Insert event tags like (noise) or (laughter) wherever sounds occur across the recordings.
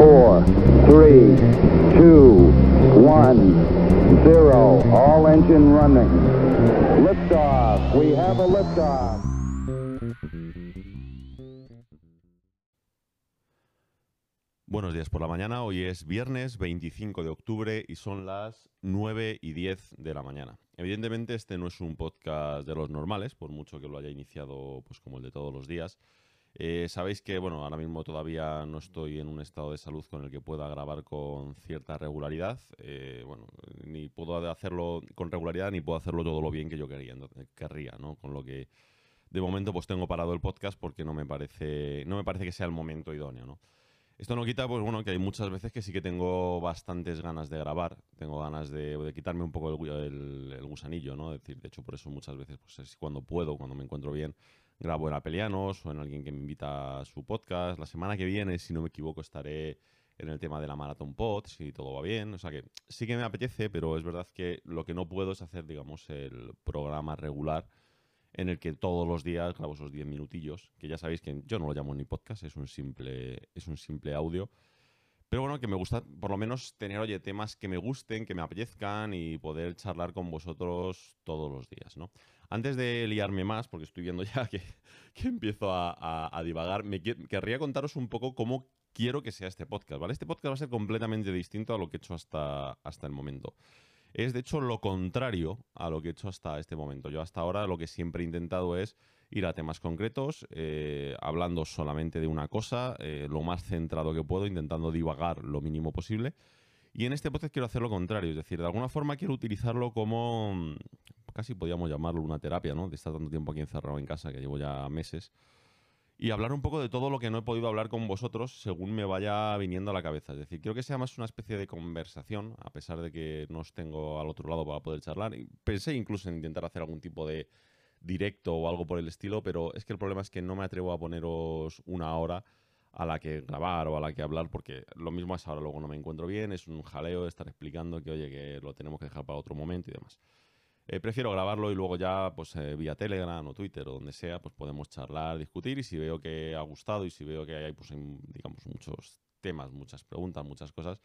four, three, two, one, zero. All engine running. Liftoff. We have a liftoff. Buenos días por la mañana, hoy es viernes 25 de octubre y son las 9 y 10 de la mañana. Evidentemente este no es un podcast de los normales, por mucho que lo haya iniciado pues como el de todos los días. Eh, sabéis que bueno, ahora mismo todavía no estoy en un estado de salud con el que pueda grabar con cierta regularidad. Eh, bueno, ni puedo hacerlo con regularidad ni puedo hacerlo todo lo bien que yo quería, querría, ¿no? Con lo que de momento pues tengo parado el podcast porque no me parece, no me parece que sea el momento idóneo, ¿no? Esto no quita, pues bueno, que hay muchas veces que sí que tengo bastantes ganas de grabar, tengo ganas de, quitarme un poco el, gusanillo, ¿no? decir, de hecho, por eso muchas veces, pues cuando puedo, cuando me encuentro bien, grabo en Apelianos o en alguien que me invita a su podcast. La semana que viene, si no me equivoco, estaré en el tema de la Marathon Pod, si todo va bien. O sea que sí que me apetece, pero es verdad que lo que no puedo es hacer, digamos, el programa regular en el que todos los días grabo esos 10 minutillos, que ya sabéis que yo no lo llamo ni podcast, es un simple, es un simple audio. Pero bueno, que me gusta por lo menos tener, oye, temas que me gusten, que me apetezcan y poder charlar con vosotros todos los días, ¿no? Antes de liarme más, porque estoy viendo ya (laughs) que, empiezo a, divagar, me querría contaros un poco cómo quiero que sea este podcast, ¿vale? Este podcast va a ser completamente distinto a lo que he hecho hasta, hasta el momento es de hecho lo contrario a lo que he hecho hasta este momento. Yo hasta ahora lo que siempre he intentado es ir a temas concretos, eh, hablando solamente de una cosa, eh, lo más centrado que puedo, intentando divagar lo mínimo posible. Y en este podcast quiero hacer lo contrario, es decir, de alguna forma quiero utilizarlo como, mm, casi podríamos llamarlo una terapia, ¿no? De estar tanto tiempo aquí encerrado en casa, que llevo ya meses y hablar un poco de todo lo que no he podido hablar con vosotros según me vaya viniendo a la cabeza. Es decir, quiero que sea más una especie de conversación, a pesar de que no os tengo al otro lado para poder charlar. Pensé incluso en intentar hacer algún tipo de directo o algo por el estilo, pero es que el problema es que no me atrevo a poneros una hora a la que grabar o a la que hablar, porque lo mismo es ahora, luego no me encuentro bien, es un jaleo estar explicando que, oye, que lo tenemos que dejar para otro momento y demás. Eh, prefiero grabarlo y luego ya, pues eh, vía Telegram o Twitter o donde sea, pues podemos charlar, discutir y si veo que ha gustado y si veo que hay, pues, digamos, muchos temas, muchas preguntas, muchas cosas,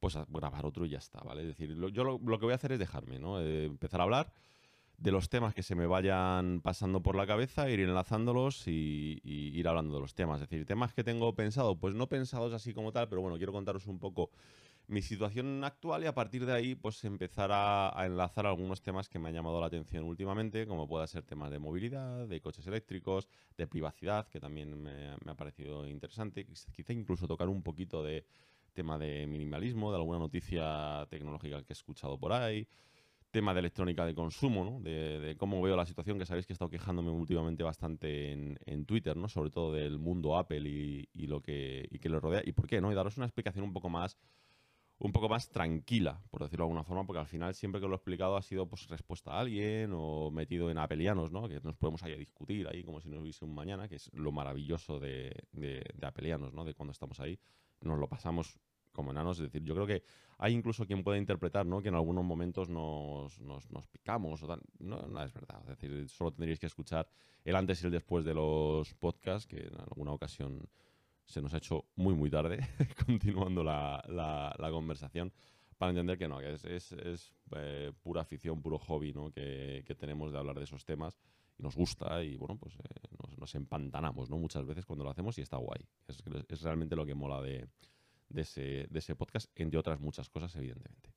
pues grabar otro y ya está, ¿vale? Es decir, yo lo, que voy a hacer es dejarme, ¿no? Eh, empezar a hablar de los temas que se me vayan pasando por la cabeza, ir enlazándolos y, ir hablando de los temas. Es decir, temas que tengo pensado, pues no pensados así como tal, pero bueno, quiero contaros un poco mi situación actual y a partir de ahí pues empezar a, enlazar algunos temas que me han llamado la atención últimamente, como pueda ser temas de movilidad, de coches eléctricos, de privacidad, que también me, ha parecido interesante, quizá incluso tocar un poquito de tema de minimalismo, de alguna noticia tecnológica que he escuchado por ahí, tema de electrónica de consumo, ¿no? de, cómo veo la situación, que sabéis que he estado quejándome últimamente bastante en, Twitter, ¿no? sobre todo del mundo Apple y, lo que, y que lo rodea, y por qué, ¿no? y daros una explicación un poco más un poco más tranquila, por decirlo de alguna forma, porque al final siempre que lo he explicado ha sido pues respuesta a alguien o metido en apelianos, ¿no? Que nos podemos ahí discutir ahí como si no hubiese un mañana, que es lo maravilloso de, de, apelianos, ¿no? De cuando estamos ahí, nos lo pasamos como enanos, es decir, yo creo que hay incluso quien puede interpretar, ¿no? Que en algunos momentos nos, nos, nos picamos o tal. No, no es verdad, es decir, solo tendríais que escuchar el antes y el después de los podcasts, que en alguna ocasión se nos ha hecho muy, muy tarde, (laughs) continuando la, la, conversación, para entender que no, que es, es, eh, pura afición, puro hobby ¿no? que, que, tenemos de hablar de esos temas y nos gusta y bueno, pues eh, nos, nos, empantanamos ¿no? muchas veces cuando lo hacemos y está guay. Es, es realmente lo que mola de, de, ese, de ese podcast, entre otras muchas cosas, evidentemente.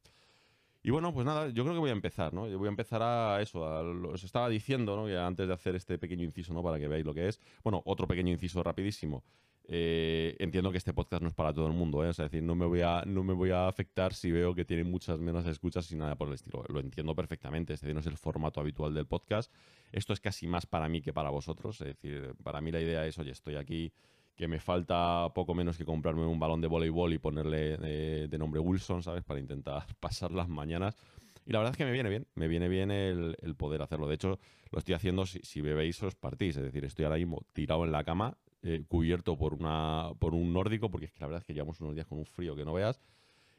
Y bueno, pues nada, yo creo que voy a empezar, ¿no? Yo voy a empezar a eso, os estaba diciendo, ¿no? Que antes de hacer este pequeño inciso, ¿no? Para que veáis lo que es. Bueno, otro pequeño inciso rapidísimo. Eh, entiendo que este podcast no es para todo el mundo, ¿eh? es decir, no me, voy a, no me voy a afectar si veo que tiene muchas menos escuchas y nada por el estilo. Lo entiendo perfectamente, este no es el formato habitual del podcast. Esto es casi más para mí que para vosotros. Es decir, para mí la idea es, oye, estoy aquí, que me falta poco menos que comprarme un balón de voleibol y ponerle de, nombre Wilson, ¿sabes? Para intentar (laughs) pasar las mañanas. Y la verdad es que me viene bien, me viene bien el, poder hacerlo. De hecho, lo estoy haciendo si, si bebéis os partís. Es decir, estoy ahora mismo tirado en la cama, eh, cubierto por, una, por un nórdico, porque es que la verdad es que llevamos unos días con un frío que no veas.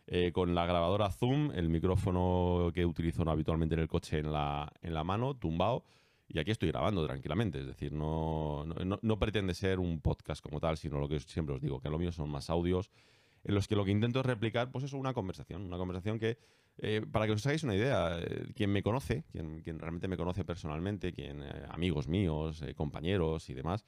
Eh, con la grabadora Zoom, el micrófono que utilizo habitualmente en el coche en la, en la mano, tumbado. Y aquí estoy grabando tranquilamente, es decir, no, no, no, pretende ser un podcast como tal, sino lo que siempre os digo, que lo mío son más audios en los que lo que intento es replicar, pues eso, una conversación. Una conversación que, eh, para que os hagáis una idea, eh, quien me conoce, quien, quien, realmente me conoce personalmente, quien, eh, amigos míos, compañeros y demás,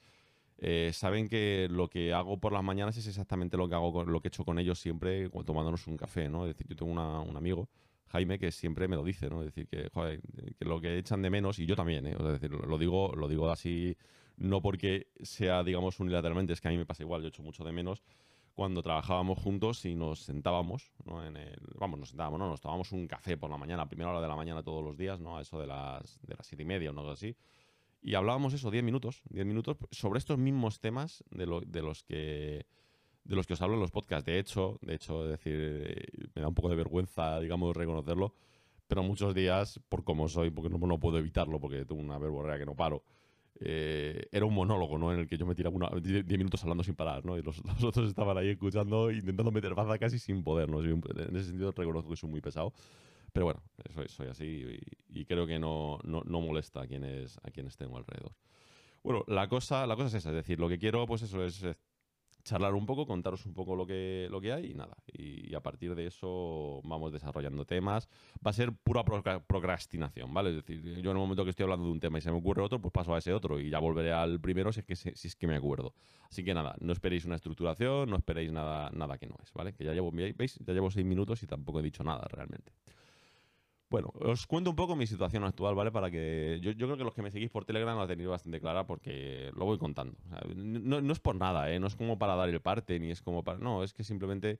saben que lo que hago por las mañanas es exactamente lo que hago, lo que he hecho con ellos siempre tomándonos un café, ¿no? Es decir, yo tengo un amigo, Jaime, que siempre me lo dice, ¿no? Es decir, que, joder, que lo que echan de menos, y yo también, ¿eh? es decir, lo digo, lo digo así, no porque sea, digamos, unilateralmente, es que a mí me pasa igual, yo echo mucho de menos cuando trabajábamos juntos y nos sentábamos, ¿no? En el, vamos, nos sentábamos, ¿no? Nos tomábamos un café por la mañana, a primera hora de la mañana todos los días, ¿no? A eso de las, de las siete y media o algo así. Y hablábamos eso, diez minutos, diez minutos sobre estos mismos temas de, lo, de los que de los que os hablo en los podcasts. De hecho, de hecho, decir, eh, me da un poco de vergüenza, digamos, reconocerlo, pero muchos días, por como soy, porque no, no puedo evitarlo, porque tengo una verborrea que no paro, eh, era un monólogo, ¿no? En el que yo me tiraba 10 minutos hablando sin parar, ¿no? Y (laughs) los, otros estaban ahí escuchando, intentando meter baza casi sin poder, ¿no? En ese sentido reconozco que soy muy pesado. Pero bueno, soy, soy así y, creo que no, no, no, molesta a quienes, a quienes tengo alrededor. Bueno, la cosa, la cosa es esa, es decir, lo que quiero, pues eso es charlar un poco, contaros un poco lo que, lo que hay y nada. Y, a partir de eso vamos desarrollando temas. Va a ser pura procrastinación, ¿vale? Es decir, yo en el momento que estoy hablando de un tema y se me ocurre otro, pues paso a ese otro y ya volveré al primero si es que, si es que me acuerdo. Así que nada, no esperéis una estructuración, no esperéis nada, nada que no es, ¿vale? Que ya llevo, ¿veis? Ya llevo seis minutos y tampoco he dicho nada realmente. Bueno, os cuento un poco mi situación actual, ¿vale? Para que. Yo, creo que los que me seguís por Telegram la tenéis bastante clara porque lo voy contando. no, es por nada, ¿eh? No es como para dar el parte, ni es como para. No, es que simplemente.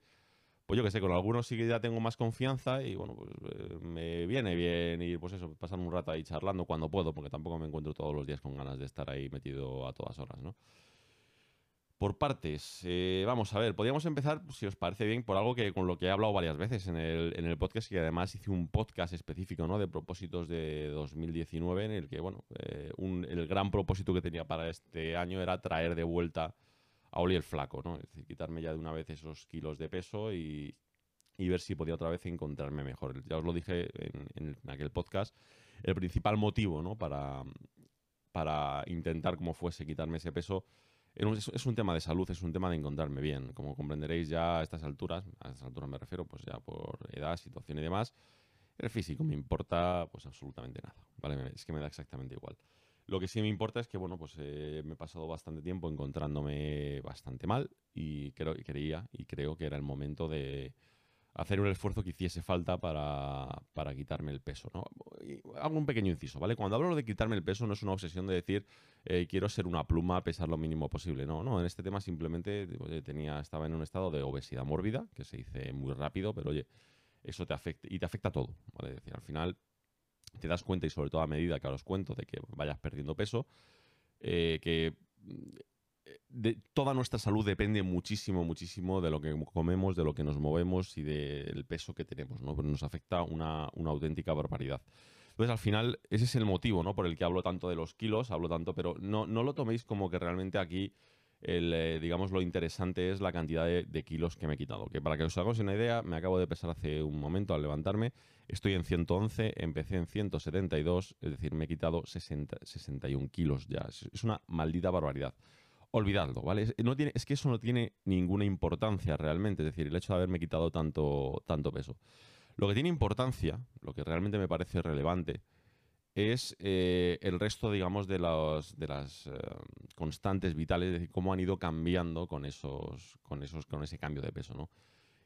Pues yo que sé, con algunos sí que ya tengo más confianza y bueno, pues eh, me viene bien ir, pues eso, pasar un rato ahí charlando cuando puedo, porque tampoco me encuentro todos los días con ganas de estar ahí metido a todas horas, ¿no? Por partes, eh, vamos a ver, podríamos empezar, si os parece bien, por algo que con lo que he hablado varias veces en el, en el podcast, y además hice un podcast específico ¿no? de propósitos de 2019, en el que, bueno, eh, el gran propósito que tenía para este año era traer de vuelta a Oli el Flaco, ¿no? Es decir, quitarme ya de una vez esos kilos de peso y, ver si podía otra vez encontrarme mejor. Ya os lo dije en, en aquel podcast, el principal motivo, ¿no? Para, para intentar, como fuese, quitarme ese peso es un tema de salud, es un tema de encontrarme bien. Como comprenderéis ya a estas alturas, a estas alturas me refiero pues ya por edad, situación y demás, el físico me importa pues absolutamente nada, ¿vale? Es que me da exactamente igual. Lo que sí me importa es que, bueno, pues eh, me he pasado bastante tiempo encontrándome bastante mal y creo, creía y creo que era el momento de, hacer un esfuerzo que hiciese falta para, para quitarme el peso. ¿no? hago un pequeño inciso, ¿vale? Cuando hablo de quitarme el peso no es una obsesión de decir eh, quiero ser una pluma, pesar lo mínimo posible. No, no, en este tema simplemente tenía, estaba en un estado de obesidad mórbida, que se dice muy rápido, pero oye, eso te afecta y te afecta todo, ¿vale? Es decir, al final te das cuenta y sobre todo a medida que ahora os cuento de que vayas perdiendo peso, eh, que de, toda nuestra salud depende muchísimo, muchísimo de lo que comemos, de lo que nos movemos y del peso que tenemos, ¿no? nos afecta una, auténtica barbaridad. Entonces, al final, ese es el motivo, ¿no? Por el que hablo tanto de los kilos, hablo tanto, pero no, no lo toméis como que realmente aquí, el, eh, digamos, lo interesante es la cantidad de, kilos que me he quitado. Que para que os hagáis una idea, me acabo de pesar hace un momento al levantarme, estoy en 111, empecé en 172, es decir, me he quitado 60, 61 kilos ya. es una maldita barbaridad olvidadlo, ¿vale? Es que eso no tiene ninguna importancia realmente, es decir, el hecho de haberme quitado tanto, tanto peso. Lo que tiene importancia, lo que realmente me parece relevante, es eh, el resto, digamos, de, los, de las eh, constantes vitales, es decir, cómo han ido cambiando con, esos, con, esos, con ese cambio de peso, ¿no?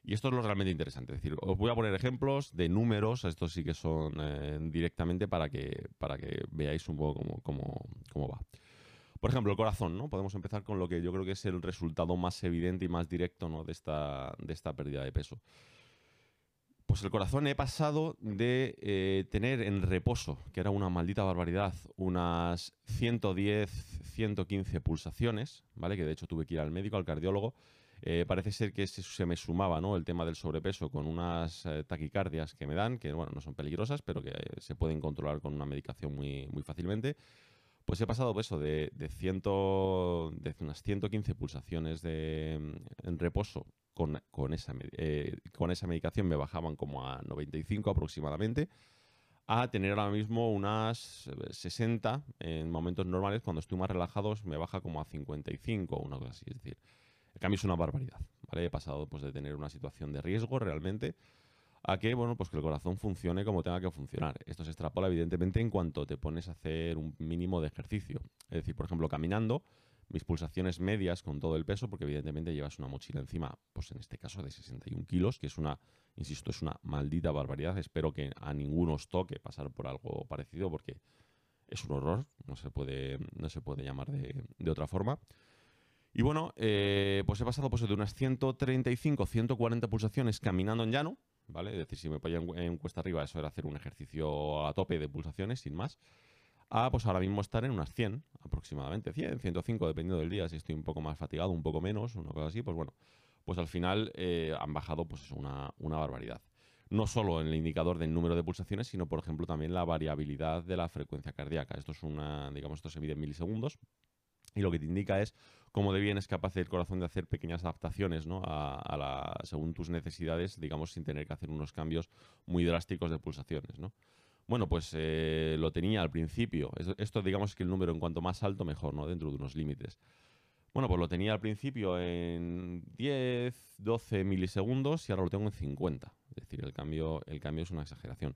Y esto es lo realmente interesante. Es decir, os voy a poner ejemplos de números, estos sí que son eh, directamente para que, para que veáis un poco cómo, cómo, cómo va. Por ejemplo, el corazón, ¿no? Podemos empezar con lo que yo creo que es el resultado más evidente y más directo ¿no? de, esta, de esta pérdida de peso. Pues el corazón he pasado de eh, tener en reposo, que era una maldita barbaridad, unas 110, 115 pulsaciones, ¿vale? Que de hecho tuve que ir al médico, al cardiólogo. Eh, parece ser que se, me sumaba ¿no? el tema del sobrepeso con unas eh, taquicardias que me dan, que bueno, no son peligrosas, pero que se pueden controlar con una medicación muy, muy fácilmente. Pues he pasado pues, eso de, de, ciento, de unas 115 pulsaciones de, en reposo con, con, esa, eh, con esa medicación me bajaban como a 95 aproximadamente, a tener ahora mismo unas 60 en momentos normales, cuando estoy más relajado me baja como a 55 o una cosa así. Es decir, el cambio es una barbaridad. ¿vale? He pasado pues, de tener una situación de riesgo realmente a que, bueno, pues que el corazón funcione como tenga que funcionar. Esto se extrapola evidentemente en cuanto te pones a hacer un mínimo de ejercicio. Es decir, por ejemplo, caminando, mis pulsaciones medias con todo el peso, porque evidentemente llevas una mochila encima, pues en este caso de 61 kilos, que es una, insisto, es una maldita barbaridad. Espero que a ninguno os toque pasar por algo parecido, porque es un horror, no se puede, no se puede llamar de, de otra forma. Y bueno, eh, pues he pasado pues, de unas 135, 140 pulsaciones caminando en llano, ¿vale? Es decir, si me ponía en, cuesta arriba, eso era hacer un ejercicio a tope de pulsaciones, sin más. A, pues ahora mismo estar en unas 100 aproximadamente, 100, 105, dependiendo del día, si estoy un poco más fatigado, un poco menos, una cosa así, pues bueno, pues al final eh, han bajado pues una, una barbaridad. No solo en el indicador del número de pulsaciones, sino por ejemplo también la variabilidad de la frecuencia cardíaca. Esto es una, digamos, esto se mide en milisegundos y lo que te indica es cómo de bien es capaz el corazón de hacer pequeñas adaptaciones ¿no? a, la, según tus necesidades, digamos, sin tener que hacer unos cambios muy drásticos de pulsaciones. ¿no? Bueno, pues eh, lo tenía al principio. Esto, digamos, que el número en cuanto más alto, mejor, ¿no? Dentro de unos límites. Bueno, pues lo tenía al principio en 10, 12 milisegundos y ahora lo tengo en 50. Es decir, el cambio, el cambio es una exageración.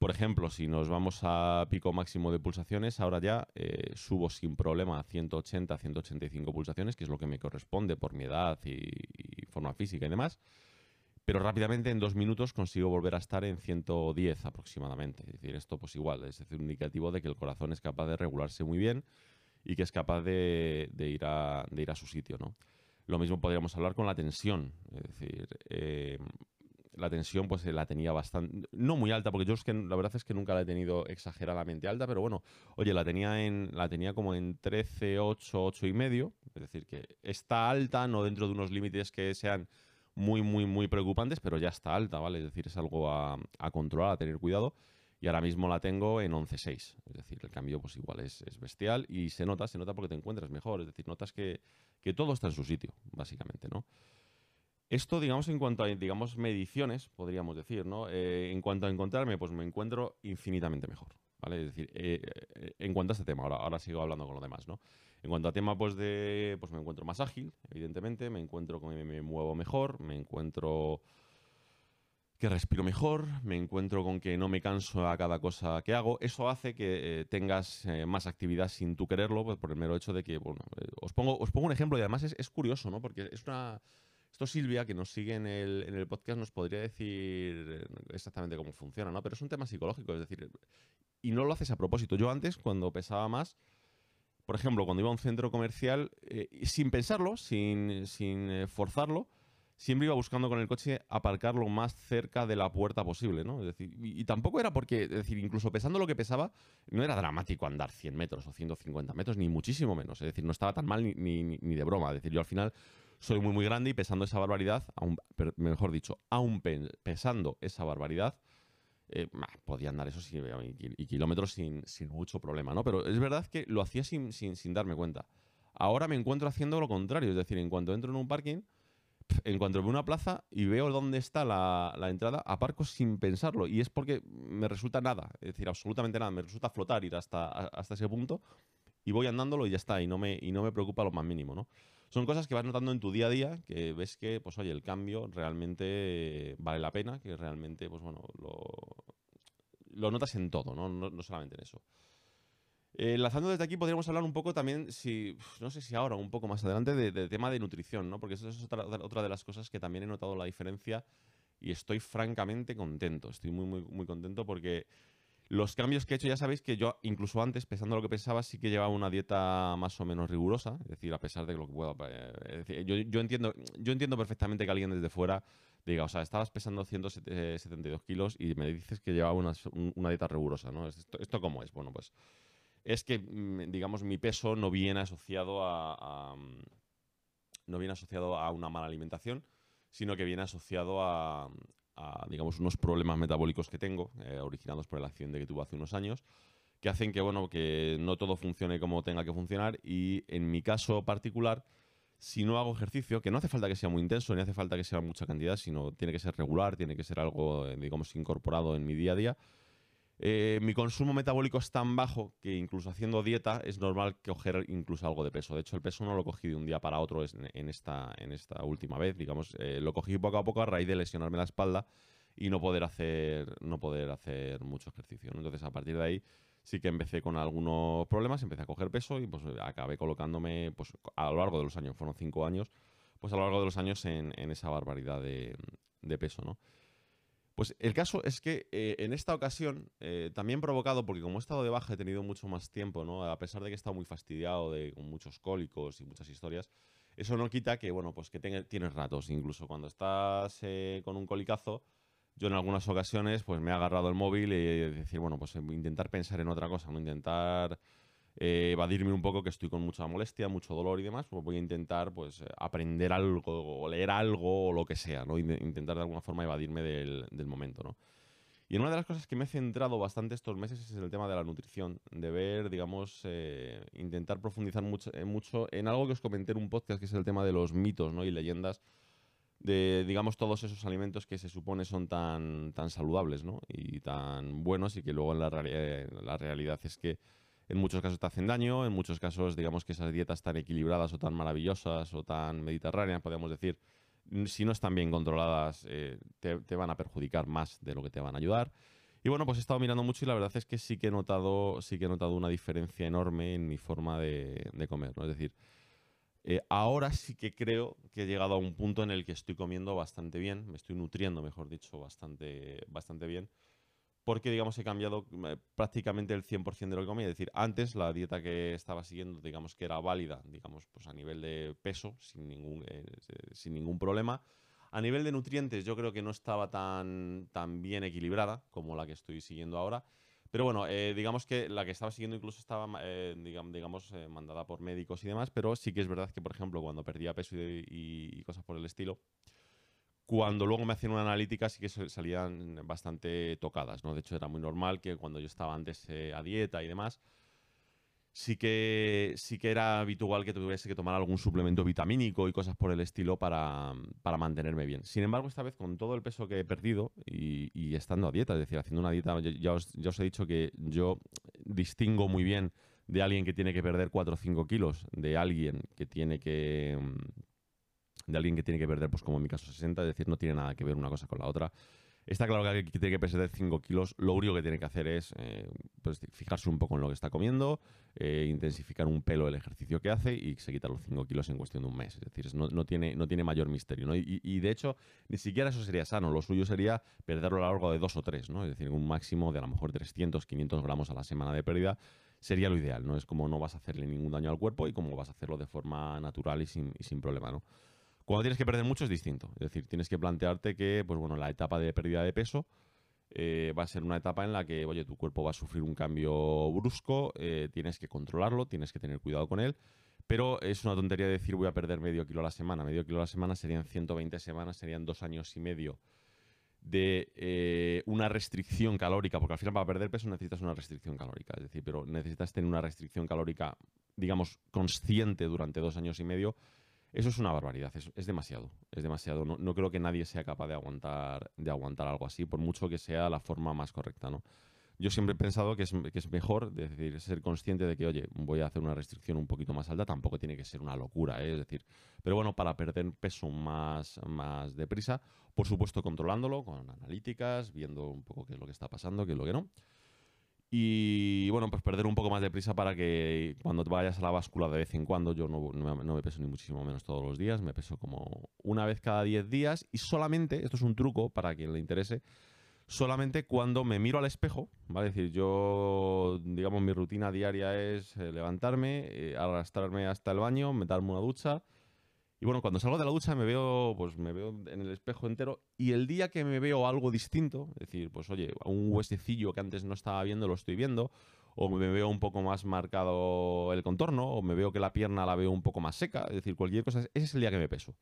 Por ejemplo, si nos vamos a pico máximo de pulsaciones, ahora ya eh, subo sin problema a 180, 185 pulsaciones, que es lo que me corresponde por mi edad y, forma física y demás. Pero rápidamente, en dos minutos, consigo volver a estar en 110 aproximadamente. Es decir, esto pues igual, es decir, un indicativo de que el corazón es capaz de regularse muy bien y que es capaz de, ir, a, su sitio, ¿no? Lo mismo podríamos hablar con la tensión. Es decir, eh, la tensión pues la tenía bastante, no muy alta, porque yo es que la verdad es que nunca la he tenido exageradamente alta, pero bueno, oye, la tenía en la tenía como en 13, 8, 8 y medio, es decir, que está alta, no dentro de unos límites que sean muy, muy, muy preocupantes, pero ya está alta, ¿vale? Es decir, es algo a, controlar, a tener cuidado. Y ahora mismo la tengo en 11.6. Es decir, el cambio pues igual es, es, bestial y se nota, se nota porque te encuentras mejor. Es decir, notas que, que todo está en su sitio, básicamente, ¿no? Esto, digamos, en cuanto a digamos, mediciones, podríamos decir, ¿no? Eh, en cuanto a encontrarme, pues me encuentro infinitamente mejor, ¿vale? Es decir, eh, eh, en cuanto a este tema, ahora, ahora sigo hablando con lo demás, ¿no? En cuanto a tema, pues, de, pues me encuentro más ágil, evidentemente, me encuentro con que me muevo mejor, me encuentro que respiro mejor, me encuentro con que no me canso a cada cosa que hago. Eso hace que tengas más actividad sin tú quererlo, pues, por el mero hecho de que, bueno, os, pongo, os pongo un ejemplo y además es, es curioso, ¿no? Porque es una esto Silvia, que nos sigue en el, en el podcast, nos podría decir exactamente cómo funciona, ¿no? Pero es un tema psicológico, es decir, y no lo haces a propósito. Yo antes, cuando pesaba más, por ejemplo, cuando iba a un centro comercial, eh, sin pensarlo, sin, sin eh, forzarlo, siempre iba buscando con el coche aparcar lo más cerca de la puerta posible, ¿no? Es decir, y, tampoco era porque, es decir, incluso pesando lo que pesaba, no era dramático andar 100 metros o 150 metros, ni muchísimo menos. Es decir, no estaba tan mal ni, ni, ni de broma. Es decir, yo al final soy muy, muy grande y pesando esa barbaridad, aún, mejor dicho, aún pesando esa barbaridad, eh, podía andar esos y, kilómetros sin, mucho problema, ¿no? Pero es verdad que lo hacía sin, sin, darme cuenta. Ahora me encuentro haciendo lo contrario, es decir, en cuanto entro en un parking, en cuanto veo una plaza y veo dónde está la, entrada, aparco sin pensarlo. Y es porque me resulta nada, es decir, absolutamente nada. Me resulta flotar ir hasta, hasta ese punto y voy andándolo y ya está. Y no me, y no me preocupa lo más mínimo, ¿no? Son cosas que vas notando en tu día a día, que ves que, pues oye, el cambio realmente vale la pena, que realmente, pues bueno, lo, notas en todo, ¿no? No, solamente en eso. Eh, enlazando desde aquí podríamos hablar un poco también, si no sé si ahora un poco más adelante, de, tema de nutrición, ¿no? Porque eso es otra, otra de las cosas que también he notado la diferencia y estoy francamente contento. Estoy muy, muy, muy contento porque los cambios que he hecho, ya sabéis que yo, incluso antes, pesando lo que pensaba, sí que llevaba una dieta más o menos rigurosa. Es decir, a pesar de lo que pueda. Eh, yo, entiendo, yo entiendo perfectamente que alguien desde fuera diga, o sea, estabas pesando 172 kilos y me dices que llevaba una, dieta rigurosa, ¿no? ¿Esto, cómo es? Bueno, pues es que, mm, digamos, mi peso no viene asociado a, no viene asociado a una mala alimentación, sino que viene asociado a, digamos, unos problemas metabólicos que tengo, eh, originados por el accidente que tuve hace unos años, que hacen que, bueno, que no todo funcione como tenga que funcionar y en mi caso particular, si no hago ejercicio, que no hace falta que sea muy intenso, ni hace falta que sea mucha cantidad, sino tiene que ser regular, tiene que ser algo, eh, digamos, incorporado en mi día a día, eh, mi consumo metabólico es tan bajo que incluso haciendo dieta es normal coger incluso algo de peso. De hecho, el peso no lo cogí de un día para otro en, esta, en esta última vez, digamos, eh, lo cogí poco a poco a raíz de lesionarme la espalda y no poder hacer, no poder hacer mucho ejercicio. Entonces, a partir de ahí sí que empecé con algunos problemas, empecé a coger peso y pues acabé colocándome pues, a lo largo de los años, fueron cinco años, pues a lo largo de los años en, esa barbaridad de, de peso, ¿no? Pues el caso es que eh, en esta ocasión, eh, también provocado, porque como he estado de baja, he tenido mucho más tiempo, ¿no? A pesar de que he estado muy fastidiado, de, con muchos cólicos y muchas historias, eso no quita que, bueno, pues que tienes ratos. Incluso cuando estás eh, con un colicazo, yo en algunas ocasiones, pues me he agarrado el móvil y decir, bueno, pues intentar pensar en otra cosa, no intentar eh, evadirme un poco que estoy con mucha molestia, mucho dolor y demás, pues voy a intentar pues aprender algo o leer algo o lo que sea, ¿no? Intentar de alguna forma evadirme del, momento, ¿no? Y una de las cosas que me he centrado bastante estos meses es el tema de la nutrición, de ver, digamos, eh, intentar profundizar mucho, eh, mucho en algo que os comenté en un podcast, que es el tema de los mitos ¿no? y leyendas de, digamos, todos esos alimentos que se supone son tan, tan saludables ¿no? y tan buenos y que luego en la, la realidad es que en muchos casos te hacen daño, en muchos casos digamos que esas dietas tan equilibradas o tan maravillosas o tan mediterráneas, podemos decir, si no están bien controladas, eh, te, van a perjudicar más de lo que te van a ayudar. Y bueno, pues he estado mirando mucho y la verdad es que sí que he notado, sí que he notado una diferencia enorme en mi forma de, comer. Es decir, eh, ahora sí que creo que he llegado a un punto en el que estoy comiendo bastante bien, me estoy nutriendo, mejor dicho, bastante, bastante bien porque, digamos, he cambiado eh, prácticamente el 100% de lo que comía. Es decir, antes la dieta que estaba siguiendo, digamos, que era válida, digamos, pues a nivel de peso, sin ningún, eh, sin ningún problema. A nivel de nutrientes, yo creo que no estaba tan, tan bien equilibrada como la que estoy siguiendo ahora. Pero bueno, eh, digamos que la que estaba siguiendo incluso estaba, digamos, mandada por médicos y demás, pero sí que es verdad que, por ejemplo, cuando perdía peso y cosas por el estilo, cuando luego me hacían una analítica sí que salían bastante tocadas, ¿no? De hecho era muy normal que cuando yo estaba antes eh, a dieta y demás, sí que, sí que era habitual que tuviese que tomar algún suplemento vitamínico y cosas por el estilo para, mantenerme bien. Sin embargo, esta vez con todo el peso que he perdido y, estando a dieta, es decir, haciendo una dieta, ya os, ya os he dicho que yo distingo muy bien de alguien que tiene que perder 4 o 5 kilos, de alguien que tiene que de alguien que tiene que perder, pues como en mi caso, 60, es decir, no tiene nada que ver una cosa con la otra. Está claro que alguien que tiene que perder 5 kilos, lo único que tiene que hacer es eh, pues, fijarse un poco en lo que está comiendo, eh, intensificar un pelo el ejercicio que hace y se quita los 5 kilos en cuestión de un mes. Es decir, no, tiene, no tiene mayor misterio. ¿no? Y, de hecho, ni siquiera eso sería sano. Lo suyo sería perderlo a lo largo de dos o tres, ¿no? es decir, un máximo de a lo mejor 300, 500 gramos a la semana de pérdida sería lo ideal. ¿no? Es como no vas a hacerle ningún daño al cuerpo y como vas a hacerlo de forma natural y sin, y sin problema. ¿no? Cuando tienes que perder mucho es distinto. Es decir, tienes que plantearte que, pues bueno, la etapa de pérdida de peso eh, va a ser una etapa en la que, oye, tu cuerpo va a sufrir un cambio brusco, eh, tienes que controlarlo, tienes que tener cuidado con él. Pero es una tontería decir voy a perder medio kilo a la semana. Medio kilo a la semana serían 120 semanas, serían dos años y medio de eh, una restricción calórica, porque al final para perder peso necesitas una restricción calórica, es decir, pero necesitas tener una restricción calórica, digamos, consciente durante dos años y medio eso es una barbaridad, es, demasiado, es demasiado. No, creo que nadie sea capaz de aguantar, de aguantar algo así, por mucho que sea la forma más correcta, ¿no? Yo siempre he pensado que es, que es mejor decir, ser consciente de que, oye, voy a hacer una restricción un poquito más alta, tampoco tiene que ser una locura, ¿eh? es decir, pero bueno, para perder peso más, más deprisa, por supuesto controlándolo con analíticas, viendo un poco qué es lo que está pasando, qué es lo que no. Y bueno, pues perder un poco más de prisa para que cuando vayas a la báscula de vez en cuando, yo no, me peso ni muchísimo menos todos los días, me peso como una vez cada 10 días y solamente, esto es un truco para quien le interese, solamente cuando me miro al espejo, ¿vale? Es decir, yo, digamos, mi rutina diaria es eh, levantarme, eh, arrastrarme hasta el baño, meterme una ducha y bueno, cuando salgo de la ducha me veo, pues me veo en el espejo entero y el día que me veo algo distinto, es decir, pues oye, un huesecillo que antes no estaba viendo lo estoy viendo, o me veo un poco más marcado el contorno, o me veo que la pierna la veo un poco más seca, es decir, cualquier cosa, ese es el día que me peso.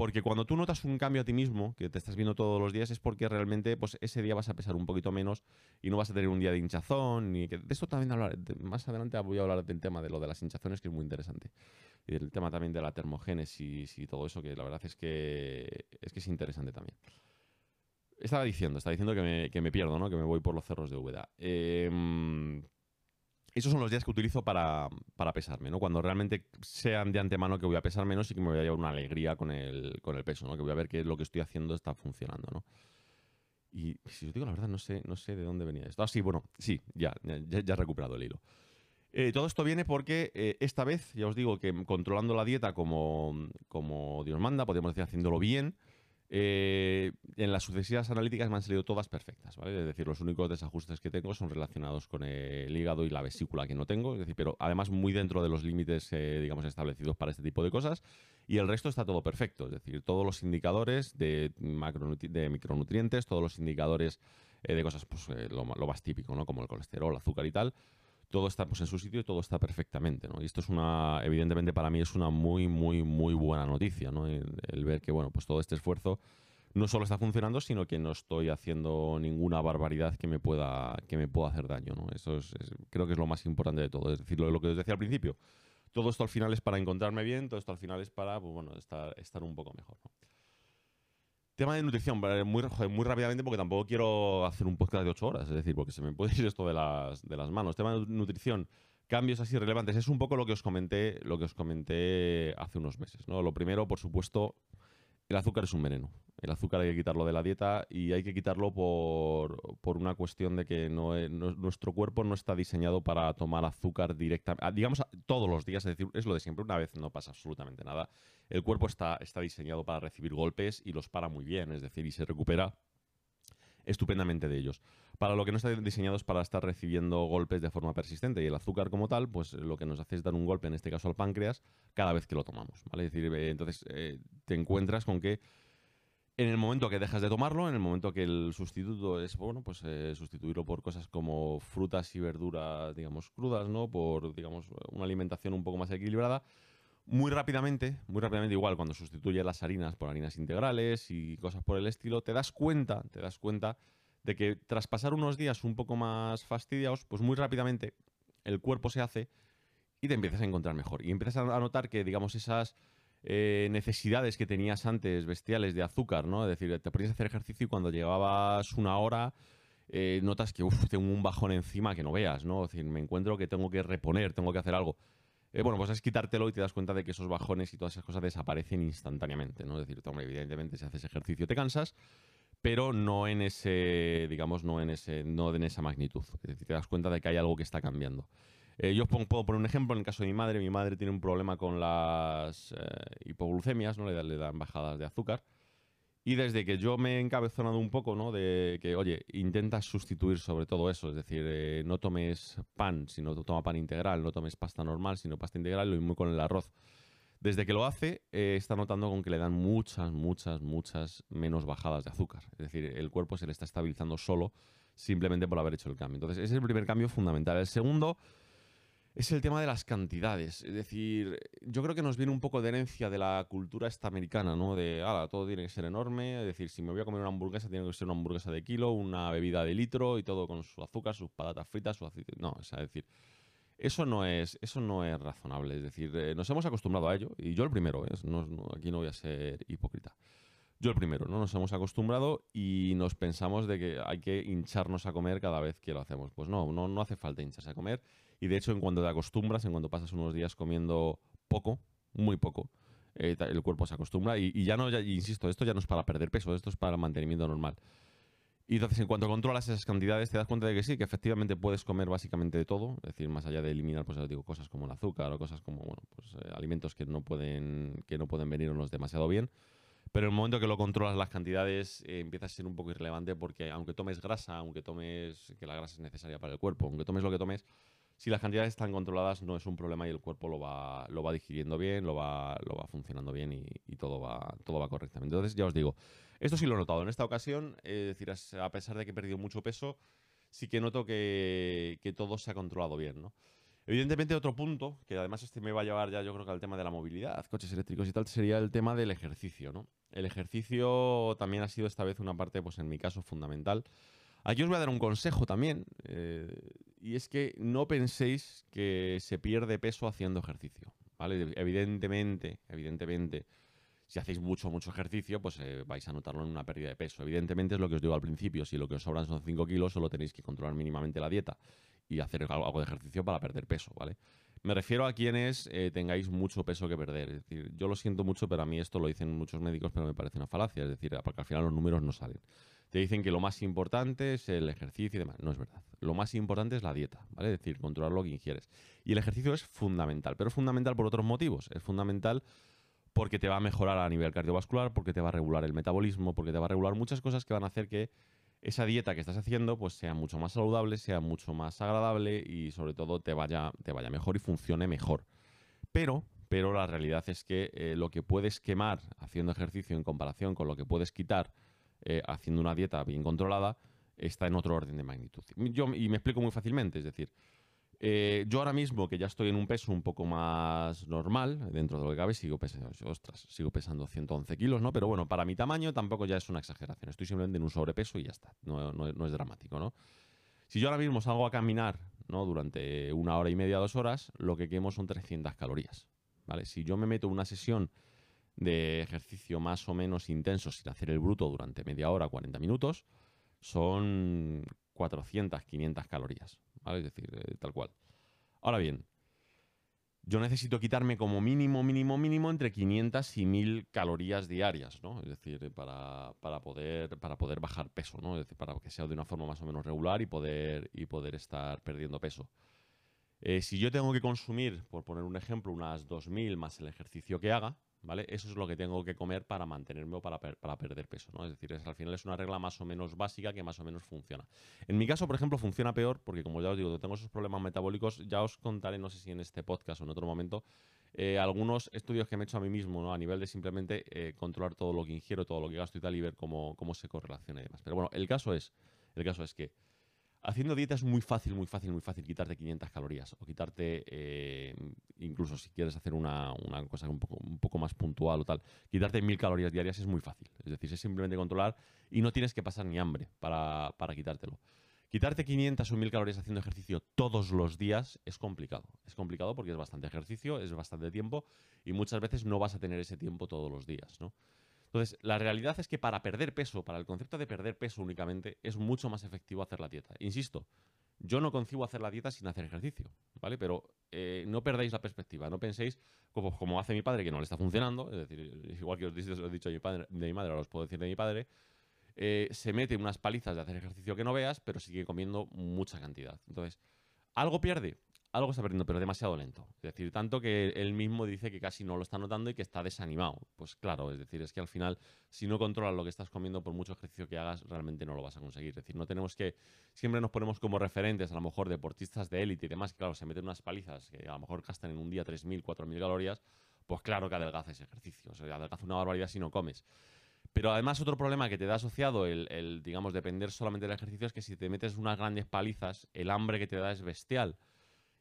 Porque cuando tú notas un cambio a ti mismo, que te estás viendo todos los días, es porque realmente pues, ese día vas a pesar un poquito menos y no vas a tener un día de hinchazón. Ni. De esto también hablar, más adelante voy a hablar del tema de lo de las hinchazones, que es muy interesante. Y del tema también de la termogénesis y todo eso, que la verdad es que es, que es interesante también. estaba diciendo, estaba diciendo que me, que me pierdo, ¿no? Que me voy por los cerros de Úbeda. Em, esos son los días que utilizo para, para, pesarme, ¿no? Cuando realmente sean de antemano que voy a pesar menos y que me voy a llevar una alegría con el, con el peso, ¿no? Que voy a ver que lo que estoy haciendo está funcionando, ¿no? Y si os digo la verdad, no sé, no sé de dónde venía esto. Ah, sí, bueno, sí, ya, ya, ya he recuperado el hilo. Eh, todo esto viene porque eh, esta vez, ya os digo que controlando la dieta como, como Dios manda, podríamos decir haciéndolo bien, eh, en las sucesivas analíticas me han salido todas perfectas, ¿vale? Es decir, los únicos desajustes que tengo son relacionados con el hígado y la vesícula que no tengo, es decir, pero además muy dentro de los límites, digamos, establecidos para este tipo de cosas. Y el resto está todo perfecto, es decir, todos los indicadores de, de micronutrientes, todos los indicadores de cosas, pues lo, lo, más típico, ¿no? Como el colesterol, azúcar y tal, todo está pues, en su sitio y todo está perfectamente, ¿no? Y esto es una, evidentemente para mí es una muy, muy, muy buena noticia, ¿no? El, ver que, bueno, pues todo este esfuerzo no solo está funcionando, sino que no estoy haciendo ninguna barbaridad que me pueda, que me pueda hacer daño, ¿no? Eso es, creo que es lo más importante de todo. Es decir, lo, lo, que os decía al principio, todo esto al final es para encontrarme bien, todo esto al final es para, pues, bueno, estar, estar un poco mejor. Tema de nutrición, muy, muy rápidamente porque tampoco quiero hacer un podcast de 8 horas, es decir, porque se me puede (laughs) ir esto de las, de las manos. Tema de nutrición, cambios así relevantes, es un poco lo que os comenté, lo que os comenté hace unos meses. ¿no? Lo primero, por supuesto, el azúcar es un veneno. El azúcar hay que quitarlo de la dieta y hay que quitarlo por, una cuestión de que no, nuestro cuerpo no está diseñado para tomar azúcar directamente, ah, digamos, todos los días, es decir, es lo de siempre, una vez no pasa absolutamente nada. El cuerpo está, está diseñado para recibir golpes y los para muy bien, es decir, y se recupera estupendamente de ellos. Para lo que no está diseñado es para estar recibiendo golpes de forma persistente y el azúcar como tal, pues lo que nos hace es dar un golpe, en este caso al páncreas, cada vez que lo tomamos, ¿vale? Es decir, eh, entonces eh, te encuentras con que en el momento que dejas de tomarlo, en el momento que el sustituto es, bueno, pues eh, sustituirlo por cosas como frutas y verduras, digamos, crudas, ¿no? Por, digamos, una alimentación un poco más equilibrada, muy rápidamente, muy rápidamente igual, cuando sustituye las harinas por harinas integrales y cosas por el estilo, te das cuenta, te das cuenta de que tras pasar unos días un poco más fastidiados, pues muy rápidamente el cuerpo se hace y te empiezas a encontrar mejor. Y empiezas a notar que, digamos, esas eh, necesidades que tenías antes bestiales de azúcar, ¿no? Es decir, te ponías a hacer ejercicio y cuando llegabas una hora eh, notas que uf, tengo un bajón encima que no veas, ¿no? Es decir, me encuentro que tengo que reponer, tengo que hacer algo. Eh, bueno, pues es quitártelo y te das cuenta de que esos bajones y todas esas cosas desaparecen instantáneamente, ¿no? Es decir, hombre, evidentemente si haces ejercicio te cansas, pero no en ese, digamos, no en ese, no en esa magnitud. Es decir, te das cuenta de que hay algo que está cambiando. Eh, yo puedo poner un ejemplo, en el caso de mi madre, mi madre tiene un problema con las eh, hipoglucemias, ¿no? Le, dan bajadas de azúcar. Y desde que yo me he encabezonado un poco, ¿no? De que, oye, intenta sustituir sobre todo eso. Es decir, eh, no tomes pan, sino toma pan integral, no tomes pasta normal, sino pasta integral, lo mismo con el arroz. Desde que lo hace, está notando con que le dan muchas, muchas, muchas menos bajadas de azúcar. Es decir, el cuerpo se le está estabilizando solo simplemente por haber hecho el cambio. Entonces, ese es el primer cambio fundamental. El segundo es el tema de las cantidades. Es decir, yo creo que nos viene un poco de herencia de la cultura esta ¿no? De, ala, todo tiene que ser enorme. Es decir, si me voy a comer una hamburguesa, tiene que ser una hamburguesa de kilo, una bebida de litro y todo con su azúcar, sus patatas fritas, su aceite. No, es decir, eso no es, eso no es razonable. Es decir, eh, nos hemos acostumbrado a ello. Y yo el primero, ¿eh? aquí no voy a ser hipócrita. Yo el primero, ¿no? Nos hemos acostumbrado y nos pensamos de que hay que hincharnos a comer cada vez que lo hacemos. Pues no, no, no hace falta hincharse a comer y de hecho, en cuanto te acostumbras, en cuanto pasas unos días comiendo poco, muy poco, eh, el cuerpo se acostumbra y, ya no, ya, insisto, esto ya no es para perder peso, esto es para mantenimiento normal. Y entonces, en cuanto controlas esas cantidades, te das cuenta de que sí, que efectivamente puedes comer básicamente de todo, es decir, más allá de eliminar, pues digo, cosas como el azúcar o cosas como, bueno, pues eh, alimentos que no pueden, que no pueden venirnos demasiado bien. Pero en el momento que lo controlas las cantidades, eh, empieza a ser un poco irrelevante porque aunque tomes grasa, aunque tomes, que la grasa es necesaria para el cuerpo, aunque tomes lo que tomes, si las cantidades están controladas no es un problema y el cuerpo lo va, lo va digiriendo bien, lo va, lo va funcionando bien y, todo, va, todo va correctamente. Entonces, ya os digo, esto sí lo he notado. En esta ocasión, es decir, a pesar de que he perdido mucho peso, sí que noto que, todo se ha controlado bien, ¿no? Evidentemente, otro punto, que además este me va a llevar ya yo creo que al tema de la movilidad, coches eléctricos y tal, sería el tema del ejercicio, ¿no? El ejercicio también ha sido esta vez una parte, pues en mi caso, fundamental. Aquí os voy a dar un consejo también, eh, y es que no penséis que se pierde peso haciendo ejercicio, ¿vale? Evidentemente, evidentemente, Si hacéis mucho, mucho ejercicio, pues eh, vais a notarlo en una pérdida de peso. Evidentemente es lo que os digo al principio, si lo que os sobran son 5 kilos, solo tenéis que controlar mínimamente la dieta y hacer algo de ejercicio para perder peso, ¿vale? Me refiero a quienes eh, tengáis mucho peso que perder. Es decir, yo lo siento mucho, pero a mí esto lo dicen muchos médicos, pero me parece una falacia. Es decir, porque al final los números no salen. Te dicen que lo más importante es el ejercicio y demás. No es verdad. Lo más importante es la dieta, ¿vale? Es decir, controlar lo que ingieres. Y el ejercicio es fundamental, pero es fundamental por otros motivos. Es fundamental porque te va a mejorar a nivel cardiovascular, porque te va a regular el metabolismo, porque te va a regular muchas cosas que van a hacer que esa dieta que estás haciendo pues sea mucho más saludable, sea mucho más agradable y sobre todo te vaya, te vaya mejor y funcione mejor. Pero, pero la realidad es que eh, lo que puedes quemar haciendo ejercicio en comparación con lo que puedes quitar eh, haciendo una dieta bien controlada está en otro orden de magnitud. Yo, y me explico muy fácilmente, es decir, eh, yo ahora mismo, que ya estoy en un peso un poco más normal, dentro de lo que cabe, sigo pesando, ostras, sigo pesando 111 kilos, ¿no? Pero bueno, para mi tamaño tampoco ya es una exageración. Estoy simplemente en un sobrepeso y ya está. No, es dramático, ¿no? Si yo ahora mismo salgo a caminar, ¿no? Durante una hora y media, dos horas, lo que quemo son 300 calorías, ¿vale? Si yo me meto una sesión de ejercicio más o menos intenso sin hacer el bruto durante media hora, 40 minutos, son 400, 500 calorías, ¿vale? Es decir, eh, tal cual. Ahora bien, yo necesito quitarme como mínimo, mínimo, mínimo entre 500 y 1000 calorías diarias, ¿no? Es decir, eh, para, poder, para poder bajar peso, ¿no? Es decir, para que sea de una forma más o menos regular y poder, y poder estar perdiendo peso. Eh, si yo tengo que consumir, por poner un ejemplo, unas 2000 más el ejercicio que haga, ¿vale? Eso es lo que tengo que comer para mantenerme o para, para perder peso, ¿no? Es decir, al final es una regla más o menos básica que más o menos funciona. En mi caso, por ejemplo, funciona peor porque, como ya os digo, tengo esos problemas metabólicos. Ya os contaré, no sé si en este podcast o en otro momento, eh, algunos estudios que me he hecho a mí mismo, ¿no? A nivel de simplemente eh, controlar todo lo que ingiero, todo lo que gasto y tal, y ver cómo, cómo se correlaciona y demás. Pero bueno, el caso es, el caso es que Haciendo dieta es muy fácil, muy fácil, muy fácil quitarte 500 calorías o quitarte, eh, incluso si quieres hacer una, cosa un poco, un poco, más puntual o tal, quitarte 1000 calorías diarias es muy fácil. Es decir, es simplemente controlar y no tienes que pasar ni hambre para, para quitártelo. Quitarte 500 o 1000 calorías haciendo ejercicio todos los días es complicado. Es complicado porque es bastante ejercicio, es bastante tiempo y muchas veces no vas a tener ese tiempo todos los días, ¿no? Entonces, la realidad es que para perder peso, para el concepto de perder peso únicamente, es mucho más efectivo hacer la dieta. Insisto, yo no concibo hacer la dieta sin hacer ejercicio, ¿vale? Pero eh, no perdáis la perspectiva, no penséis como, hace mi padre que no le está funcionando, es decir, igual que os, he dicho de mi, padre, de mi madre, ahora os puedo decir de mi padre, eh, se mete unas palizas de hacer ejercicio que no veas, pero sigue comiendo mucha cantidad. Entonces, ¿algo pierde? Algo está perdiendo, pero demasiado lento. Es decir, tanto que él mismo dice que casi no lo está notando y que está desanimado. Pues claro, es decir, es que al final, si no controlas lo que estás comiendo, por mucho ejercicio que hagas, realmente no lo vas a conseguir. Es decir, no tenemos que. Siempre nos ponemos como referentes, a lo mejor, deportistas de élite y demás, que claro, se meten unas palizas que a lo mejor gastan en un día 3.000, 4.000 calorías, pues claro que adelgaza ese ejercicio. O sea, adelgaza una barbaridad si no comes. Pero además otro problema que te da asociado el, el, digamos, depender solamente del ejercicio es que si te metes unas grandes palizas, el hambre que te da es bestial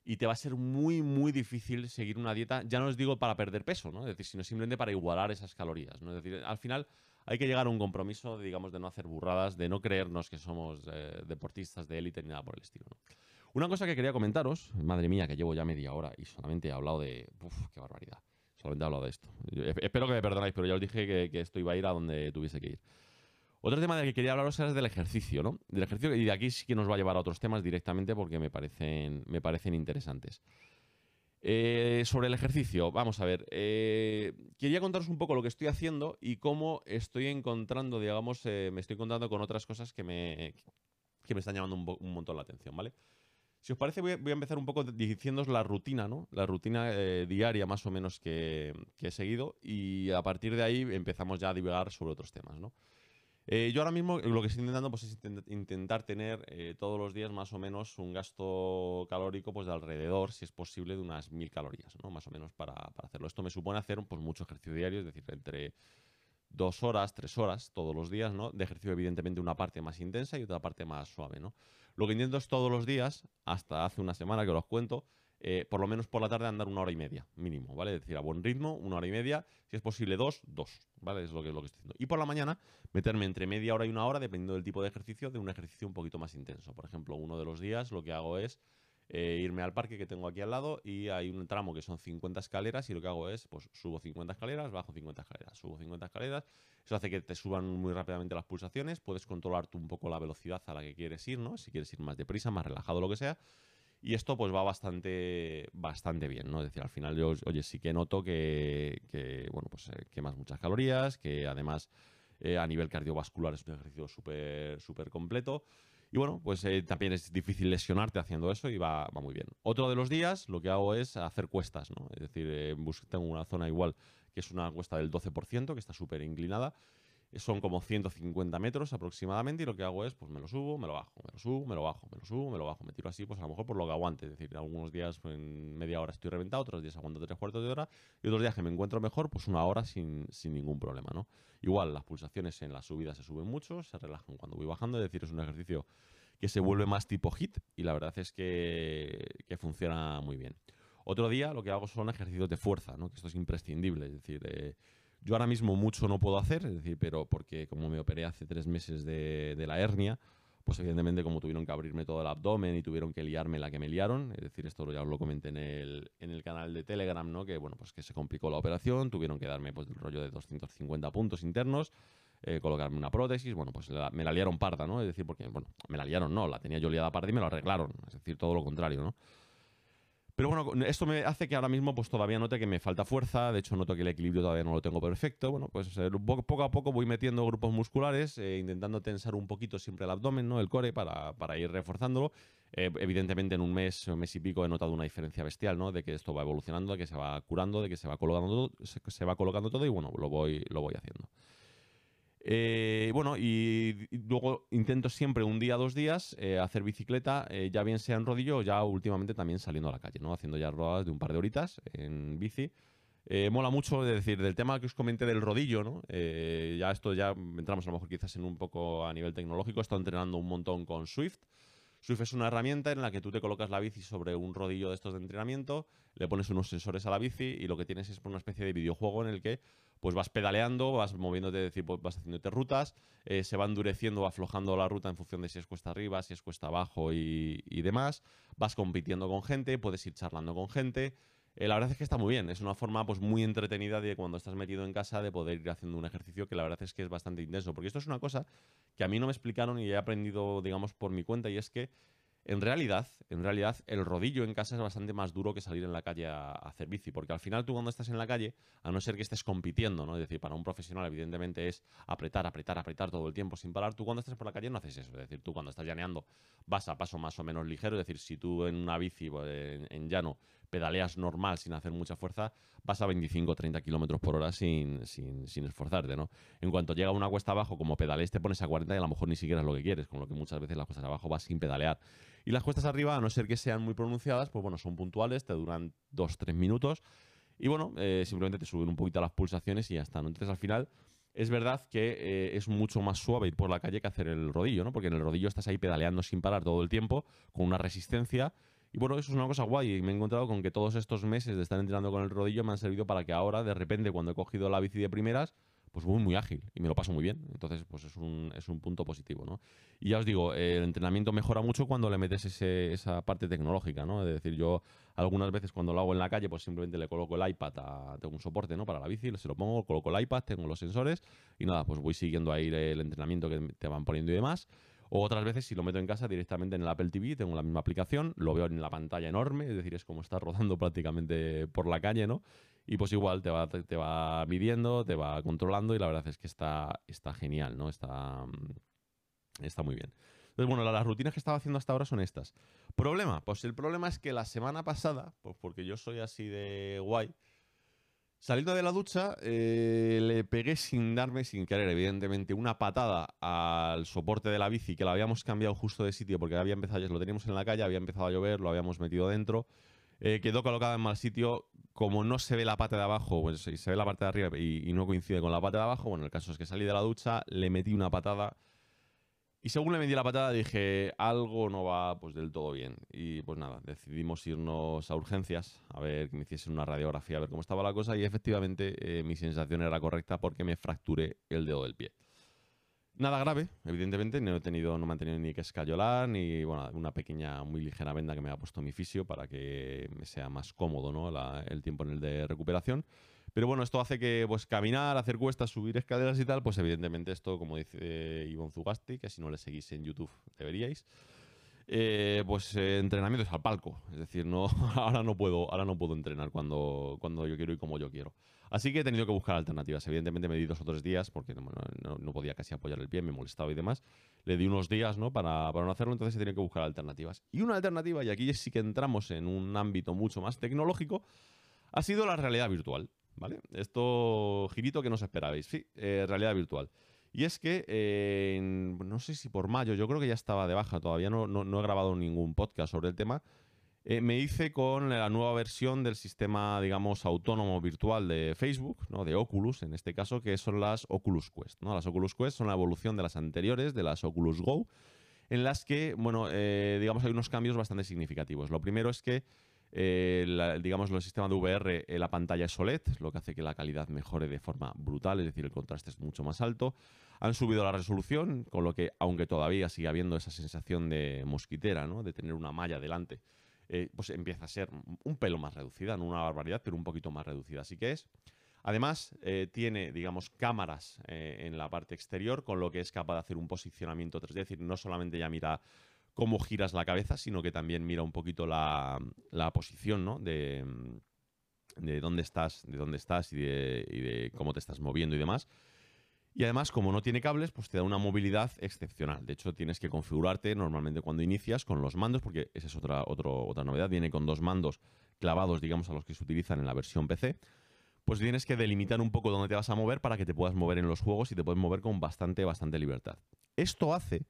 y te va a ser muy, muy difícil seguir una dieta, ya no os digo para perder peso, ¿no? Es decir, sino simplemente para igualar esas calorías, ¿no? Es decir, al final hay que llegar a un compromiso, digamos, de no hacer burradas, de no creernos que somos eh, deportistas de élite ni nada por el estilo, ¿no? Una cosa que quería comentaros, madre mía, que llevo ya media hora y solamente he hablado de... Uf, qué barbaridad. Solamente he hablado de esto. espero que me perdonáis, pero ya os dije que, que esto iba a ir a donde tuviese que ir. Otro tema del que quería hablaros es del ejercicio, ¿no? Del ejercicio, y de aquí sí que nos va a llevar a otros temas directamente porque me parecen, me parecen interesantes. Eh, sobre el ejercicio, vamos a ver. Eh, quería contaros un poco lo que estoy haciendo y cómo estoy encontrando, digamos, eh, me estoy encontrando con otras cosas que me, que me están llamando un, montón la atención, ¿vale? Si os parece, voy a, empezar un poco diciéndoos la rutina, ¿no? La rutina diaria más o menos que, que, he seguido y a partir de ahí empezamos ya a divagar sobre otros temas, ¿no? Eh, yo ahora mismo lo que estoy intentando pues, es intentar tener eh, todos los días más o menos un gasto calórico pues, de alrededor, si es posible, de unas mil calorías, ¿no? más o menos para, hacerlo. Esto me supone hacer pues, mucho ejercicio diario, es decir, entre dos horas, tres horas todos los días, ¿no? De ejercicio, evidentemente, una parte más intensa y otra parte más suave, ¿no? Lo que intento es todos los días, hasta hace una semana que os cuento, eh, por lo menos por la tarde andar una hora y media, mínimo, ¿vale? Es decir, a buen ritmo, una hora y media, si es posible dos, dos, ¿vale? Es lo que, lo que estoy haciendo. Y por la mañana, meterme entre media hora y una hora, dependiendo del tipo de ejercicio, de un ejercicio un poquito más intenso. Por ejemplo, uno de los días lo que hago es eh, irme al parque que tengo aquí al lado y hay un tramo que son 50 escaleras y lo que hago es, pues subo 50 escaleras, bajo 50 escaleras, subo 50 escaleras. Eso hace que te suban muy rápidamente las pulsaciones, puedes controlar tú un poco la velocidad a la que quieres ir, ¿no? Si quieres ir más deprisa, más relajado, lo que sea. Y esto pues va bastante, bastante bien, ¿no? Es decir, al final yo, oye, sí que noto que, bueno, pues eh, quemas muchas calorías, que además eh, a nivel cardiovascular es un ejercicio súper, súper completo. Y bueno, pues eh, también es difícil lesionarte haciendo eso y va, va, muy bien. Otro de los días lo que hago es hacer cuestas, ¿no? Es decir, eh, tengo una zona igual que es una cuesta del 12%, que está súper inclinada. Son como 150 metros aproximadamente y lo que hago es, pues me lo subo, me lo bajo, me lo subo, me lo bajo, me lo subo, me lo bajo. Me tiro así, pues a lo mejor por lo que aguante. Es decir, algunos días pues, en media hora estoy reventado, otros días aguanto tres cuartos de hora y otros días que me encuentro mejor, pues una hora sin, sin ningún problema, ¿no? Igual, las pulsaciones en la subida se suben mucho, se relajan cuando voy bajando, es decir, es un ejercicio que se vuelve más tipo hit y la verdad es que, que funciona muy bien. Otro día lo que hago son ejercicios de fuerza, ¿no? que esto es imprescindible. Es decir, eh, yo ahora mismo mucho no puedo hacer, es decir, pero porque como me operé hace tres meses de, de, la hernia, pues evidentemente como tuvieron que abrirme todo el abdomen y tuvieron que liarme la que me liaron, es decir, esto ya os lo comenté en el, en el canal de Telegram, ¿no? que bueno, pues que se complicó la operación, tuvieron que darme pues el rollo de 250 puntos internos, eh, colocarme una prótesis, bueno, pues me la liaron parda, ¿no? Es decir, porque, bueno, me la liaron, no, la tenía yo liada parda y me lo arreglaron, es decir, todo lo contrario, ¿no? Pero bueno, esto me hace que ahora mismo pues todavía note que me falta fuerza, de hecho noto que el equilibrio todavía no lo tengo perfecto. Bueno, pues eh, poco a poco voy metiendo grupos musculares, eh, intentando tensar un poquito siempre el abdomen, ¿no? El core para, para ir reforzándolo. Eh, evidentemente en un mes, un mes y pico he notado una diferencia bestial, ¿no? De que esto va evolucionando, de que se va curando, de que se va colocando, se, se va colocando todo y bueno, lo voy, lo voy haciendo. Eh, bueno, y, luego intento siempre un día, dos días eh, hacer bicicleta, eh, ya bien sea en rodillo o ya últimamente también saliendo a la calle, ¿no? Haciendo ya rodadas de un par de horitas en bici. mola mucho, es decir, del tema que os comenté del rodillo, ¿no? ya esto ya entramos a lo mejor quizás en un poco a nivel tecnológico, he estado entrenando un montón con Swift. Swift es una herramienta en la que tú te colocas la bici sobre un rodillo de estos de entrenamiento, le pones unos sensores a la bici y lo que tienes es una especie de videojuego en el que pues vas pedaleando, vas moviéndote, decir, vas haciéndote rutas, eh, se va endureciendo o aflojando la ruta en función de si es cuesta arriba, si es cuesta abajo y, y demás. Vas compitiendo con gente, puedes ir charlando con gente. Eh, la verdad es que está muy bien, es una forma pues muy entretenida de cuando estás metido en casa de poder ir haciendo un ejercicio que la verdad es que es bastante intenso, porque esto es una cosa que a mí no me explicaron y he aprendido, digamos, por mi cuenta y es que en realidad, en realidad, el rodillo en casa es bastante más duro que salir en la calle a, hacer bici, porque al final tú cuando estás en la calle, a no ser que estés compitiendo, ¿no? Es decir, para un profesional evidentemente es apretar, apretar, apretar todo el tiempo sin parar. Tú cuando estás por la calle no haces eso, es decir, tú cuando estás llaneando vas a paso más o menos ligero, es decir, si tú en una bici pues, en, llano pedaleas normal sin hacer mucha fuerza, vas a 25 o 30 kilómetros por hora sin, sin, sin, esforzarte, ¿no? En cuanto llega una cuesta abajo, como pedalees, te pones a 40 y a lo mejor ni siquiera es lo que quieres, con lo que muchas veces las cuestas abajo vas sin pedalear. Y las cuestas arriba, a no ser que sean muy pronunciadas, pues bueno, son puntuales, te duran 2-3 minutos. Y bueno, eh, simplemente te suben un poquito las pulsaciones y ya está. Entonces al final es verdad que eh, es mucho más suave ir por la calle que hacer el rodillo, ¿no? Porque en el rodillo estás ahí pedaleando sin parar todo el tiempo, con una resistencia. Y bueno, eso es una cosa guay. Me he encontrado con que todos estos meses de estar entrenando con el rodillo me han servido para que ahora, de repente, cuando he cogido la bici de primeras, pues voy muy ágil y me lo paso muy bien. Entonces, pues es un, es un punto positivo, ¿no? Y ya os digo, el entrenamiento mejora mucho cuando le metes ese, esa parte tecnológica, ¿no? Es decir, yo algunas veces cuando lo hago en la calle, pues simplemente le coloco el iPad, tengo un soporte, ¿no? Para la bici, se lo pongo, coloco el iPad, tengo los sensores y nada, pues voy siguiendo ahí el entrenamiento que te van poniendo y demás. O otras veces, si lo meto en casa directamente en el Apple TV, tengo la misma aplicación, lo veo en la pantalla enorme, es decir, es como estar (laughs) rodando prácticamente por la calle, ¿no? Y pues igual te va, te, va midiendo, te va controlando y la verdad es que está, está genial, ¿no? Está, mm, está muy bien. Entonces, bueno, las rutinas que estaba haciendo hasta ahora son estas. ¿Problema? Pues el problema es que la semana pasada, pues porque yo soy así de guay, saliendo de la ducha, eh, le pegué sin darme, sin querer, evidentemente, una patada al soporte de la bici que lo habíamos cambiado justo de sitio porque había empezado, lo teníamos en la calle, había empezado a llover, lo habíamos metido dentro. Eh, quedó colocada en mal sitio. Como no se ve la parte de abajo, pues se ve la parte de arriba y, no coincide con la parte de abajo, bueno, el caso es que salí de la ducha, le metí una patada. Y según le metí la patada dije, algo no va pues del todo bien. Y pues nada, decidimos irnos a urgencias, a ver que me hiciesen una radiografía, a ver cómo estaba la cosa. Y efectivamente eh, mi sensación era correcta porque me fracturé el dedo del pie. Nada grave, evidentemente, no he tenido, no me han tenido ni que escayolar, ni bueno, una pequeña, muy ligera venda que me ha puesto mi fisio para que me sea más cómodo ¿no? el tiempo en el de recuperación. Pero bueno, esto hace que pues caminar, hacer cuestas, subir escaleras y tal, pues evidentemente esto, como dice Ivonne Zugasti, que si no le seguís en YouTube deberíais, eh, pues eh, entrenamiento es al palco. Es decir, no, (laughs) ahora no puedo, ahora no puedo entrenar cuando, cuando yo quiero y como yo quiero. Así que he tenido que buscar alternativas. Evidentemente me di dos o tres días porque no, podía casi apoyar el pie, me molestaba y demás. Le di unos días ¿no? para, para no hacerlo, entonces he tenido que buscar alternativas. Y una alternativa, y aquí sí que entramos en un ámbito mucho más tecnológico, ha sido la realidad virtual. ¿Vale? Esto, girito que no os esperabais. Sí, eh, realidad virtual. Y es que, eh, no sé si por mayo, yo creo que ya estaba de baja, todavía no, no, he grabado ningún podcast sobre el tema. Eh, me hice con la nueva versión del sistema, digamos, autónomo virtual de Facebook, ¿no? de Oculus en este caso, que son las Oculus Quest. ¿no? Las Oculus Quest son la evolución de las anteriores, de las Oculus Go, en las que, bueno, eh, digamos, hay unos cambios bastante significativos. Lo primero es que eh, digamos, el sistema de VR, eh, la pantalla es OLED, lo que hace que la calidad mejore de forma brutal, es decir, el contraste es mucho más alto. Han subido la resolución, con lo que, aunque todavía sigue habiendo esa sensación de mosquitera, ¿no? de tener una malla delante, eh, pues empieza a ser un pelo más reducida, no una barbaridad, pero un poquito más reducida. Así que es. Además, tiene, digamos, cámaras en la parte exterior, con lo que es capaz de hacer un posicionamiento 3D, es decir, no solamente ya mira cómo giras la cabeza, sino que también mira un poquito la, posición, ¿no? De, de, dónde estás, de dónde estás y de, cómo te estás moviendo y demás. Y además, como no tiene cables, pues te da una movilidad excepcional. De hecho, tienes que configurarte normalmente cuando inicias con los mandos, porque esa es otra, otra novedad. Viene con dos mandos clavados, digamos, a los que se utilizan en la versión PC. Pues tienes que delimitar un poco dónde te vas a mover para que te puedas mover en los juegos y te puedes mover con bastante, bastante libertad. Esto hace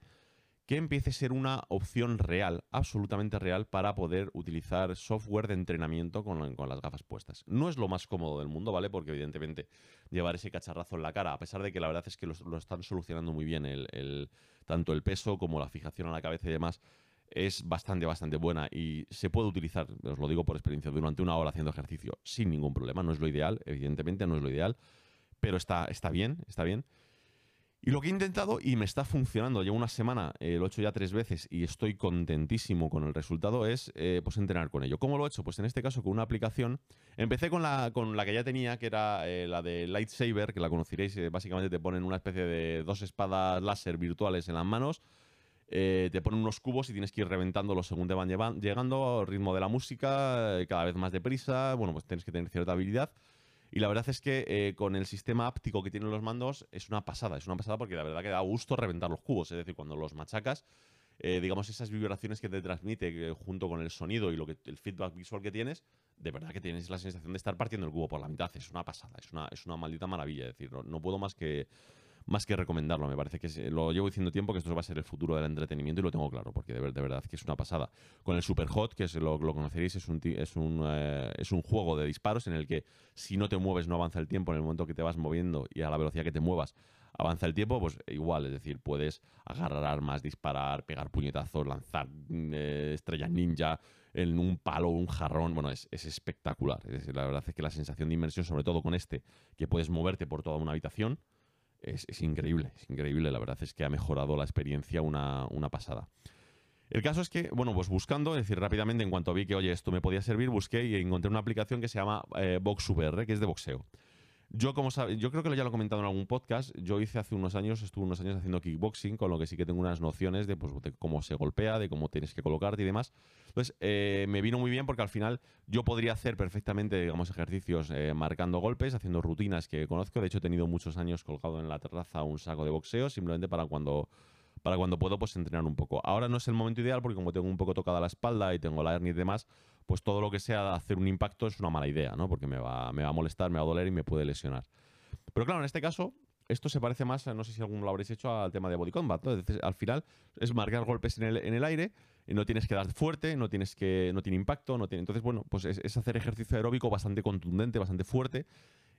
que empiece a ser una opción real, absolutamente real, para poder utilizar software de entrenamiento con, las gafas puestas. No es lo más cómodo del mundo, ¿vale? Porque evidentemente llevar ese cacharrazo en la cara, a pesar de que la verdad es que lo, están solucionando muy bien, tanto el peso como la fijación a la cabeza y demás, es bastante, bastante buena y se puede utilizar, os lo digo por experiencia, durante una hora haciendo ejercicio sin ningún problema. No es lo ideal, evidentemente no es lo ideal, pero está, está bien, está bien. Y lo que he intentado y me está funcionando, llevo una semana, eh, lo he hecho ya tres veces y estoy contentísimo con el resultado, es eh, pues entrenar con ello. ¿Cómo lo he hecho? Pues en este caso con una aplicación. Empecé con la, con la que ya tenía, que era eh, la de Lightsaber, que la conoceréis, básicamente te ponen una especie de dos espadas láser virtuales en las manos. te ponen unos cubos y tienes que ir reventándolos según te van llegando, al ritmo de la música, cada vez más deprisa. Bueno, pues tienes que tener cierta habilidad. Y la verdad es que eh, con el sistema áptico que tienen los mandos es una pasada, es una pasada porque la verdad que da gusto reventar los cubos, es decir, cuando los machacas, eh, digamos, esas vibraciones que te transmite junto con el sonido y lo que, el feedback visual que tienes, de verdad que tienes la sensación de estar partiendo el cubo por la mitad, es una pasada, es una, es una maldita maravilla, es decir, no puedo más que más que recomendarlo. Me parece que lo llevo diciendo tiempo que esto va a ser el futuro del entretenimiento y lo tengo claro, porque de, verdad que es una pasada. Con el Super Hot, que lo, lo conoceréis, es un, es, un, eh, es un juego de disparos en el que si no te mueves no avanza el tiempo, en el momento que te vas moviendo y a la velocidad que te muevas avanza el tiempo, pues igual, es decir, puedes agarrar armas, disparar, pegar puñetazos, lanzar eh, estrellas ninja en un palo, un jarrón, bueno, es, espectacular. la verdad es que la sensación de inmersión, sobre todo con este, que puedes moverte por toda una habitación, es, increíble, es increíble. La verdad es que ha mejorado la experiencia una, pasada. El caso es que, bueno, pues buscando, es decir, rápidamente, en cuanto vi que, oye, esto me podía servir, busqué y encontré una aplicación que se llama eh, VoxVR, que es de boxeo. Yo, como yo creo que ya lo he comentado en algún podcast. Yo hice hace unos años, estuve unos años haciendo kickboxing, con lo que sí que tengo unas nociones de, pues, cómo se golpea, de cómo tienes que colocarte y demás. Entonces, eh, me vino muy bien porque al final yo podría hacer perfectamente, digamos, ejercicios eh, marcando golpes, haciendo rutinas que conozco. De hecho, he tenido muchos años colgado en la terraza un saco de boxeo, simplemente para cuando para cuando puedo pues entrenar un poco. Ahora no es el momento ideal porque como tengo un poco tocada la espalda y tengo la hernia y demás, pues todo lo que sea hacer un impacto es una mala idea, ¿no? Porque me va, me va a molestar, me va a doler y me puede lesionar. Pero claro, en este caso, esto se parece más, no sé si alguno lo habréis hecho, al tema de body combat. al final es marcar golpes en el, en el aire no tienes que dar fuerte, no tienes que no tiene impacto, no tiene. Entonces, bueno, pues es, hacer ejercicio aeróbico bastante contundente, bastante fuerte.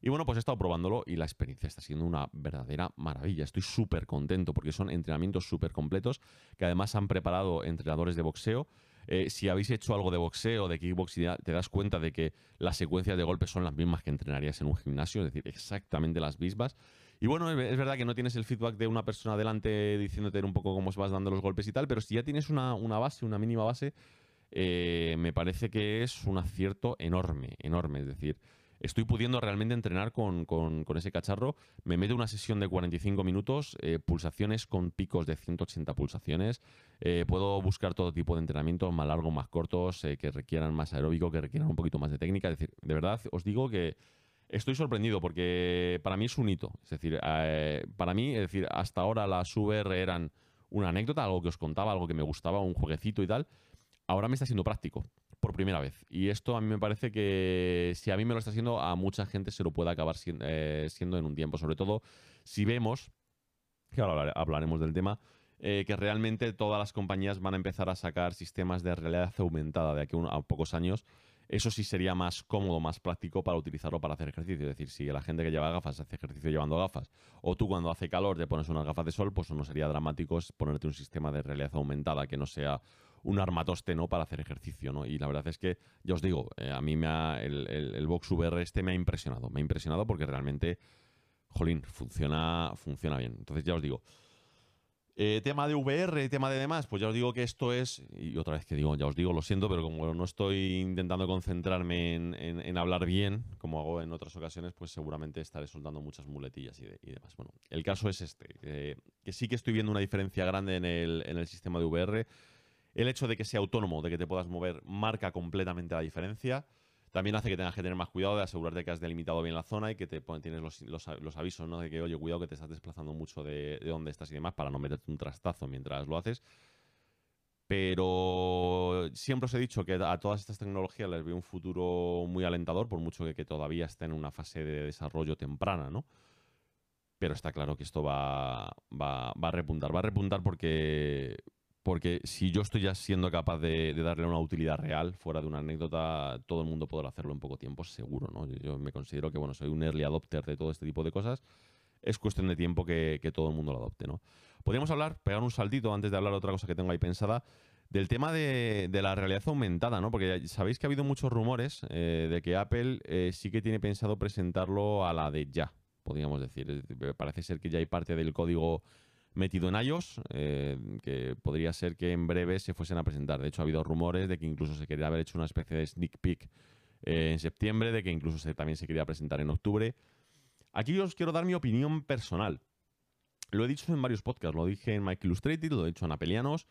Y bueno, pues he estado probándolo y la experiencia está siendo una verdadera maravilla. Estoy súper contento porque son entrenamientos súper completos que además han preparado entrenadores de boxeo. Eh, si habéis hecho algo de boxeo, de kickboxing, te das cuenta de que las secuencias de golpes son las mismas que entrenarías en un gimnasio, es decir, exactamente las mismas. Y bueno, es verdad que no tienes el feedback de una persona adelante diciéndote un poco cómo vas dando los golpes y tal, pero si ya tienes una, base, una mínima base, eh, me parece que es un acierto enorme, enorme. Es decir, estoy pudiendo realmente entrenar con, ese cacharro. Me meto una sesión de 45 minutos, eh, pulsaciones con picos de 180 pulsaciones. Eh, puedo buscar todo tipo de entrenamientos, más largos, más cortos, que requieran más aeróbico, que requieran un poquito más de técnica. Es decir, de verdad os digo que Estoy sorprendido porque para mí es un hito. Es decir, eh, para mí, es decir, hasta ahora las VR eran una anécdota, algo que os contaba, algo que me gustaba, un jueguecito y tal. Ahora me está siendo práctico, por primera vez. Y esto a mí me parece que si a mí me lo está haciendo, a mucha gente se lo puede acabar eh, siendo, en un tiempo. Sobre todo si vemos, que ahora hablaremos del tema, eh, que realmente todas las compañías van a empezar a sacar sistemas de realidad aumentada de aquí a pocos años eso sí sería más cómodo, más práctico para utilizarlo para hacer ejercicio. Es decir, si la gente que lleva gafas hace ejercicio llevando gafas, o tú cuando hace calor te pones unas gafas de sol, pues no sería dramático ponerte un sistema de realidad aumentada que no sea un armatoste ¿no? para hacer ejercicio. ¿no? Y la verdad es que, ya os digo, eh, a mí me ha, el, el, Box VR este me ha impresionado. Me ha impresionado porque realmente, jolín, funciona, funciona bien. Entonces ya os digo, eh, tema de VR, tema de demás, pues ya os digo que esto es, y otra vez que digo, ya os digo, lo siento, pero como no estoy intentando concentrarme en, hablar bien, como hago en otras ocasiones, pues seguramente estaré soltando muchas muletillas y, demás. Bueno, el caso es este, que sí que estoy viendo una diferencia grande en el, en el sistema de VR. El hecho de que sea autónomo, de que te puedas mover, marca completamente la diferencia. También hace que tengas que tener más cuidado de asegurarte que has delimitado bien la zona y que tienes los, avisos, ¿no? De que, oye, cuidado que te estás desplazando mucho de, de dónde estás y demás para no meterte un trastazo mientras lo haces. Pero siempre os he dicho que a todas estas tecnologías les veo un futuro muy alentador, por mucho que, todavía estén en una fase de desarrollo temprana, ¿no? Pero está claro que esto va a repuntar. Va a repuntar porque, porque si yo estoy ya siendo capaz de, darle una utilidad real, fuera de una anécdota, todo el mundo podrá hacerlo en poco tiempo, seguro, ¿no? Yo, me considero que, bueno, soy un early adopter de todo este tipo de cosas. Es cuestión de tiempo que, todo el mundo lo adopte, ¿no? Podríamos hablar, pegar un saltito antes de hablar otra cosa que tengo ahí pensada, del tema de, la realidad aumentada, ¿no? Porque sabéis que ha habido muchos rumores eh, de que Apple eh, sí que tiene pensado presentarlo a la de ya, podríamos decir. Parece ser que ya hay parte del código metido en iOS, eh, que podría ser que en breve se fuesen a presentar. De hecho, ha habido rumores de que incluso se quería haber hecho una especie de sneak peek eh, en septiembre, de que incluso también se quería presentar en octubre. Aquí os quiero dar mi opinión personal. Lo he dicho en varios podcasts, lo dije en Mike Illustrated, lo he dicho en Apelianos,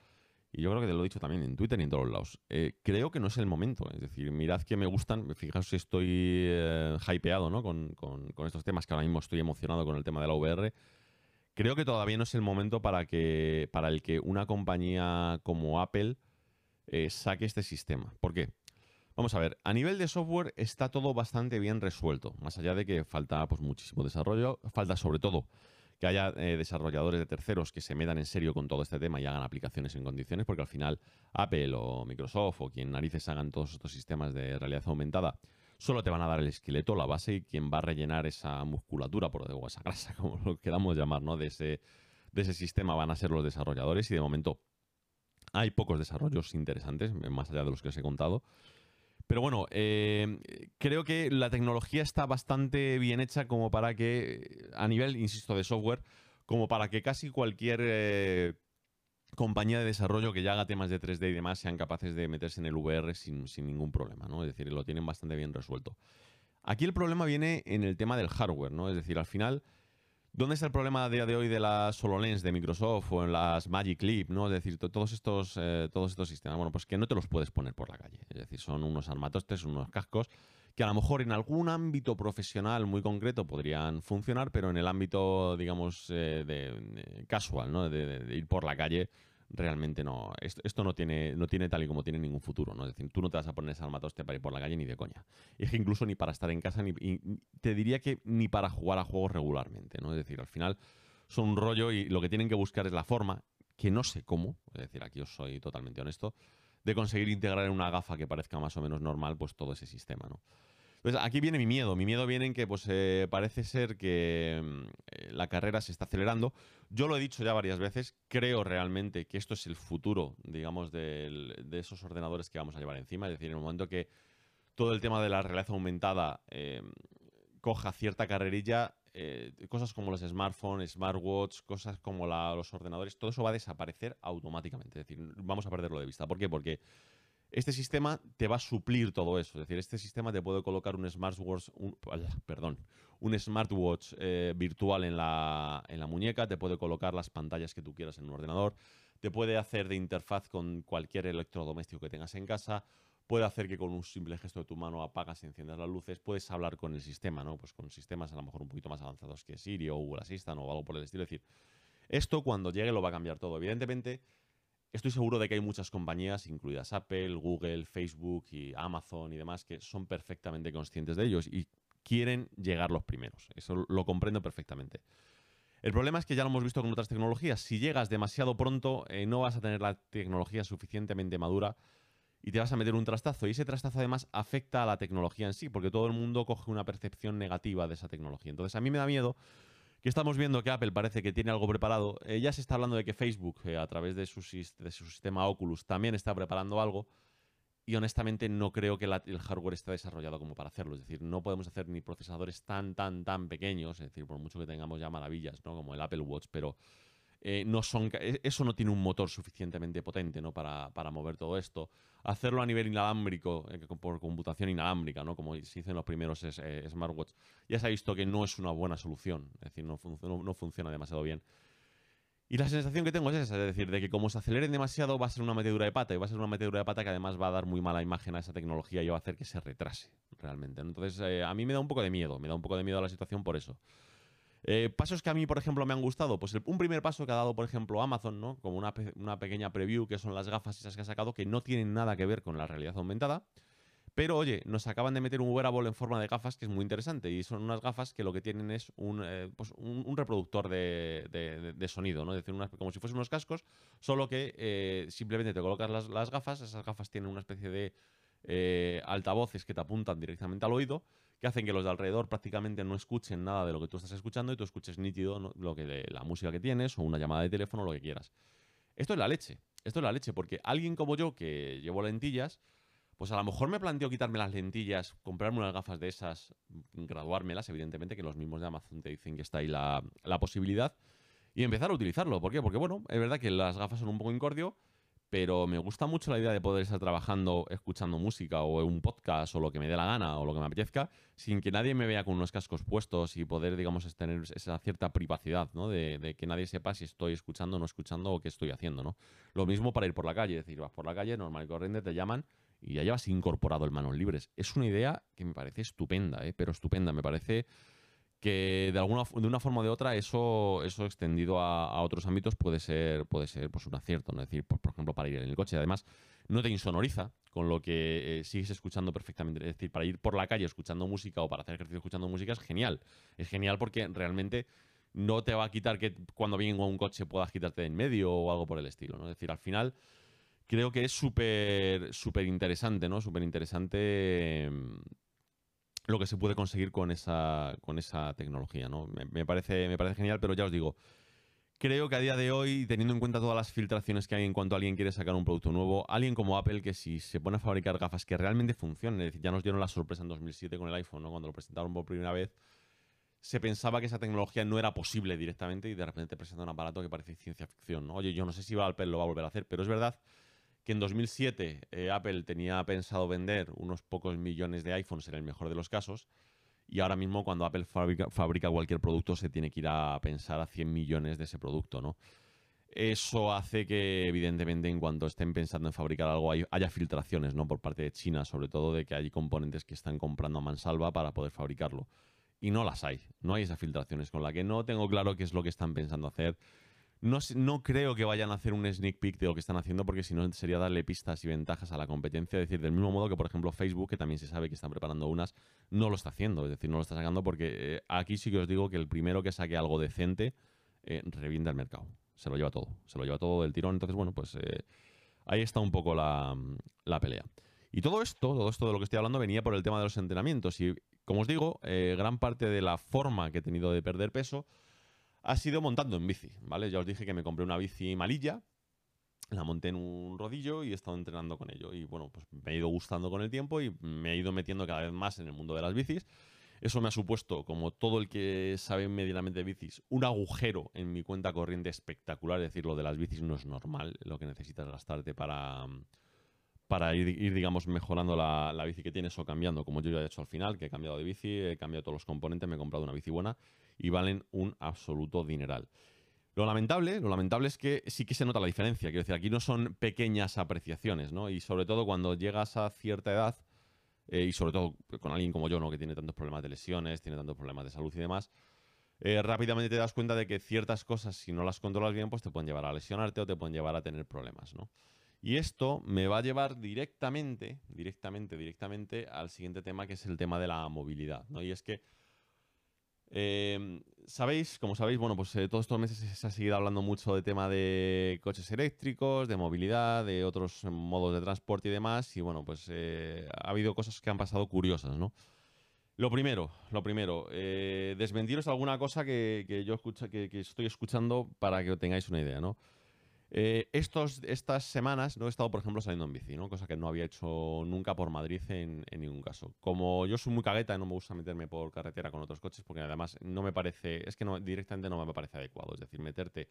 y yo creo que lo he dicho también en Twitter y en todos los lados. Eh, creo que no es el momento. Es decir, mirad que me gustan, fijaos si estoy hypeado ¿no? con, estos temas, que ahora mismo estoy emocionado con el tema de la VR. Creo que todavía no es el momento para, que, para el que una compañía como Apple eh, saque este sistema. ¿Por qué? Vamos a ver, a nivel de software está todo bastante bien resuelto, más allá de que falta pues, muchísimo desarrollo, falta sobre todo que haya eh, desarrolladores de terceros que se metan en serio con todo este tema y hagan aplicaciones en condiciones, porque al final Apple o Microsoft o quien narices hagan todos estos sistemas de realidad aumentada solo te van a dar el esqueleto, la base y quien va a rellenar esa musculatura, por, o esa grasa, (laughs) como lo queramos llamar, ¿no? de, ese, de ese sistema van a ser los desarrolladores y de momento hay pocos desarrollos interesantes, más allá de los que os he contado. Pero bueno, eh, creo que la tecnología está bastante bien hecha como para que, a nivel, insisto, de software, como para que casi cualquier eh, compañía de desarrollo que ya haga temas de 3D y demás sean capaces de meterse en el VR sin, ningún problema, ¿no? Es decir, lo tienen bastante bien resuelto. Aquí el problema viene en el tema del hardware, ¿no? Es decir, al final, ¿dónde está el problema a día de hoy de las HoloLens de Microsoft o en las Magic Leap, ¿no? Es decir, todos estos, eh, todos estos sistemas, bueno, pues que no te los puedes poner por la calle. Es decir, son unos armatostes, unos cascos que a lo mejor en algún ámbito profesional muy concreto podrían funcionar, pero en el ámbito, digamos, eh, de, casual, ¿no? De, ir por la calle, realmente no. Esto, no, tiene, no tiene tal y como tiene ningún futuro, ¿no? Es decir, tú no te vas a poner esa armatoste para ir por la calle ni de coña. Es que incluso ni para estar en casa, ni, te diría que ni para jugar a juegos regularmente, ¿no? Es decir, al final son un rollo y lo que tienen que buscar es la forma, que no sé cómo, es decir, aquí os soy totalmente honesto, de conseguir integrar en una gafa que parezca más o menos normal, pues todo ese sistema, ¿no? Entonces, aquí viene mi miedo. Mi miedo viene en que pues, eh, parece ser que mm, eh, la carrera se está acelerando. Yo lo he dicho ya varias veces, creo realmente que esto es el futuro, digamos, de, esos ordenadores que vamos a llevar encima. Es decir, en el momento que todo el tema de la realidad aumentada eh, coja cierta carrerilla, cosas como los smartphones, smartwatch, cosas como los ordenadores, todo eso va a desaparecer automáticamente. Es decir, vamos a perderlo de vista. ¿Por qué? Porque este sistema te va a suplir todo eso. Es decir, este sistema te puede colocar un smartwatch, un, perdón, un smartwatch eh, virtual en la, en la muñeca, te puede colocar las pantallas que tú quieras en un ordenador, te puede hacer de interfaz con cualquier electrodoméstico que tengas en casa, puede hacer que con un simple gesto de tu mano apagas y enciendas las luces, puedes hablar con el sistema, ¿no? Pues con sistemas a lo mejor un poquito más avanzados que Siri o Google Assistant o algo por el estilo. Es decir, esto cuando llegue lo va a cambiar todo. Evidentemente, estoy seguro de que hay muchas compañías, incluidas Apple, Google, Facebook y Amazon y demás, que son perfectamente conscientes de ellos y quieren llegar los primeros. Eso lo comprendo perfectamente. El problema es que ya lo hemos visto con otras tecnologías. Si llegas demasiado pronto, eh, no vas a tener la tecnología suficientemente madura y te vas a meter un trastazo. Y ese trastazo además afecta a la tecnología en sí, porque todo el mundo coge una percepción negativa de esa tecnología. Entonces a mí me da miedo que estamos viendo que Apple parece que tiene algo preparado. Eh, ya se está hablando de que Facebook, eh, a través de su, su sistema Oculus, también está preparando algo y honestamente no creo que el hardware esté desarrollado como para hacerlo. Es decir, no podemos hacer ni procesadores tan, tan, tan pequeños, es decir, por mucho que tengamos ya maravillas, ¿no? Como el Apple Watch, pero eh, no son, e, eso no tiene un motor suficientemente potente ¿no? para, mover todo esto. Hacerlo a nivel inalámbrico, eh, por computación inalámbrica, ¿no? como se hizo en los primeros eh, smartwatches, ya se ha visto que no es una buena solución, es decir, no, no funciona demasiado bien. Y la sensación que tengo es esa, es decir, de que como se aceleren demasiado va a ser una metedura de pata y va a ser una metedura de pata que además va a dar muy mala imagen a esa tecnología y va a hacer que se retrase realmente. Entonces, eh, a mí me da un poco de miedo, me da un poco de miedo a la situación por eso. Eh, pasos que a mí, por ejemplo, me han gustado. Pues un primer paso que ha dado, por ejemplo, Amazon, ¿no? Como una, una pequeña preview, que son las gafas esas que ha sacado, que no tienen nada que ver con la realidad aumentada. Pero oye, nos acaban de meter un wearable en forma de gafas que es muy interesante y son unas gafas que lo que tienen es un, eh, pues un, reproductor de, sonido, ¿no? Decir, como si fuesen unos cascos, solo que eh, simplemente te colocas las, gafas, esas gafas tienen una especie de eh, altavoces que te apuntan directamente al oído, que hacen que los de alrededor prácticamente no escuchen nada de lo que tú estás escuchando y tú escuches nítido lo que, la música que tienes o una llamada de teléfono, lo que quieras. Esto es la leche, esto es la leche, porque alguien como yo que llevo lentillas, pues a lo mejor me planteo quitarme las lentillas, comprarme unas gafas de esas, graduármelas, evidentemente, que los mismos de Amazon te dicen que está ahí la, posibilidad, y empezar a utilizarlo. ¿Por qué? Porque, bueno, es verdad que las gafas son un poco incordio, pero me gusta mucho la idea de poder estar trabajando, escuchando música o un podcast o lo que me dé la gana o lo que me apetezca, sin que nadie me vea con unos cascos puestos y poder, digamos, tener esa cierta privacidad, ¿no? De, que nadie sepa si estoy escuchando o no escuchando o qué estoy haciendo, ¿no? Lo mismo para ir por la calle, es decir, vas por la calle, normal y corriente, te llaman y ya llevas incorporado el manos libres. Es una idea que me parece estupenda, ¿eh? pero estupenda. Me parece que de alguna de una forma o de otra eso eso extendido a, otros ámbitos puede ser puede ser pues un acierto no es decir por, ejemplo para ir en el coche. Además no te insonoriza con lo que eh, sigues escuchando perfectamente. Es decir para ir por la calle escuchando música o para hacer ejercicio escuchando música es genial. Es genial porque realmente no te va a quitar que cuando venga un coche puedas quitarte de en medio o algo por el estilo no es decir al final creo que es súper súper interesante, ¿no? Súper interesante em, lo que se puede conseguir con esa, con esa tecnología, ¿no? Me, parece, me parece genial, pero ya os digo, creo que a día de hoy, teniendo en cuenta todas las filtraciones que hay en cuanto alguien quiere sacar un producto nuevo, alguien como Apple que si se pone a fabricar gafas que realmente funcionen, es decir, ya nos dieron la sorpresa en 2007 con el iPhone, ¿no? Cuando lo presentaron por primera vez, se pensaba que esa tecnología no era posible directamente y de repente te presenta un aparato que parece ciencia ficción, ¿no? Oye, yo no sé si Apple lo va a volver a hacer, pero es verdad que en 2007 eh, Apple tenía pensado vender unos pocos millones de iPhones en el mejor de los casos, y ahora mismo cuando Apple fabrica, cualquier producto se tiene que ir a pensar a 100 millones de ese producto, ¿no? Eso hace que, evidentemente, en cuanto estén pensando en fabricar algo, haya filtraciones, ¿no? Por parte de China, sobre todo de que hay componentes que están comprando a mansalva para poder fabricarlo. Y no las hay, no hay esas filtraciones, con la que no tengo claro qué es lo que están pensando hacer no, creo que vayan a hacer un sneak peek de lo que están haciendo, porque si no sería darle pistas y ventajas a la competencia. Es decir, del mismo modo que, por ejemplo, Facebook, que también se sabe que están preparando unas, no lo está haciendo. Es decir, no lo está sacando porque eh, aquí sí que os digo que el primero que saque algo decente eh, revienta el mercado. Se lo lleva todo. Se lo lleva todo del tirón. Entonces, bueno, pues eh, ahí está un poco la, la, pelea. Y todo esto, todo esto de lo que estoy hablando venía por el tema de los entrenamientos. Y, como os digo, gran parte de la forma que he tenido de perder peso ha sido montando en bici, ¿vale? Ya os dije que me compré una bici malilla, la monté en un rodillo y he estado entrenando con ello. Y bueno, pues me ha ido gustando con el tiempo y me he ido metiendo cada vez más en el mundo de las bicis. Eso me ha supuesto, como todo el que sabe medianamente de bicis, un agujero en mi cuenta corriente espectacular. Es decir, lo de las bicis no es normal, lo que necesitas gastarte para, para ir, digamos, mejorando la, la, bici que tienes o cambiando, como yo ya he hecho al final, que he cambiado de bici, he cambiado todos los componentes, me he comprado una bici buena y valen un absoluto dineral. Lo lamentable, lo lamentable es que sí que se nota la diferencia. Quiero decir, aquí no son pequeñas apreciaciones, ¿no? Y sobre todo cuando llegas a cierta edad, eh, y sobre todo con alguien como yo, ¿no? Que tiene tantos problemas de lesiones, tiene tantos problemas de salud y demás, eh, rápidamente te das cuenta de que ciertas cosas, si no las controlas bien, pues te pueden llevar a lesionarte o te pueden llevar a tener problemas, ¿no? Y esto me va a llevar directamente, directamente, directamente al siguiente tema, que es el tema de la movilidad, ¿no? Y es que Em, sabéis, como sabéis, bueno, pues eh, todos estos meses se ha seguido hablando mucho de tema de coches eléctricos, de movilidad, de otros modos de transporte y demás. Y bueno, pues eh, ha habido cosas que han pasado curiosas, ¿no? Lo primero, lo primero, eh, desmentiros alguna cosa que, yo escucho, que, que, estoy escuchando para que tengáis una idea, ¿no? Eh, estos, estas semanas no he estado, por ejemplo, saliendo en bici, ¿no? Cosa que no había hecho nunca por Madrid en, ningún caso. Como yo soy muy cagueta y no me gusta meterme por carretera con otros coches, porque además no me parece, es que no, directamente no me parece adecuado. Es decir, meterte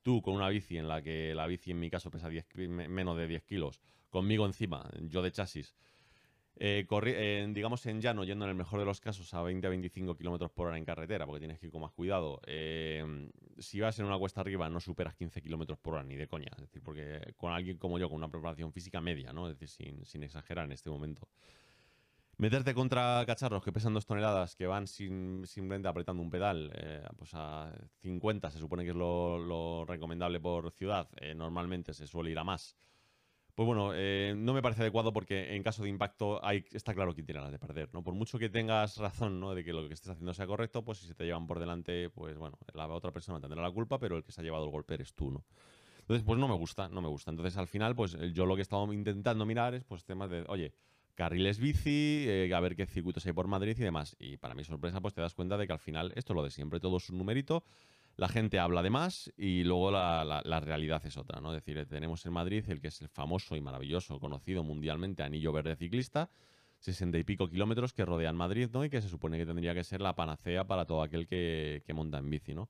tú con una bici en la que la bici en mi caso pesa menos de 10 kilos, conmigo encima, yo de chasis, eh, digamos en llano, yendo en el mejor de los casos a 20 a 25 kilómetros por hora en carretera, porque tienes que ir con más cuidado. Eh, si vas en una cuesta arriba, no superas 15 kilómetros por hora, ni de coña. Es decir, porque con alguien como yo, con una preparación física media, ¿no? Es decir, sin, exagerar en este momento. Meterte contra cacharros que pesan dos toneladas, que van sin, simplemente apretando un pedal, eh, pues a 50 se supone que es lo, recomendable por ciudad. normalmente se suele ir a más. Pues bueno, eh, no me parece adecuado porque en caso de impacto hay, está claro quién tiene las de perder, ¿no? Por mucho que tengas razón, ¿no? De que lo que estés haciendo sea correcto, pues si se te llevan por delante, pues bueno, la otra persona tendrá la culpa, pero el que se ha llevado el golpe eres tú, ¿no? Entonces, pues no me gusta, no me gusta. Entonces, al final, pues yo lo que he estado intentando mirar es, pues, temas de, oye, carriles bici, eh, a ver qué circuitos hay por Madrid y demás. Y para mi sorpresa, pues te das cuenta de que al final esto es lo de siempre, todo es un numerito la gente habla de más y luego la, realidad es otra, ¿no? Es decir, tenemos en Madrid el que es el famoso y maravilloso, conocido mundialmente Anillo Verde Ciclista, 60 y pico kilómetros que rodean Madrid, ¿no? Y que se supone que tendría que ser la panacea para todo aquel que, monta en bici, ¿no?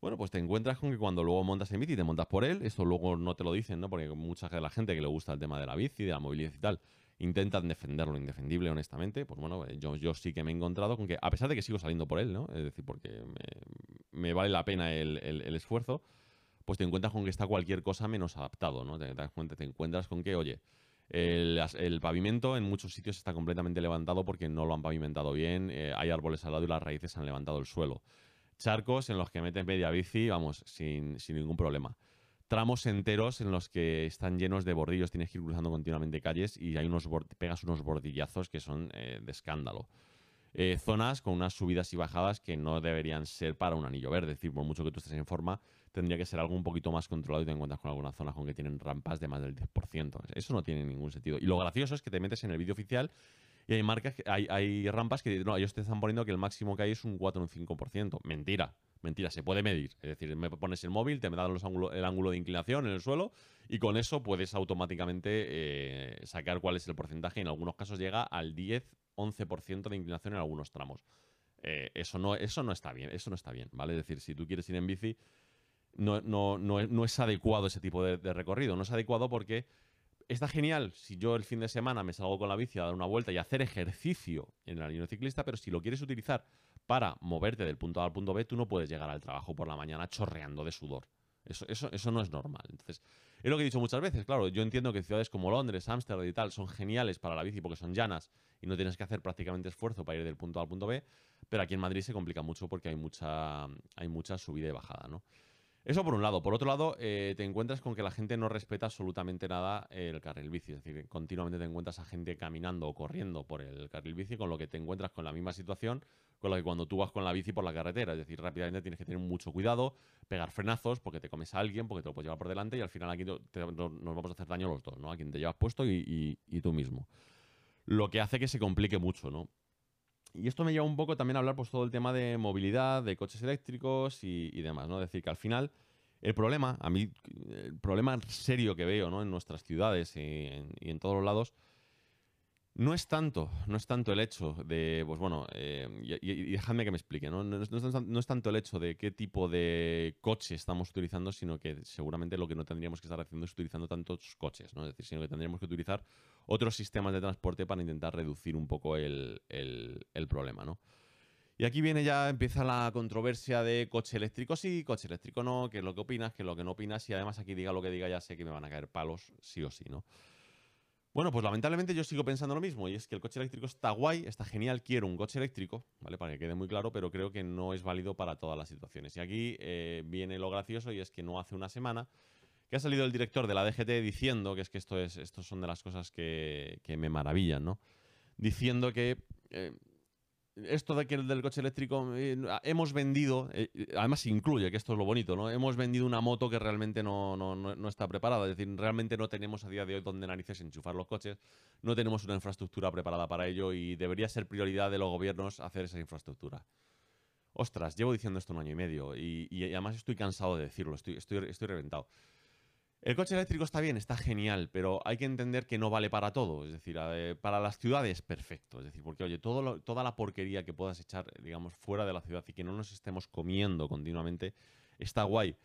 Bueno, pues te encuentras con que cuando luego montas en bici te montas por él, eso luego no te lo dicen, ¿no? Porque mucha de la gente que le gusta el tema de la bici, de la movilidad y tal, intentan defender lo indefendible, honestamente, pues bueno, eh, yo, yo sí que me he encontrado con que, a pesar de que sigo saliendo por él, ¿no? Es decir, porque me, vale la pena el, esfuerzo, pues te encuentras con que está cualquier cosa menos adaptado, ¿no? Te, cuenta, te encuentras con que, oye, el, pavimento en muchos sitios está completamente levantado porque no lo han pavimentado bien, eh, hay árboles al lado y las raíces han levantado el suelo. Charcos en los que metes media bici, vamos, sin, sin ningún problema tramos enteros en los que están llenos de bordillos, tienes que ir cruzando continuamente calles y hay unos pegas unos bordillazos que son eh, de escándalo. Eh, zonas con unas subidas y bajadas que no deberían ser para un anillo verde. Es decir, por mucho que tú estés en forma, tendría que ser algo un poquito más controlado y te encuentras con algunas zonas con que tienen rampas de más del 10%. Eso no tiene ningún sentido. Y lo gracioso es que te metes en el vídeo oficial y hay marcas, hay, hay rampas que no, ellos te están poniendo que el máximo que hay es un 4 o un 5%. Mentira. Mentira, se puede medir. Es decir, me pones el móvil, te me dan el ángulo de inclinación en el suelo y con eso puedes automáticamente eh, sacar cuál es el porcentaje. En algunos casos llega al 10-11% de inclinación en algunos tramos. Eh, eso, no, eso no está bien, eso no está bien, ¿vale? Es decir, si tú quieres ir en bici, no, no, no, es, adecuado ese tipo de recorrido. No es adecuado porque está genial si yo el fin de semana me salgo con la bici a dar una vuelta y hacer ejercicio en la línea ciclista, pero si lo quieres utilizar para moverte del punto A al punto B, tú no puedes llegar al trabajo por la mañana chorreando de sudor. Eso, eso, eso no es normal. Entonces, es lo que he dicho muchas veces. Claro, yo entiendo que ciudades como Londres, Ámsterdam y tal son geniales para la bici porque son llanas y no tienes que hacer prácticamente esfuerzo para ir del punto A al punto B, pero aquí en Madrid se complica mucho porque hay mucha, hay mucha subida y bajada, ¿no? Eso por un lado. Por otro lado, eh, te encuentras con que la gente no respeta absolutamente nada el carril bici. Es decir, continuamente te encuentras a gente caminando o corriendo por el carril bici, con lo que te encuentras con la misma situación con la que cuando tú vas con la bici por la carretera. Es decir, rápidamente tienes que tener mucho cuidado, pegar frenazos porque te comes a alguien, porque te lo puedes llevar por delante y al final aquí nos vamos a hacer daño los dos, ¿no? A quien te llevas puesto y, tú mismo. Lo que hace que se complique mucho, ¿no? Y esto me lleva un poco también a hablar pues todo el tema de movilidad, de coches eléctricos y, demás, ¿no? Es decir, que al final el problema, a mí, el problema serio que veo ¿no? en nuestras ciudades y en, todos los lados, No es tanto, no es tanto el hecho de, pues bueno, eh, y, dejadme que me explique, ¿no? Es tanto el hecho de qué tipo de coche estamos utilizando, sino que seguramente lo que no tendríamos que estar haciendo es utilizando tantos coches, ¿no? Es decir, sino que tendríamos que utilizar otros sistemas de transporte para intentar reducir un poco el, problema, ¿no? Y aquí viene ya, empieza la controversia de coche eléctrico sí, coche eléctrico no, qué es lo que opinas, qué es lo que no opinas, y además aquí diga lo que diga, ya sé que me van a caer palos sí o sí, ¿no? Bueno, pues lamentablemente yo sigo pensando lo mismo, y es que el coche eléctrico está guay, está genial, quiero un coche eléctrico, ¿vale? Para que quede muy claro, pero creo que no es válido para todas las situaciones. Y aquí eh, viene lo gracioso, y es que no hace una semana que ha salido el director de la DGT diciendo, que es que esto es, estos son de las cosas que, me maravillan, ¿no? Diciendo que eh, esto de que el del coche eléctrico eh, hemos vendido, eh, además incluye, que esto es lo bonito, ¿no? Hemos vendido una moto que realmente no, no, no, está preparada. Es decir, realmente no tenemos a día de hoy donde narices enchufar los coches, no tenemos una infraestructura preparada para ello y debería ser prioridad de los gobiernos hacer esa infraestructura. Ostras, llevo diciendo esto un año y medio y, y además estoy cansado de decirlo, estoy, estoy, estoy reventado. El coche eléctrico está bien, está genial, pero hay que entender que no vale para todo. Es decir, eh, para las ciudades, perfecto. Es decir, porque, oye, toda la porquería que puedas echar, digamos, fuera de la ciudad y que no nos estemos comiendo continuamente, está guay.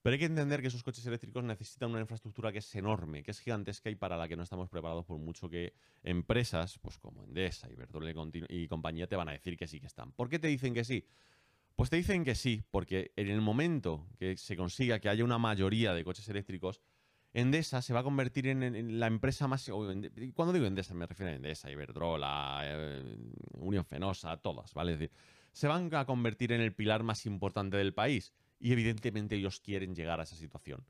Pero hay que entender que esos coches eléctricos necesitan una infraestructura que es enorme, que es gigantesca y para la que no estamos preparados por mucho que empresas, pues como Endesa, Iberdrola y compañía, te van a decir que sí que están. ¿Por qué te dicen que sí? Pues te dicen que sí, porque en el momento que se consiga que haya una mayoría de coches eléctricos, Endesa se va a convertir en, la empresa más... Cuando digo Endesa me refiero a Endesa, Iberdrola, eh, Unión Fenosa, todas, ¿vale? Es decir, se van a convertir en el pilar más importante del país y evidentemente ellos quieren llegar a esa situación.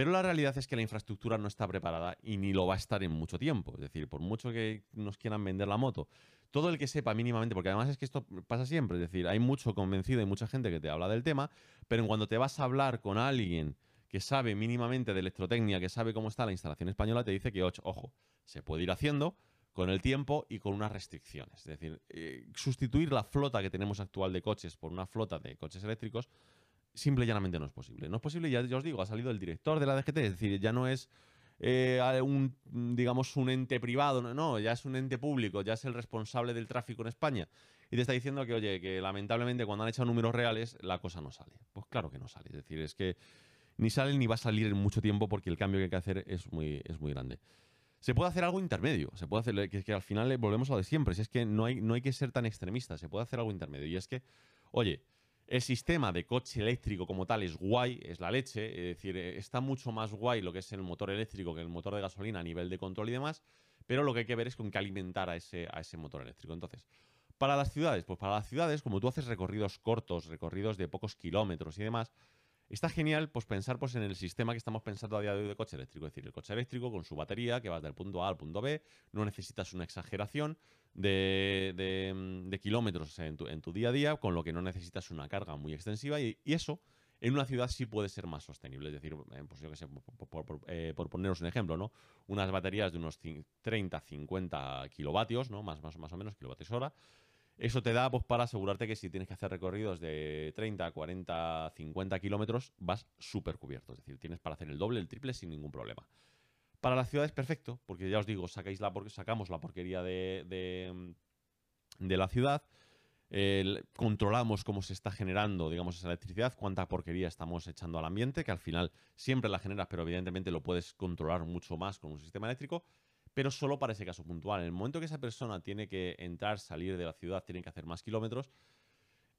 Pero la realidad es que la infraestructura no está preparada y ni lo va a estar en mucho tiempo. Es decir, por mucho que nos quieran vender la moto, todo el que sepa mínimamente, porque además es que esto pasa siempre, es decir, hay mucho convencido, hay mucha gente que te habla del tema, pero en cuando te vas a hablar con alguien que sabe mínimamente de electrotecnia, que sabe cómo está la instalación española, te dice que, ojo, se puede ir haciendo con el tiempo y con unas restricciones. Es decir, eh, sustituir la flota que tenemos actual de coches por una flota de coches eléctricos, simple y llanamente no es posible. No es posible, ya, ya os digo, ha salido el director de la DGT, es decir, ya no es eh, un, digamos, un ente privado, no, ya es un ente público, ya es el responsable del tráfico en España. Y te está diciendo que, oye, que lamentablemente cuando han echado números reales, la cosa no sale. Pues claro que no sale. Es decir, es que ni sale ni va a salir en mucho tiempo porque el cambio que hay que hacer es muy, es muy grande. Se puede hacer algo intermedio, se puede hacer, que, que al final volvemos a lo de siempre, si es que no hay, no hay que ser tan extremista, se puede hacer algo intermedio. Y es que, oye, el sistema de coche eléctrico como tal es guay, es la leche, es decir, eh, está mucho más guay lo que es el motor eléctrico que el motor de gasolina a nivel de control y demás, pero lo que hay que ver es con qué alimentar a ese, a ese motor eléctrico. Entonces, para las ciudades, pues para las ciudades, como tú haces recorridos cortos, recorridos de pocos kilómetros y demás, Está genial pues, pensar pues, en el sistema que estamos pensando a día de hoy de coche eléctrico. Es decir, el coche eléctrico con su batería que va del punto A al punto B, no necesitas una exageración de, kilómetros en tu, día a día, con lo que no necesitas una carga muy extensiva y, eso en una ciudad sí puede ser más sostenible. Es decir, eh, pues yo que sé, eh, por, poneros un ejemplo, ¿no? Unas baterías de unos 30, 50 kilovatios, ¿no? Más o menos kilovatios hora eso te da pues, para asegurarte que si tienes que hacer recorridos de 30, 40, 50 kilómetros, vas súper cubierto. Es decir, tienes para hacer el doble, el triple sin ningún problema. Para la ciudad es perfecto, porque ya os digo, sacáis la sacamos la porquería de, de, la ciudad, controlamos cómo se está generando, digamos, esa electricidad, cuánta porquería estamos echando al ambiente, que al final siempre la generas, pero evidentemente lo puedes controlar mucho más con un sistema eléctrico pero solo para ese caso puntual. En el momento que esa persona tiene que entrar, salir de la ciudad, tiene que hacer más kilómetros,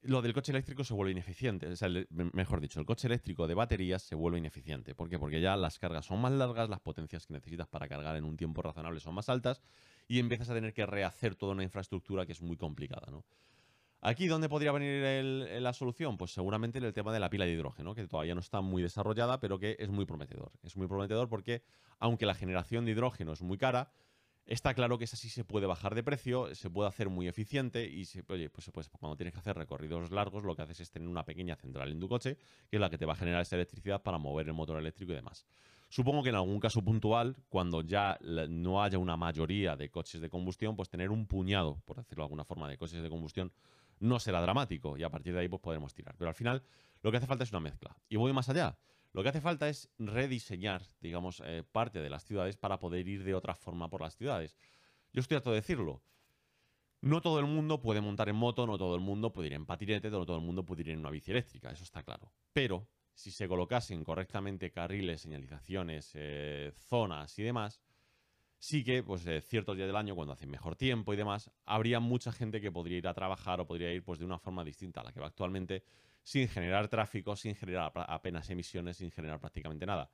lo del coche eléctrico se vuelve ineficiente. O sea, mejor dicho, el coche eléctrico de baterías se vuelve ineficiente. ¿Por qué? Porque ya las cargas son más largas, las potencias que necesitas para cargar en un tiempo razonable son más altas y empiezas a tener que rehacer toda una infraestructura que es muy complicada, ¿no? Aquí, ¿dónde podría venir la solución? Pues seguramente en el tema de la pila de hidrógeno, que todavía no está muy desarrollada, pero que es muy prometedor. Es muy prometedor porque, aunque la generación de hidrógeno es muy cara, está claro que esa sí se puede bajar de precio, se puede hacer muy eficiente y, oye, pues, pues, cuando tienes que hacer recorridos largos, lo que haces es tener una pequeña central en tu coche, que es la que te va a generar esa electricidad para mover el motor eléctrico y demás. Supongo que en algún caso puntual, cuando ya no haya una mayoría de coches de combustión, pues tener un puñado, por decirlo de alguna forma, de coches de combustión no será dramático y a partir de ahí pues podremos tirar. Pero al final lo que hace falta es una mezcla. Y voy más allá. Lo que hace falta es rediseñar, digamos, eh, parte de las ciudades para poder ir de otra forma por las ciudades. yo estoy harto de decirlo. No todo el mundo puede montar en moto, no todo el mundo puede ir en patinete, no todo el mundo puede ir en una bici eléctrica, eso está claro. Pero si se colocasen correctamente carriles, señalizaciones, eh, zonas y demás, sí que, pues, eh, ciertos días del año, cuando hace mejor tiempo y demás, habría mucha gente que podría ir a trabajar o podría ir pues, de una forma distinta a la que va actualmente, sin generar tráfico, sin generar apenas emisiones, sin generar prácticamente nada.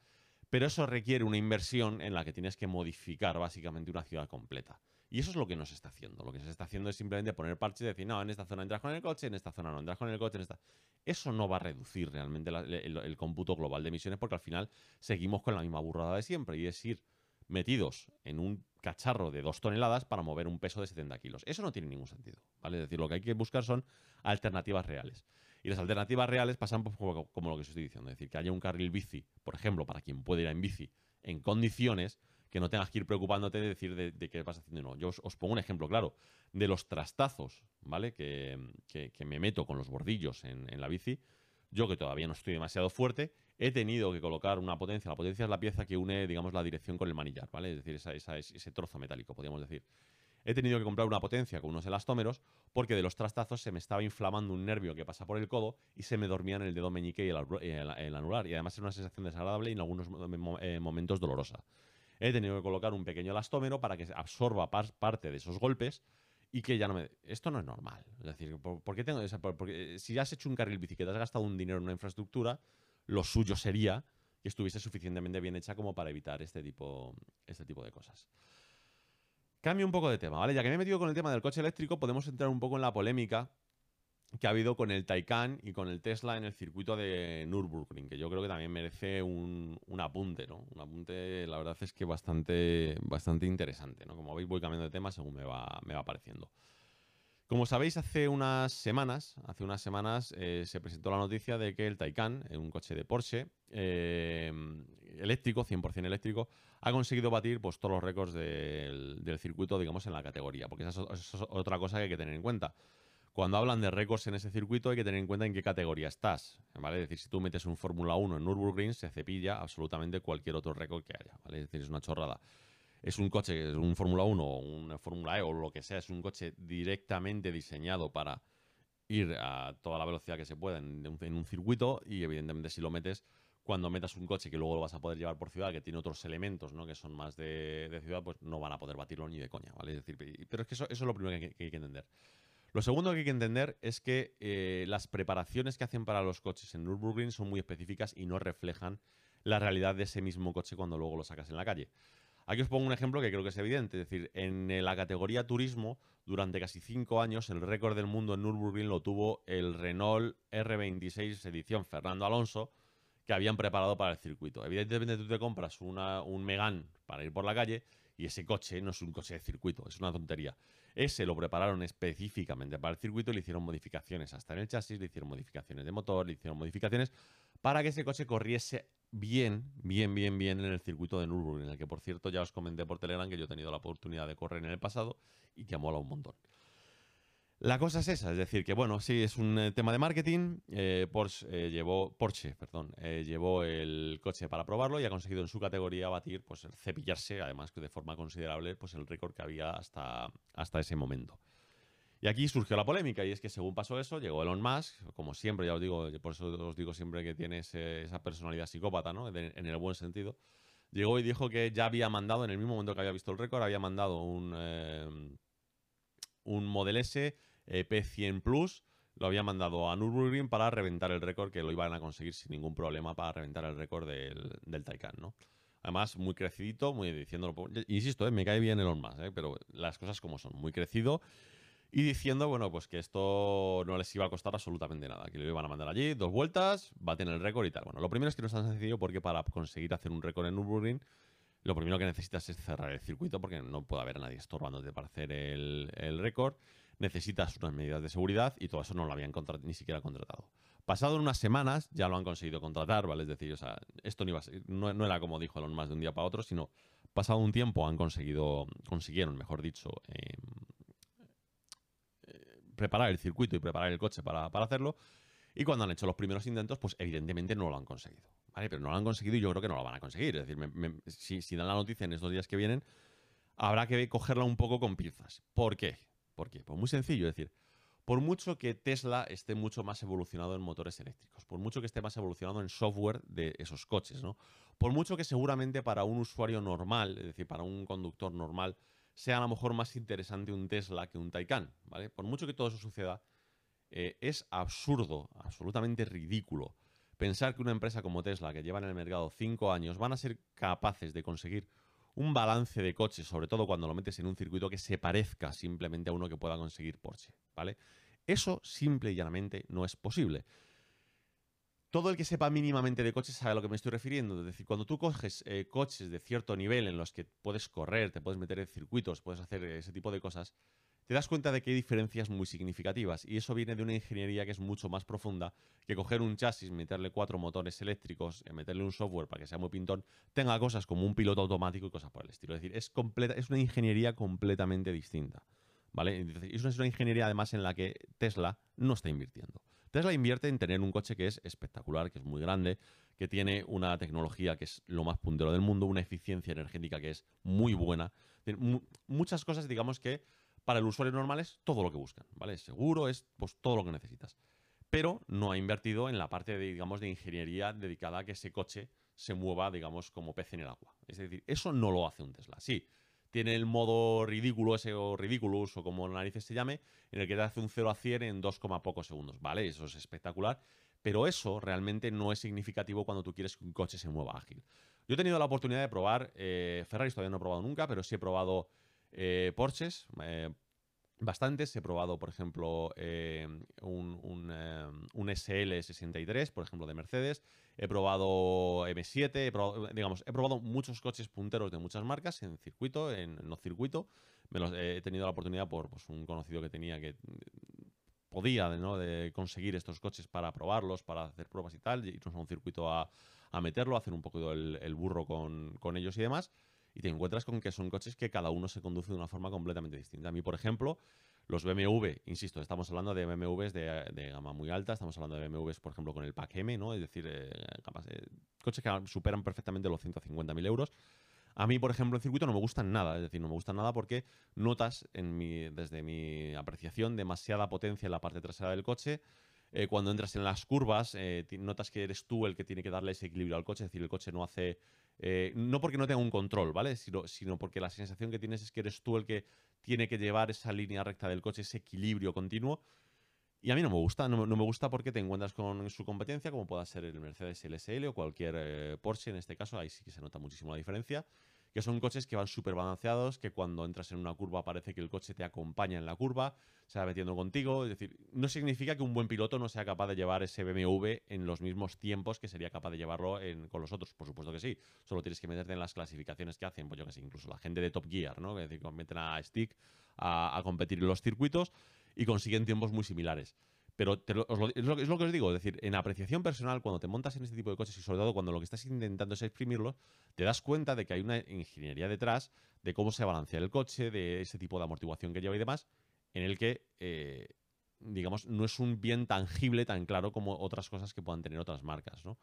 Pero eso requiere una inversión en la que tienes que modificar básicamente una ciudad completa. Y eso es lo que no se está haciendo. Lo que se está haciendo es simplemente poner parches y decir, no, en esta zona entras con el coche, en esta zona no entras con el coche, en esta... Eso no va a reducir realmente el, cómputo global de emisiones porque al final seguimos con la misma burrada de siempre y es ir metidos en un cacharro de dos toneladas para mover un peso de 70 kilos. Eso no tiene ningún sentido. ¿vale? Es decir, lo que hay que buscar son alternativas reales. Y las alternativas reales pasan como, como, lo que os estoy diciendo. Es decir, que haya un carril bici, por ejemplo, para quien puede ir en bici, en condiciones que no tengas que ir preocupándote de decir de, qué vas haciendo. No, yo os, pongo un ejemplo claro de los trastazos, ¿vale? Que, me meto con los bordillos en, la bici. Yo que todavía no estoy demasiado fuerte, he tenido que colocar una potencia. La potencia es la pieza que une, digamos, la dirección con el manillar, ¿vale? Es decir, esa, ese trozo metálico, podríamos decir. He tenido que comprar una potencia con unos elastómeros porque de los trastazos se me estaba inflamando un nervio que pasa por el codo y se me dormía en el dedo meñique y el, anular. Y además era una sensación desagradable y en algunos eh, momentos dolorosa he tenido que colocar un pequeño elastómero para que absorba parte de esos golpes y que ya no me... Esto no es normal. Es decir, ¿por, qué tengo esa... Porque si has hecho un carril bici que has gastado un dinero en una infraestructura, lo suyo sería que estuviese suficientemente bien hecha como para evitar este tipo, este tipo de cosas. Cambio un poco de tema, ¿vale? Ya que me he metido con el tema del coche eléctrico, podemos entrar un poco en la polémica que ha habido con el Taycan y con el Tesla en el circuito de Nürburgring, que yo creo que también merece un, apunte, ¿no? Un apunte, la verdad es que bastante, bastante interesante, ¿no? Como veis, voy cambiando de tema según me va, me va apareciendo. Como sabéis, hace unas semanas, hace unas semanas eh, se presentó la noticia de que el Taycan, eh, un coche de Porsche, eh, eléctrico, 100% eléctrico, ha conseguido batir pues, todos los récords del, circuito, digamos, en la categoría. Porque esa es, otra cosa que hay que tener en cuenta cuando hablan de récords en ese circuito hay que tener en cuenta en qué categoría estás, ¿vale? Es decir, si tú metes un Fórmula 1 en Nürburgring, se cepilla absolutamente cualquier otro récord que haya, ¿vale? Es decir, es una chorrada. Es un coche, es un Fórmula 1 o una Fórmula E o lo que sea, es un coche directamente diseñado para ir a toda la velocidad que se pueda en, un circuito y evidentemente si lo metes cuando metas un coche que luego lo vas a poder llevar por ciudad, que tiene otros elementos, ¿no? Que son más de, ciudad, pues no van a poder batirlo ni de coña, ¿vale? Es decir, pero es que eso, es lo primero que hay que entender. Lo segundo que hay que entender es que eh, las preparaciones que hacen para los coches en Nürburgring son muy específicas y no reflejan la realidad de ese mismo coche cuando luego lo sacas en la calle. Aquí os pongo un ejemplo que creo que es evidente. Es decir, en la categoría turismo, durante casi cinco años, el récord del mundo en Nürburgring lo tuvo el Renault R26 edición Fernando Alonso, que habían preparado para el circuito. Evidentemente tú te compras un Megane para ir por la calle y ese coche no es un coche de circuito, es una tontería. Ese lo prepararon específicamente para el circuito, le hicieron modificaciones hasta en el chasis, le hicieron modificaciones de motor, le hicieron modificaciones para que ese coche corriese bien, bien, bien, bien en el circuito de Nürburgring, en el que por cierto ya os comenté por Telegram que yo he tenido la oportunidad de correr en el pasado y que ha molado un montón. La cosa es esa, es decir, que bueno, sí, es un eh, tema de marketing. Eh, Porsche, eh, llevó, Porsche perdón, llevó el coche para probarlo y ha conseguido en su categoría batir, pues cepillarse, además que de forma considerable, pues el récord que había hasta, hasta ese momento. Y aquí surgió la polémica, y es que según pasó eso, llegó Elon Musk, como siempre, ya os digo, por eso os digo siempre que tiene esa personalidad psicópata, ¿no? en el buen sentido. Llegó y dijo que ya había mandado, en el mismo momento que había visto el récord, había mandado un un Model S eh, P100 Plus lo había mandado a Nürburgring para reventar el récord que lo iban a conseguir sin ningún problema para reventar el récord del, del Taycan, ¿no? Además, muy crecidito, muy diciéndolo. Insisto, eh, me cae bien Elon Musk, eh, pero las cosas como son, muy crecido. Y diciendo, bueno, pues que esto no les iba a costar absolutamente nada, que lo iban a mandar allí, dos vueltas, va a tener el récord y tal. Bueno, lo primero es que no es tan sencillo porque para conseguir hacer un récord en Nürburgring lo primero que necesitas es cerrar el circuito porque no puede haber a nadie estorbándote para hacer el, récord. Necesitas unas medidas de seguridad y todo eso no lo habían ni siquiera contratado. Pasado unas semanas ya lo han conseguido contratar, ¿vale? Es decir, o sea, esto no, iba no, era como dijo Elon más de un día para otro, sino pasado un tiempo han conseguido, consiguieron, mejor dicho, eh, preparar el circuito y preparar el coche para, para hacerlo. Y cuando han hecho los primeros intentos, pues evidentemente no lo han conseguido. Vale, pero no lo han conseguido y yo creo que no lo van a conseguir. Es decir, si, dan la noticia en estos días que vienen, habrá que cogerla un poco con pinzas. ¿Por qué? ¿Por qué? Pues muy sencillo, es decir, por mucho que Tesla esté mucho más evolucionado en motores eléctricos, por mucho que esté más evolucionado en software de esos coches, ¿no? Por mucho que seguramente para un usuario normal, es decir, para un conductor normal, sea a lo mejor más interesante un Tesla que un Taycan, ¿vale? Por mucho que todo eso suceda, eh, es absurdo, absolutamente ridículo, pensar que una empresa como Tesla, que lleva en el mercado cinco años, van a ser capaces de conseguir un balance de coches, sobre todo cuando lo metes en un circuito que se parezca simplemente a uno que pueda conseguir Porsche, ¿vale? Eso simple y llanamente no es posible. Todo el que sepa mínimamente de coches sabe a lo que me estoy refiriendo. Es decir, cuando tú coges eh, coches de cierto nivel en los que puedes correr, te puedes meter en circuitos, puedes hacer ese tipo de cosas, te das cuenta de que hay diferencias muy significativas. Y eso viene de una ingeniería que es mucho más profunda que coger un chasis, meterle cuatro motores eléctricos, y meterle un software para que sea muy pintón, tenga cosas como un piloto automático y cosas por el estilo. Es decir, es, completa, es una ingeniería completamente distinta. ¿Vale? Es una ingeniería además en la que Tesla no está invirtiendo. Tesla invierte en tener un coche que es espectacular, que es muy grande, que tiene una tecnología que es lo más puntero del mundo, una eficiencia energética que es muy buena. muchas cosas, digamos que para el usuario normal es todo lo que buscan, ¿vale? Es seguro, es pues, todo lo que necesitas. Pero no ha invertido en la parte, de, digamos, de ingeniería dedicada a que ese coche se mueva, digamos, como pez en el agua. Es decir, eso no lo hace un Tesla. Sí, tiene el modo ridículo ese o ridiculous o como narices se llame, en el que te hace un 0 a 100 en 2, pocos segundos. Vale, eso es espectacular, pero eso realmente no es significativo cuando tú quieres que un coche se mueva ágil. Yo he tenido la oportunidad de probar, eh, Ferrari todavía no he probado nunca, pero sí he probado eh, Porsches, eh, bastantes. He probado, por ejemplo, eh, un, un, SL63, por ejemplo, de Mercedes. He probado M7, he probado, digamos, he probado muchos coches punteros de muchas marcas en circuito, en no circuito. Me los, he tenido la oportunidad por pues, un conocido que tenía que podía ¿no? de conseguir estos coches para probarlos, para hacer pruebas y tal, irnos a un circuito a, a meterlo, hacer un poco el, el burro con, con ellos y demás y te encuentras con que son coches que cada uno se conduce de una forma completamente distinta. A mí, por ejemplo, los BMW, insisto, estamos hablando de BMWs de, gama muy alta, estamos hablando de BMWs, por ejemplo, con el pack M, ¿no? Es decir, eh, eh, coches que superan perfectamente los 150.000 euros. A mí, por ejemplo, en circuito no me gustan nada, es decir, no me gustan nada porque notas en mi, desde mi apreciación demasiada potencia en la parte trasera del coche. Eh, cuando entras en las curvas, notas que eres tú el que tiene que darle ese equilibrio al coche, es decir, el coche no hace eh, no porque no tenga un control, ¿vale? Sino, sino, porque la sensación que tienes es que eres tú el que tiene que llevar esa línea recta del coche, ese equilibrio continuo. Y a mí no me gusta, no, me gusta porque te encuentras con su competencia, como pueda ser el Mercedes LSL o cualquier eh, Porsche en este caso, ahí sí que se nota muchísimo la diferencia que son coches que van súper balanceados, que cuando entras en una curva parece que el coche te acompaña en la curva, se va metiendo contigo. Es decir, no significa que un buen piloto no sea capaz de llevar ese BMW en los mismos tiempos que sería capaz de llevarlo con los otros. Por supuesto que sí. Solo tienes que meterte en las clasificaciones que hacen, pues yo que sé, incluso la gente de Top Gear, ¿no? Es decir, meten a Stick a competir en los circuitos y consiguen tiempos muy similares. Pero es, lo, que os digo, es decir, en apreciación personal, cuando te montas en este tipo de coches y sobre todo cuando lo que estás intentando es exprimirlo, te das cuenta de que hay una ingeniería detrás de cómo se balancea el coche, de ese tipo de amortiguación que lleva y demás, en el que, eh, digamos, no es un bien tangible tan claro como otras cosas que puedan tener otras marcas, ¿no?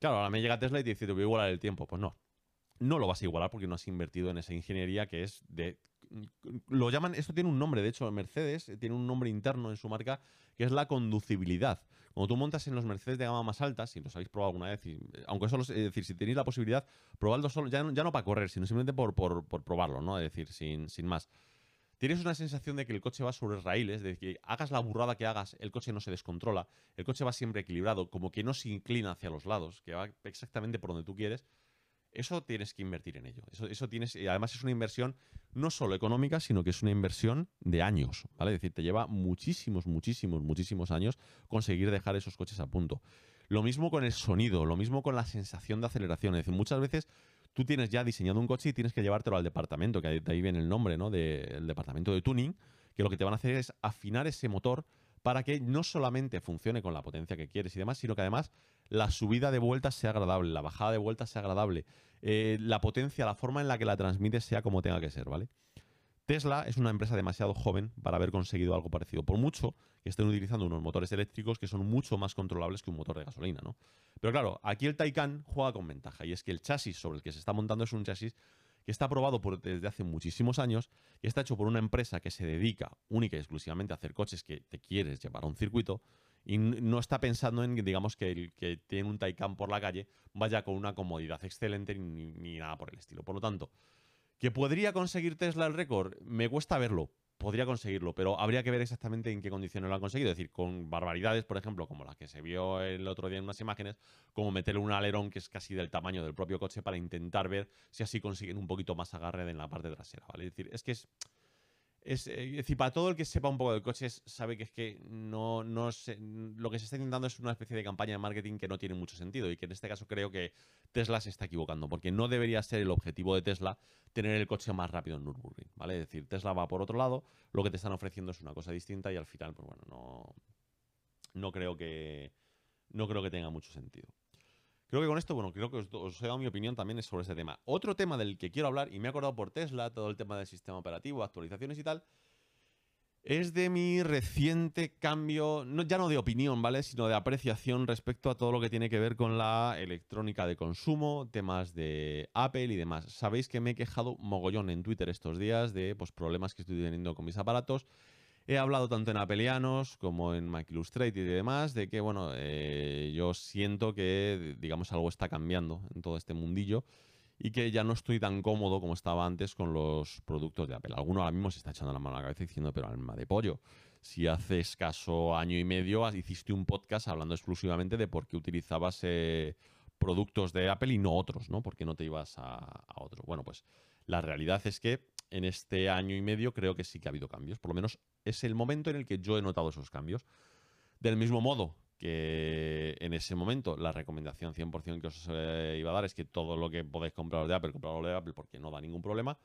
Claro, ahora me llega Tesla y te dice, te voy a igualar el tiempo. Pues no, no lo vas a igualar porque no has invertido en esa ingeniería que es de lo llaman, esto tiene un nombre, de hecho, Mercedes tiene un nombre interno en su marca que es la conducibilidad. Cuando tú montas en los Mercedes de gama más alta, si los habéis probado alguna vez, aunque solo, es decir, si tenéis la posibilidad, probadlo solo, ya ya no para correr, sino simplemente por, por, probarlo, ¿no? Es decir, sin, sin más. Tienes una sensación de que el coche va sobre raíles, de que hagas la burrada que hagas, el coche no se descontrola, el coche va siempre equilibrado, como que no se inclina hacia los lados, que va exactamente por donde tú quieres. Eso tienes que invertir en ello. Eso, eso tienes, y además es una inversión no solo económica, sino que es una inversión de años, ¿vale? Es decir, te lleva muchísimos, muchísimos, muchísimos años conseguir dejar esos coches a punto. Lo mismo con el sonido, lo mismo con la sensación de aceleración. Es decir, muchas veces tú tienes ya diseñado un coche y tienes que llevártelo al departamento, que de ahí viene el nombre, ¿no? Del departamento de tuning, que lo que te van a hacer es afinar ese motor para que no solamente funcione con la potencia que quieres y demás, sino que además la subida de vueltas sea agradable, la bajada de vueltas sea agradable, eh, la potencia, la forma en la que la transmites sea como tenga que ser, ¿vale? Tesla es una empresa demasiado joven para haber conseguido algo parecido, por mucho que estén utilizando unos motores eléctricos que son mucho más controlables que un motor de gasolina, ¿no? Pero claro, aquí el Taycan juega con ventaja y es que el chasis sobre el que se está montando es un chasis que está aprobado desde hace muchísimos años, y está hecho por una empresa que se dedica única y exclusivamente a hacer coches que te quieres llevar a un circuito, y no está pensando en, digamos, que el que tiene un Taycan por la calle vaya con una comodidad excelente ni nada por el estilo. Por lo tanto, ¿que podría conseguir Tesla el récord? Me cuesta verlo, podría conseguirlo, pero habría que ver exactamente en qué condiciones lo han conseguido. Es decir, con barbaridades, por ejemplo, como la que se vio el otro día en unas imágenes, como meterle un alerón que es casi del tamaño del propio coche para intentar ver si así consiguen un poquito más agarre en la parte trasera, ¿vale? Es decir, es que es es, eh, decir, para todo el que sepa un poco de coches, sabe que es que no, no lo que se está intentando es una especie de campaña de marketing que no tiene mucho sentido y que en este caso creo que Tesla se está equivocando, porque no debería ser el objetivo de Tesla tener el coche más rápido en Nürburgring, ¿vale? Es decir, Tesla va por otro lado, lo que te están ofreciendo es una cosa distinta y al final, pues bueno, no, no creo que no creo que tenga mucho sentido. Creo que con esto, bueno, creo que os, he dado mi opinión también sobre este tema. Otro tema del que quiero hablar, y me he acordado por Tesla, todo el tema del sistema operativo, actualizaciones y tal, es de mi reciente cambio, no, ya no de opinión, ¿vale? Sino de apreciación respecto a todo lo que tiene que ver con la electrónica de consumo, temas de Apple y demás. Sabéis que me he quejado mogollón en Twitter estos días de pues, problemas que estoy teniendo con mis aparatos He hablado tanto en Apelianos como en Mac Illustrated y demás de que, bueno, eh, yo siento que, digamos, algo está cambiando en todo este mundillo y que ya no estoy tan cómodo como estaba antes con los productos de Apple. Alguno ahora mismo se está echando la mano a la cabeza diciendo, pero alma de pollo, si hace escaso año y medio hiciste un podcast hablando exclusivamente de por qué utilizabas eh, productos de Apple y no otros, ¿no? ¿Por qué no te ibas a, a otros? Bueno, pues la realidad es que en este año y medio creo que sí que ha habido cambios. Por lo menos es el momento en el que yo he notado esos cambios. Del mismo modo que en ese momento la recomendación 100% que os eh, iba a dar es que todo lo que podéis comprar de Apple, comprarlo de Apple porque no da ningún problema.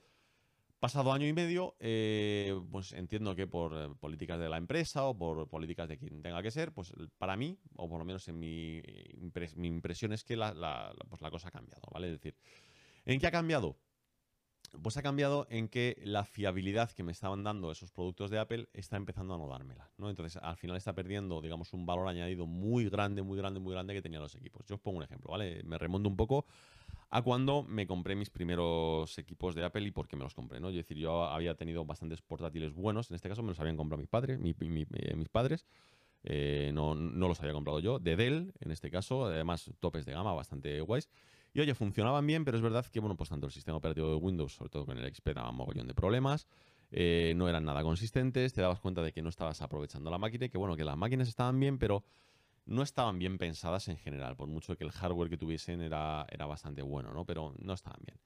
Pasado año y medio, eh, pues entiendo que por eh, políticas de la empresa o por políticas de quien tenga que ser, pues para mí, o por lo menos en mi, mi impresión es que la, pues la cosa ha cambiado, ¿vale? Es decir, ¿en qué ha cambiado? Pues ha cambiado en que la fiabilidad que me estaban dando esos productos de Apple está empezando a no dármela, ¿no? Entonces, al final está perdiendo, digamos, un valor añadido muy grande, muy grande, muy grande que tenían los equipos. Yo os pongo un ejemplo, ¿vale? Me remonto un poco a cuando me compré mis primeros equipos de Apple y por qué me los compré, ¿no? Es decir, yo había tenido bastantes portátiles buenos, en este caso me los habían comprado mis padres, eh, mis padres, eh, no, no los había comprado yo, de Dell, en este caso, además topes de gama bastante guays. Y oye, funcionaban bien, pero es verdad que, bueno, pues tanto el sistema operativo de Windows, sobre todo con el XP, daba un mogollón de problemas. Eh, no eran nada consistentes, te dabas cuenta de que no estabas aprovechando la máquina y que, bueno, que las máquinas estaban bien, pero no estaban bien pensadas en general, por mucho que el hardware que tuviesen era, era bastante bueno, ¿no? Pero no estaban bien.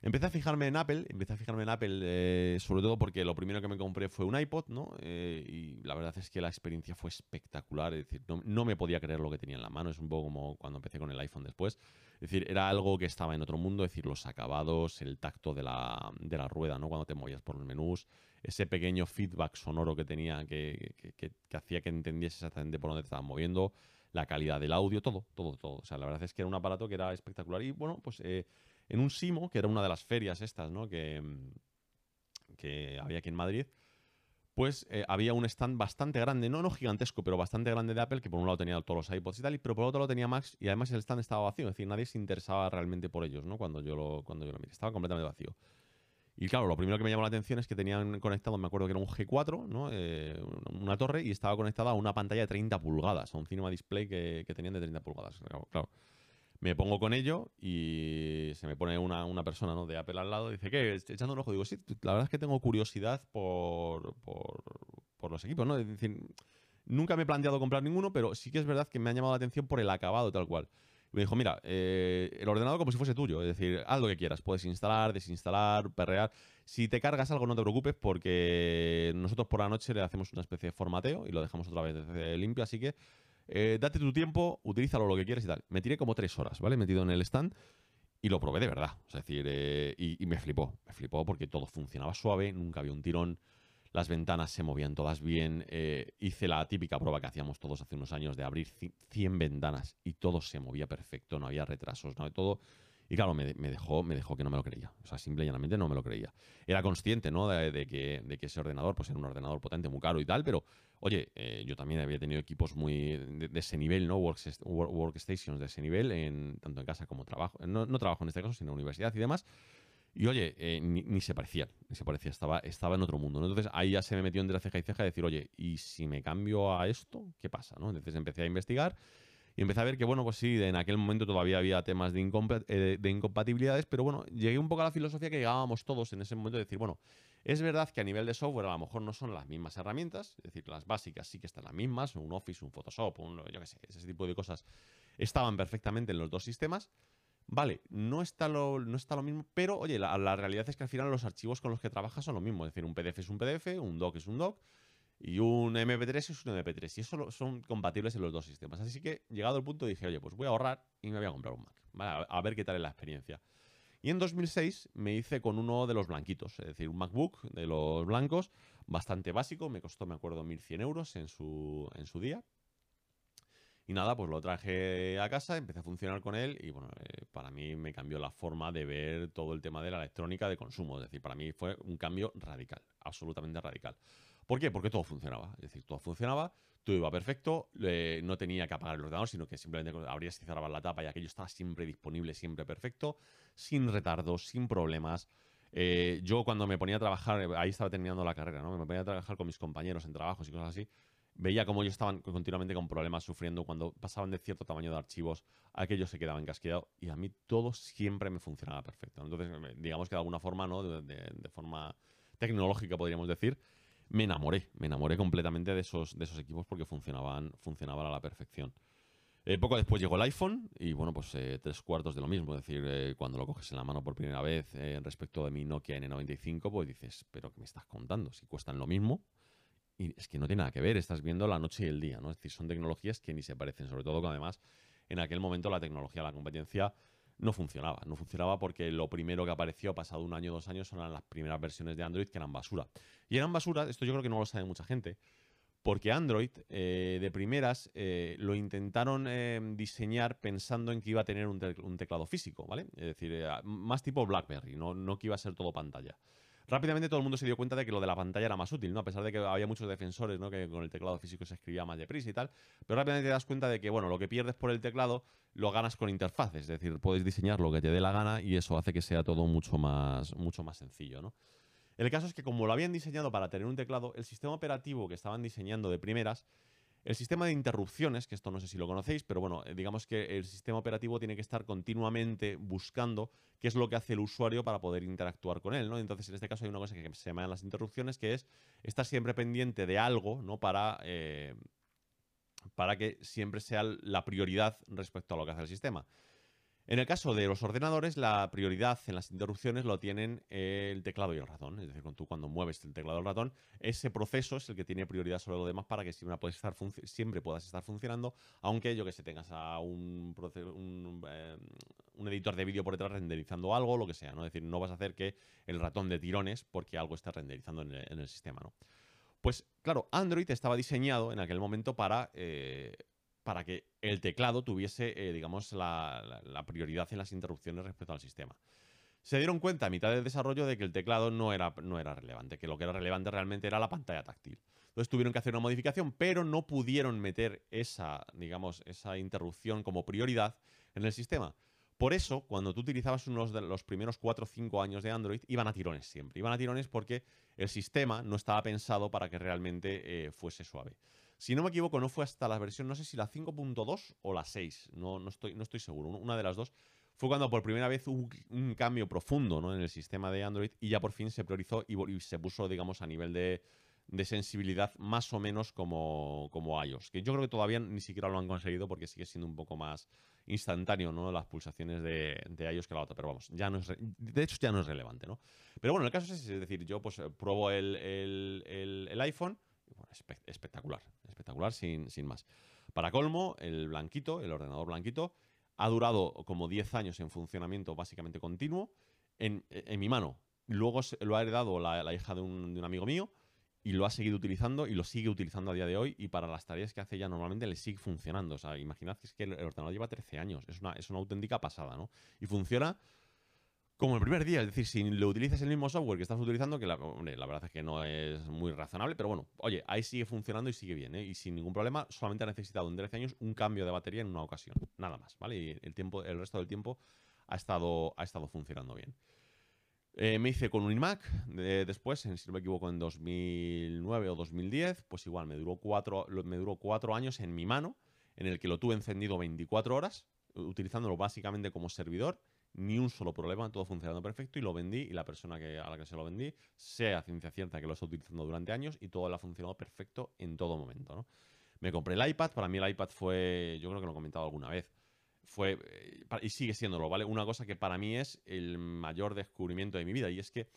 Empecé a fijarme en Apple, empecé a fijarme en Apple eh, sobre todo porque lo primero que me compré fue un iPod, ¿no? Eh, y la verdad es que la experiencia fue espectacular, es decir, no, no, me podía creer lo que tenía en la mano, es un poco como cuando empecé con el iPhone después. Es decir, era algo que estaba en otro mundo, es decir, los acabados, el tacto de la, de la rueda, ¿no? Cuando te movías por los menús, ese pequeño feedback sonoro que tenía que, que, hacía que entendiese exactamente por dónde te estaban moviendo, la calidad del audio, todo, todo, todo. O sea, la verdad es que era un aparato que era espectacular. Y bueno, pues eh, en un Simo, que era una de las ferias estas, ¿no? Que, que había aquí en Madrid, pues había un stand bastante grande, no, no gigantesco, pero bastante grande de Apple, que por un lado tenía todos los iPods y tal, pero por otro lado tenía Max, y además el stand estaba vacío, es decir, nadie se interesaba realmente por ellos, ¿no? Cuando yo lo, cuando yo lo miré, estaba completamente vacío. Y claro, lo primero que me llamó la atención es que tenían conectado, me acuerdo que era un G4, ¿no? Eh, una torre, y estaba conectada a una pantalla de 30 pulgadas, a un cinema display que, que tenían de 30 pulgadas. claro me pongo con ello y se me pone una, una persona ¿no? de Apple al lado y dice, ¿qué? Echando un ojo. Digo, sí, la verdad es que tengo curiosidad por, por, los equipos, ¿no? Es decir, nunca me he planteado comprar ninguno, pero sí que es verdad que me ha llamado la atención por el acabado tal cual. Y me dijo, mira, eh, el ordenador como si fuese tuyo, es decir, haz lo que quieras, puedes instalar, desinstalar, perrear. Si te cargas algo no te preocupes porque nosotros por la noche le hacemos una especie de formateo y lo dejamos otra vez limpio, así que eh, date tu tiempo, utilízalo lo que quieras y tal. Me tiré como tres horas, ¿vale? Metido en el stand y lo probé de verdad. Es decir, eh, y, me flipó. Me flipó porque todo funcionaba suave, nunca había un tirón. Las ventanas se movían todas bien. Eh, hice la típica prueba que hacíamos todos hace unos años de abrir 100 ventanas y todo se movía perfecto, no había retrasos, no todo y claro, me, dejó, me dejó que no me lo creía. O sea, simple y llanamente no me lo creía. Era consciente, ¿no? De, que, de que, ese ordenador, pues era un ordenador potente, muy caro y tal, pero, oye, eh, yo también había tenido equipos muy de, ese nivel, ¿no? workstations de ese nivel, en, tanto en casa como trabajo. No, no trabajo en este caso, sino en universidad y demás. Y oye, eh, ni, se parecía, ni se parecía, estaba, estaba en otro mundo. Entonces ahí ya se me metió entre la ceja y ceja de decir, oye, ¿y si me cambio a esto? ¿Qué pasa? ¿no? Entonces empecé a investigar y empecé a ver que, bueno, pues sí, en aquel momento todavía había temas de, eh, de incompatibilidades, pero bueno, llegué un poco a la filosofía que llegábamos todos en ese momento de decir, bueno, es verdad que a nivel de software a lo mejor no son las mismas herramientas, es decir, las básicas sí que están las mismas, un Office, un Photoshop, un, yo qué sé, ese tipo de cosas estaban perfectamente en los dos sistemas, Vale, no está lo, no está lo mismo, pero oye, la, realidad es que al final los archivos con los que trabajas son lo mismo. Es decir, un PDF es un PDF, un doc es un doc y un MP3 es un MP3. Y eso son compatibles en los dos sistemas. Así que, llegado el punto, dije, oye, pues voy a ahorrar y me voy a comprar un Mac. a, ver qué tal es la experiencia. Y en 2006 me hice con uno de los blanquitos, es decir, un MacBook de los blancos, bastante básico, me costó, me acuerdo, 1.100 euros en su, en su día. Y nada, pues lo traje a casa, empecé a funcionar con él y bueno, eh, para mí me cambió la forma de ver todo el tema de la electrónica de consumo. Es decir, para mí fue un cambio radical, absolutamente radical. ¿Por qué? Porque todo funcionaba. Es decir, todo funcionaba, todo iba perfecto, no tenía que apagar el ordenador, sino que simplemente abrías y cerrabas la tapa y aquello estaba siempre disponible, siempre perfecto, sin retardos, sin problemas. Eh, yo cuando me ponía a trabajar, ahí estaba terminando la carrera, ¿no? Me ponía a trabajar con mis compañeros en trabajos y cosas así veía cómo ellos estaban continuamente con problemas, sufriendo cuando pasaban de cierto tamaño de archivos, aquellos se quedaban casqueados y a mí todo siempre me funcionaba perfecto. Entonces, digamos que de alguna forma, ¿no? de, forma tecnológica podríamos decir, me enamoré, me enamoré completamente de esos, de esos equipos porque funcionaban, a la perfección. Eh, poco después llegó el iPhone y bueno, pues eh, tres cuartos de lo mismo. Es decir, eh, cuando lo coges en la mano por primera vez respecto de mi Nokia N95, pues dices, pero ¿qué me estás contando? Si cuestan lo mismo, y es que no tiene nada que ver, estás viendo la noche y el día, ¿no? Es decir, son tecnologías que ni se parecen, sobre todo que además en aquel momento la tecnología, la competencia no funcionaba. No funcionaba porque lo primero que apareció pasado un año o dos años eran las primeras versiones de Android que eran basura. Y eran basura, esto yo creo que no lo sabe mucha gente, porque Android eh, de primeras eh, lo intentaron eh, diseñar pensando en que iba a tener un, teclado físico, ¿vale? Es decir, más tipo BlackBerry, no, no que iba a ser todo pantalla. Rápidamente todo el mundo se dio cuenta de que lo de la pantalla era más útil, ¿no? A pesar de que había muchos defensores, ¿no? Que con el teclado físico se escribía más deprisa y tal. Pero rápidamente te das cuenta de que, bueno, lo que pierdes por el teclado lo ganas con interfaces. Es decir, puedes diseñar lo que te dé la gana y eso hace que sea todo mucho más, mucho más sencillo, ¿no? El caso es que como lo habían diseñado para tener un teclado, el sistema operativo que estaban diseñando de primeras el sistema de interrupciones, que esto no sé si lo conocéis, pero bueno, eh, digamos que el sistema operativo tiene que estar continuamente buscando qué es lo que hace el usuario para poder interactuar con él, ¿no? Entonces, en este caso hay una cosa que se llama las interrupciones, que es estar siempre pendiente de algo, ¿no? Para, eh, para que siempre sea la prioridad respecto a lo que hace el sistema. En el caso de los ordenadores, la prioridad en las interrupciones lo tienen el teclado y el ratón. Es decir, tú cuando mueves el teclado y el ratón, ese proceso es el que tiene prioridad sobre lo demás para que siempre puedas estar, funcionando, aunque yo que sé, tengas a un, eh, un, editor de vídeo por detrás renderizando algo, lo que sea. ¿no? Es decir, no vas a hacer que el ratón de tirones porque algo está renderizando en el, sistema. Pues claro, Android estaba diseñado en aquel momento para... Eh, para que el teclado tuviese, eh, digamos, la, prioridad en las interrupciones respecto al sistema. Se dieron cuenta a mitad del desarrollo de que el teclado no era, no era relevante, que lo que era relevante realmente era la pantalla táctil. Entonces tuvieron que hacer una modificación, pero no pudieron meter esa, digamos, esa interrupción como prioridad en el sistema. Por eso, cuando tú utilizabas unos de los primeros 4 o 5 años de Android, iban a tirones siempre. Iban a tirones porque el sistema no estaba pensado para que realmente eh, fuese suave. Si no me equivoco, no fue hasta la versión, no sé si la 5.2 o la 6, no, no, estoy, no estoy seguro, una de las dos. Fue cuando por primera vez hubo un cambio profundo ¿no? en el sistema de Android y ya por fin se priorizó y, se puso, digamos, a nivel de, sensibilidad más o menos como, como iOS. Que yo creo que todavía ni siquiera lo han conseguido porque sigue siendo un poco más instantáneo, ¿no? Las pulsaciones de, de iOS que la otra. Pero vamos, ya no es de hecho ya no es relevante, ¿no? Pero bueno, el caso es, es decir, yo pues pruebo el, el iPhone espectacular, espectacular sin, sin más. Para colmo, el blanquito, el ordenador blanquito, ha durado como 10 años en funcionamiento básicamente continuo en, mi mano. Luego lo ha heredado la, hija de un, amigo mío y lo ha seguido utilizando y lo sigue utilizando a día de hoy y para las tareas que hace ya normalmente le sigue funcionando. O sea, imaginad que es que el, ordenador lleva 13 años, es una, es una auténtica pasada, ¿no? Y funciona como el primer día. Es decir, si lo utilizas el mismo software que estás utilizando, que la, verdad es que no es muy razonable, pero bueno, oye, ahí sigue funcionando y sigue bien, ¿eh? Y sin ningún problema, solamente ha necesitado en 13 años un cambio de batería en una ocasión. Nada más, ¿vale? Y el, tiempo, el resto del tiempo ha estado, ha estado funcionando bien. Eh, me hice con un iMac después, si no me equivoco, en 2009 o 2010. Pues igual, me duró, cuatro, me duró cuatro años en mi mano, en el que lo tuve encendido 24 horas, utilizándolo básicamente como servidor. Ni un solo problema, todo funcionando perfecto y lo vendí y la persona que, a la que se lo vendí sea ciencia cierta que lo está utilizando durante años y todo le ha funcionado perfecto en todo momento. Me compré el iPad, para mí el iPad fue, yo creo que lo he comentado alguna vez, fue, eh, y sigue siéndolo, ¿vale? Una cosa que para mí es el mayor descubrimiento de mi vida y es que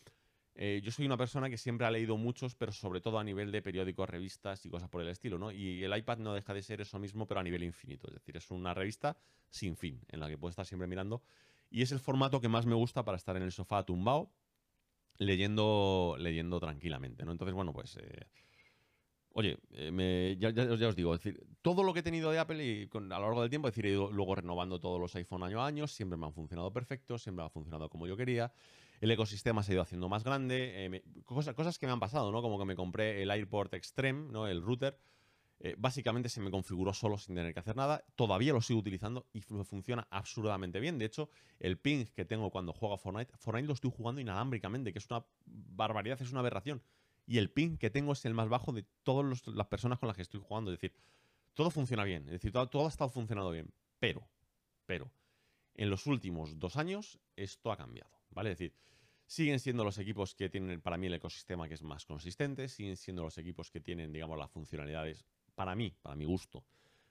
eh, yo soy una persona que siempre ha leído muchos, pero sobre todo a nivel de periódicos, revistas y cosas por el estilo, ¿no? Y el iPad no deja de ser eso mismo, pero a nivel infinito. Es decir, es una revista sin fin, en la que puedes estar siempre mirando. Y es el formato que más me gusta para estar en el sofá tumbado, leyendo, leyendo tranquilamente, ¿no? Entonces, bueno, pues... Eh, Oye, eh, ya, os digo, todo lo que he tenido de Apple y a lo largo del tiempo, es decir, he ido luego renovando todos los iPhone año a año, siempre me han funcionado perfecto, siempre ha funcionado como yo quería. El ecosistema se ha ido haciendo más grande. Eh, cosas, cosas que me han pasado, ¿no? Como que me compré el AirPort Extreme, ¿no? El router. Eh, básicamente se me configuró solo sin tener que hacer nada. Todavía lo sigo utilizando y funciona absurdamente bien. De hecho, el ping que tengo cuando juego a Fortnite, Fortnite lo estoy jugando inalámbricamente, que es una barbaridad, es una aberración y el ping que tengo es el más bajo de todas las personas con las que estoy jugando. Es decir, todo funciona bien, es decir, todo, ha estado funcionando bien, pero, pero, en los últimos dos años esto ha cambiado, ¿vale? Es decir, siguen siendo los equipos que tienen para mí el ecosistema que es más consistente, siguen siendo los equipos que tienen, digamos, las funcionalidades, para mí, para mi gusto,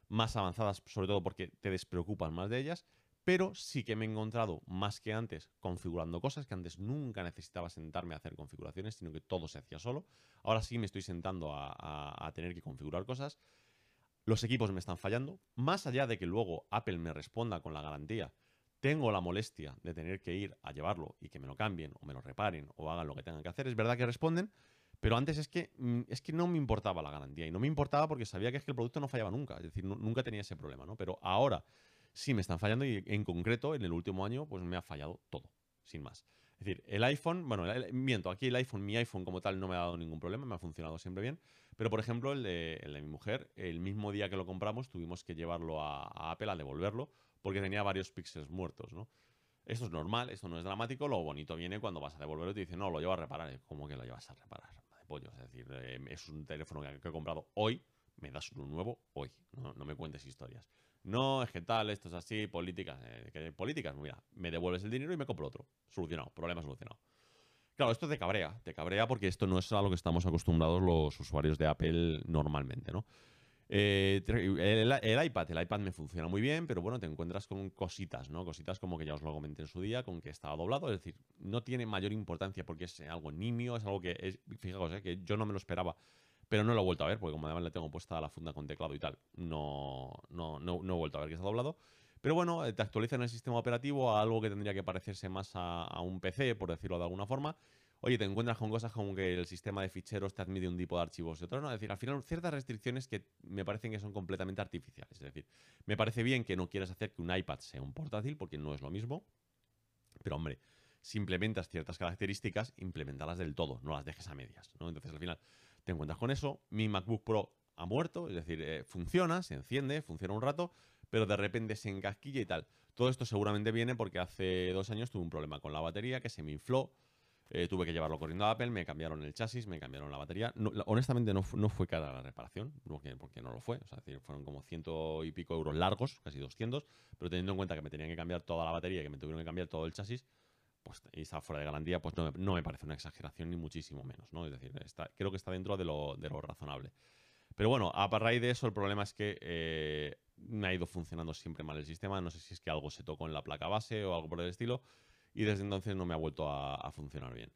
más avanzadas, sobre todo porque te despreocupas más de ellas, pero sí que me he encontrado más que antes configurando cosas que antes nunca necesitaba sentarme a hacer configuraciones, sino que todo se hacía solo. Ahora sí me estoy sentando a, tener que configurar cosas. Los equipos me están fallando. Más allá de que luego Apple me responda con la garantía, tengo la molestia de tener que ir a llevarlo y que me lo cambien o me lo reparen o hagan lo que tengan que hacer. Es verdad que responden, pero antes es que, mm, es que no me importaba la garantía y no me importaba porque sabía que es que el producto no fallaba nunca. Es decir, nunca tenía ese problema, ¿no? Pero ahora sí me están fallando y en concreto en el último año pues me ha fallado todo, sin más. Es decir, el iPhone, bueno, miento, aquí el iPhone, mi iPhone como tal no me ha dado ningún problema, me ha funcionado siempre bien, pero por ejemplo el de, mi mujer, el mismo día que lo compramos tuvimos que llevarlo a, Apple a devolverlo porque tenía varios píxeles muertos, ¿no? Esto es normal, esto no es dramático, lo bonito viene cuando vas a devolverlo y te dicen, no, lo llevo a reparar. ¿Cómo que lo llevas a reparar? Pollo. Es decir, eh, es un teléfono que, he comprado hoy, me das uno nuevo hoy, no me cuentes historias. No, es que tal, esto es así, políticas. Eh, políticas, mira, me devuelves el dinero y me compro otro. Solucionado, problema solucionado. Claro, esto te cabrea, te cabrea porque esto no es a lo que estamos acostumbrados los usuarios de Apple normalmente, ¿no? Eh, el, iPad, el iPad me funciona muy bien, pero bueno, te encuentras con cositas, ¿no? Cositas como que ya os lo comenté en su día, con que estaba doblado, es decir, no tiene mayor importancia porque es algo nimio, es algo que, es, fijaos, eh, que yo no me lo esperaba pero no lo he vuelto a ver, porque como además le tengo puesta la funda con teclado y tal, no, no, no, he vuelto a ver que está doblado. Pero bueno, eh, te actualizan el sistema operativo a algo que tendría que parecerse más a, un PC, por decirlo de alguna forma. Oye, te encuentras con cosas como que el sistema de ficheros te admite un tipo de archivos y otro no. Es decir, al final ciertas restricciones que me parecen que son completamente artificiales. Es decir, me parece bien que no quieras hacer que un iPad sea un portátil, porque no es lo mismo. Pero hombre, si implementas ciertas características, implementalas del todo, no las dejes a medias. ¿no? Entonces, al final, te encuentras con eso. Mi MacBook Pro ha muerto, es decir, eh, funciona, se enciende, funciona un rato, pero de repente se encasquilla y tal. Todo esto seguramente viene porque hace dos años tuve un problema con la batería que se me infló. Eh, tuve que llevarlo corriendo a Apple, me cambiaron el chasis, me cambiaron la batería. honestamente no, fue cara la reparación, porque, porque, no lo fue. Fueron como ciento y pico euros largos, casi 200, pero teniendo en cuenta que me tenían que cambiar toda la batería y que me tuvieron que cambiar todo el chasis, pues, y está fuera de garantía, pues no, me parece una exageración ni muchísimo menos, ¿no? Es decir, creo que está dentro de lo, razonable. Pero bueno, a raíz de eso, el problema es que eh, me ha ido funcionando siempre mal el sistema. No sé si es que algo se tocó en la placa base o algo por el estilo. Y desde entonces no me ha vuelto a, funcionar bien.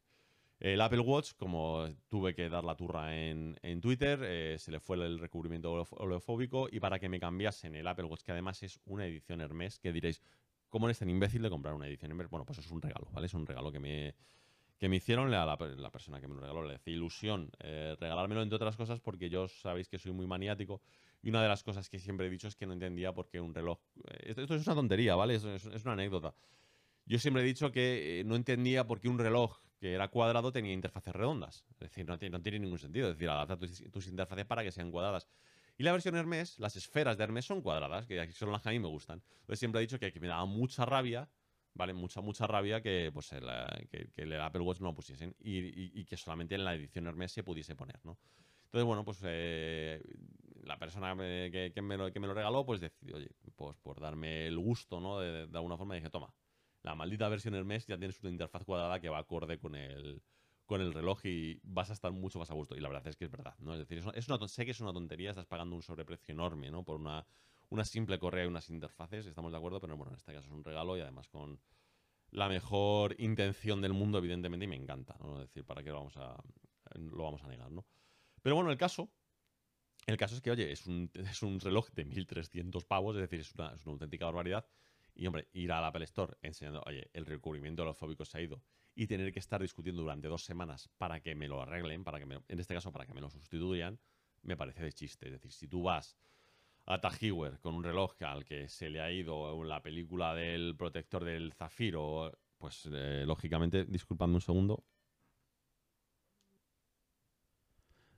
El Apple Watch, como tuve que dar la turra en, Twitter, eh, se le fue el recubrimiento oleofóbico y para que me cambiasen el Apple Watch, que además es una edición Hermes, que diréis, ¿Cómo eres tan imbécil de comprar una edición Bueno, pues es un regalo, ¿vale? Es un regalo que me, que me hicieron a la, persona que me lo regaló. Le hacía ilusión eh, regalármelo, entre otras cosas, porque yo sabéis que soy muy maniático. Y una de las cosas que siempre he dicho es que no entendía por qué un reloj. Eh, esto, es una tontería, ¿vale? Es, una anécdota. Yo siempre he dicho que eh, no entendía por qué un reloj que era cuadrado tenía interfaces redondas. Es decir, no, no tiene ningún sentido. Es decir, adapta tus, tus interfaces para que sean cuadradas. Y la versión Hermes, las esferas de Hermes son cuadradas, que son las que a mí me gustan. Entonces siempre he dicho que, me daba mucha rabia ¿vale? Mucha, mucha rabia que, pues, el, eh, que, que el Apple Watch no lo pusiesen y, y- y que solamente en la edición Hermes se pudiese poner, ¿no? Entonces, bueno, pues eh, la persona que, que me lo, que me lo regaló, pues decidió, oye, pues por darme el gusto, ¿no? De, de alguna forma dije, toma, la maldita versión Hermes ya tienes una interfaz cuadrada que va acorde con el, con el reloj y vas a estar mucho más a gusto. Y la verdad es que es verdad, ¿no? Es decir, es una, sé que es una tontería, estás pagando un sobreprecio enorme, ¿no? Por una, una simple correa y unas interfaces, estamos de acuerdo, pero bueno, en este caso es un regalo y además con la mejor intención del mundo, evidentemente, y me encanta, ¿no? Es decir, ¿para qué lo vamos a, lo vamos a negar, ¿no? Pero bueno, el caso, el caso es que, oye, es un, (laughs) es un reloj de 1.300 pavos, es decir, es una, es una auténtica barbaridad. Y, hombre, ir al Apple Store enseñando, oye, el recubrimiento de los fóbicos se ha ido y tener que estar discutiendo durante dos semanas para que me lo arreglen, para que me, en este caso, para que me lo sustituyan, me parece de chiste. Es decir, si tú vas a Tajiwer con un reloj al que se le ha ido la película del protector del zafiro, pues eh, lógicamente, disculpadme un segundo.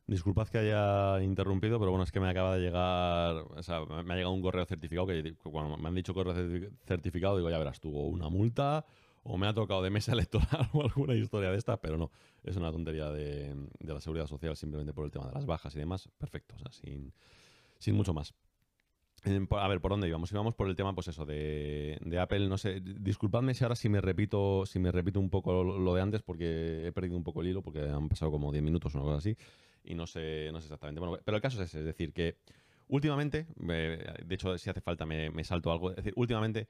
Disculpad que haya interrumpido, pero bueno, es que me acaba de llegar, o sea, me ha llegado un correo certificado que cuando me han dicho correo certi- certificado digo, ya verás tú, o una multa o me ha tocado de mesa (laughs) electoral o alguna historia de estas, pero no, es una tontería de, la seguridad social simplemente por el tema de las bajas y demás, perfecto, o sea, sin, sin mucho más. Por- A ver, ¿por dónde íbamos? Íbamos por el tema, pues eso, de, Apple. No sé, disculpadme si ahora si me repito, si me repito un poco lo, de antes, porque he perdido un poco el hilo, porque han pasado como 10 minutos o cosa así, y no sé, no sé exactamente. Bueno, pero el caso es ese, es decir, que últimamente, de hecho, si hace falta me, salto algo, es decir, últimamente,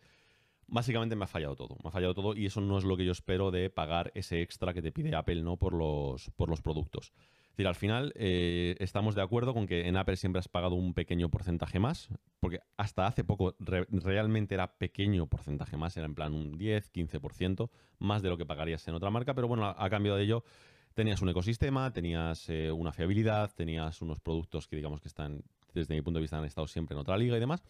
básicamente me ha fallado todo. Me ha fallado todo, y eso no es lo que yo espero de pagar ese extra que te pide Apple, ¿no? Por los, por los productos. Es decir, al final eh, estamos de acuerdo con que en Apple siempre has pagado un pequeño porcentaje más, porque hasta hace poco re- realmente era pequeño porcentaje más, era en plan un 10, 15% más de lo que pagarías en otra marca, pero bueno, a, a cambio de ello tenías un ecosistema, tenías eh, una fiabilidad, tenías unos productos que digamos que están, desde mi punto de vista, han estado siempre en otra liga y demás.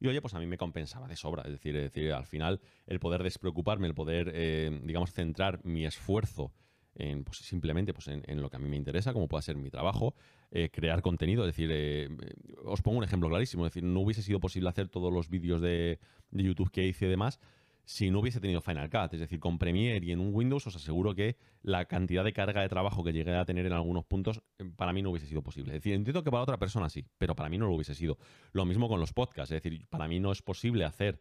Y oye, pues a mí me compensaba de sobra. Es decir, es decir al final, el poder despreocuparme, el poder, eh, digamos, centrar mi esfuerzo en, pues, simplemente pues, en, en lo que a mí me interesa, como pueda ser mi trabajo, eh, crear contenido. Es decir, eh, eh, os pongo un ejemplo clarísimo. Es decir, no hubiese sido posible hacer todos los vídeos de, de YouTube que hice y demás si no hubiese tenido Final Cut. Es decir, con Premiere y en un Windows os aseguro que la cantidad de carga de trabajo que llegué a tener en algunos puntos eh, para mí no hubiese sido posible. Es decir, entiendo que para otra persona sí, pero para mí no lo hubiese sido. Lo mismo con los podcasts. Es decir, para mí no es posible hacer